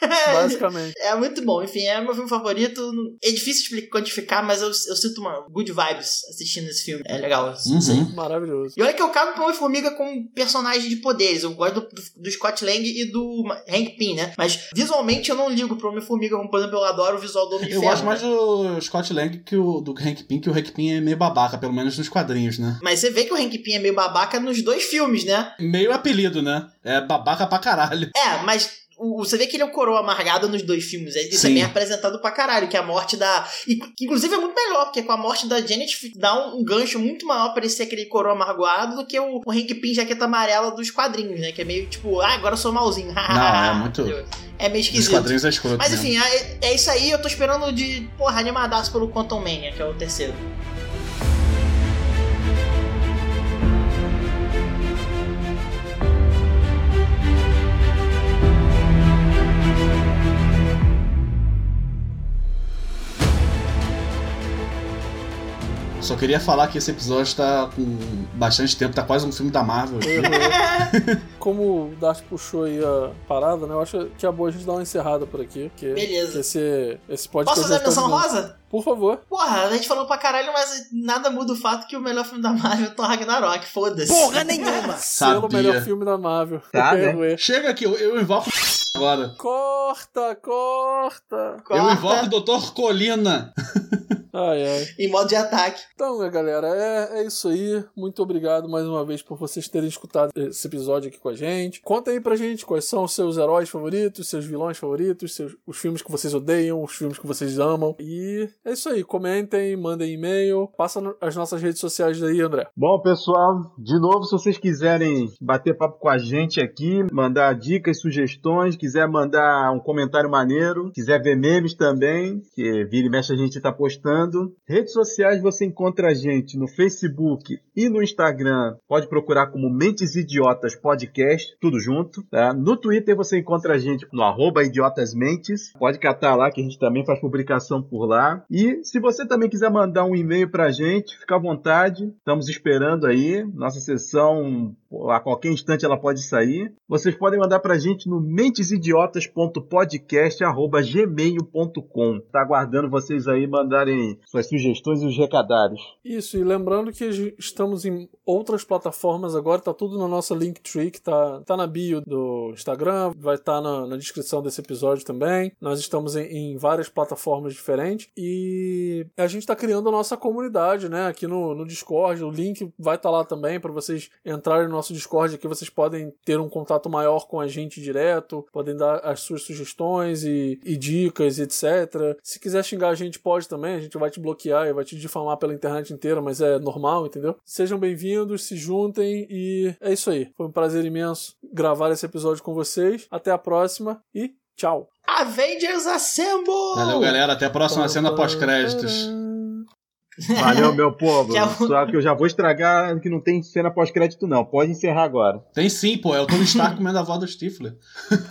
Basicamente. É muito bom, enfim, é meu filme favorito. É difícil explicar, quantificar, mas eu, eu sinto uma good vibes assistindo esse filme. É legal. Uhum. Maravilhoso. E olha que eu cago pra Homem-Formiga com personagem de poderes. Eu gosto do, do- do Scott Lang e do Hank Pym, né? Mas visualmente eu não ligo pro Homem-Formiga, como por exemplo, eu adoro o visual do Homem de Eu gosto mais né? do Scott Lang que o do Hank Pym, que o Hank Pym é meio babaca, pelo menos nos quadrinhos, né? Mas você vê que o Hank Pym é meio babaca nos dois filmes, né? Meio apelido, né? É babaca pra caralho. É, mas você vê que ele é o coroa amargado nos dois filmes. Isso Sim. é bem apresentado pra caralho, que é a morte da. E, inclusive é muito melhor, porque com a morte da Janet dá um, gancho muito maior pra ele ser aquele coroa amargoado do que o, o Hank Pym jaqueta amarela dos quadrinhos, né? Que é meio tipo, ah, agora eu sou malzinho. Não, é muito. É meio Os esquisito. quadrinhos é escroto. Mas enfim, é, é isso aí. Eu tô esperando de, porra, animadaço pelo Quantum Mania, que é o terceiro. Só queria falar que esse episódio tá com bastante tempo, tá quase um filme da Marvel. Como o Dart puxou aí a parada, né? Eu acho que é boa a gente dar uma encerrada por aqui. Que, Beleza. esse, esse podcast. Posso fazer a menção rosa? Por favor. Porra, a gente falou pra caralho, mas nada muda o fato que o melhor filme da Marvel é Thor Ragnarok, foda-se. Porra nenhuma! Selo Sabia. melhor filme da Marvel. Tá, né? Chega aqui, eu, eu invoco agora. Corta, corta. Eu invoco o Dr. Colina. Ai, ai. em modo de ataque. Então, né, galera, é, é isso aí. Muito obrigado mais uma vez por vocês terem escutado esse episódio aqui com a gente. Conta aí pra gente quais são os seus heróis favoritos, seus vilões favoritos, seus, os filmes que vocês odeiam, os filmes que vocês amam. E é isso aí. Comentem, mandem e-mail, passa as nossas redes sociais aí, André. Bom, pessoal, de novo, se vocês quiserem bater papo com a gente aqui, mandar dicas, sugestões, quiser mandar um comentário maneiro, quiser ver memes também, que vira e mexe a gente tá postando. Redes sociais você encontra a gente no Facebook e no Instagram. Pode procurar como Mentes Idiotas Podcast, tudo junto, tá? No Twitter você encontra a gente no arroba idiotasmentes. Pode catar lá que a gente também faz publicação por lá. E se você também quiser mandar um e-mail pra gente, fica à vontade. Estamos esperando aí. Nossa sessão, a qualquer instante ela pode sair. Vocês podem mandar pra gente no mentesidiotas.podcast@gmail.com. Tá aguardando vocês aí mandarem suas sugestões e os recadários. Isso, e lembrando que estamos em outras plataformas agora, tá tudo na nossa Linktree, que tá, tá na bio do Instagram, vai estar na, na descrição desse episódio também. Nós estamos em, em várias plataformas diferentes e a gente tá criando a nossa comunidade, né, aqui no, no Discord. O link vai estar lá também para vocês entrarem no nosso Discord aqui, vocês podem ter um contato maior com a gente direto, podem dar as suas sugestões e, e dicas, etc. Se quiser xingar a gente, pode também, a gente vai te bloquear e vai te difamar pela internet inteira, mas é normal, entendeu? Sejam bem-vindos, se juntem e é isso aí. Foi um prazer imenso gravar esse episódio com vocês. Até a próxima e tchau! Avengers Assemble! Valeu, galera. Até a próxima cena pós-créditos. Valeu, meu povo. Já- Só que eu já vou estragar que não tem cena pós-crédito, não. Pode encerrar agora. Tem sim, pô. É o Tony Stark comendo a avó do Stifler.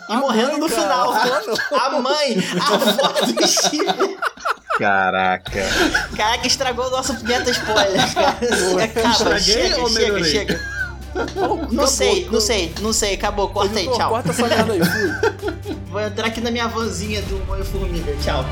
E morrendo no final. A mãe, a avó do Steve. Caraca. Caraca, estragou o nosso meta spoiler, cara. Acaba, Estraguei chega, ou chega, melhorei? chega. Não sei, não sei, não sei. Acabou, corta aí, tchau. Corta essa merda aí, fui. Vou entrar aqui na minha vanzinha do Moio Formiga. Tchau.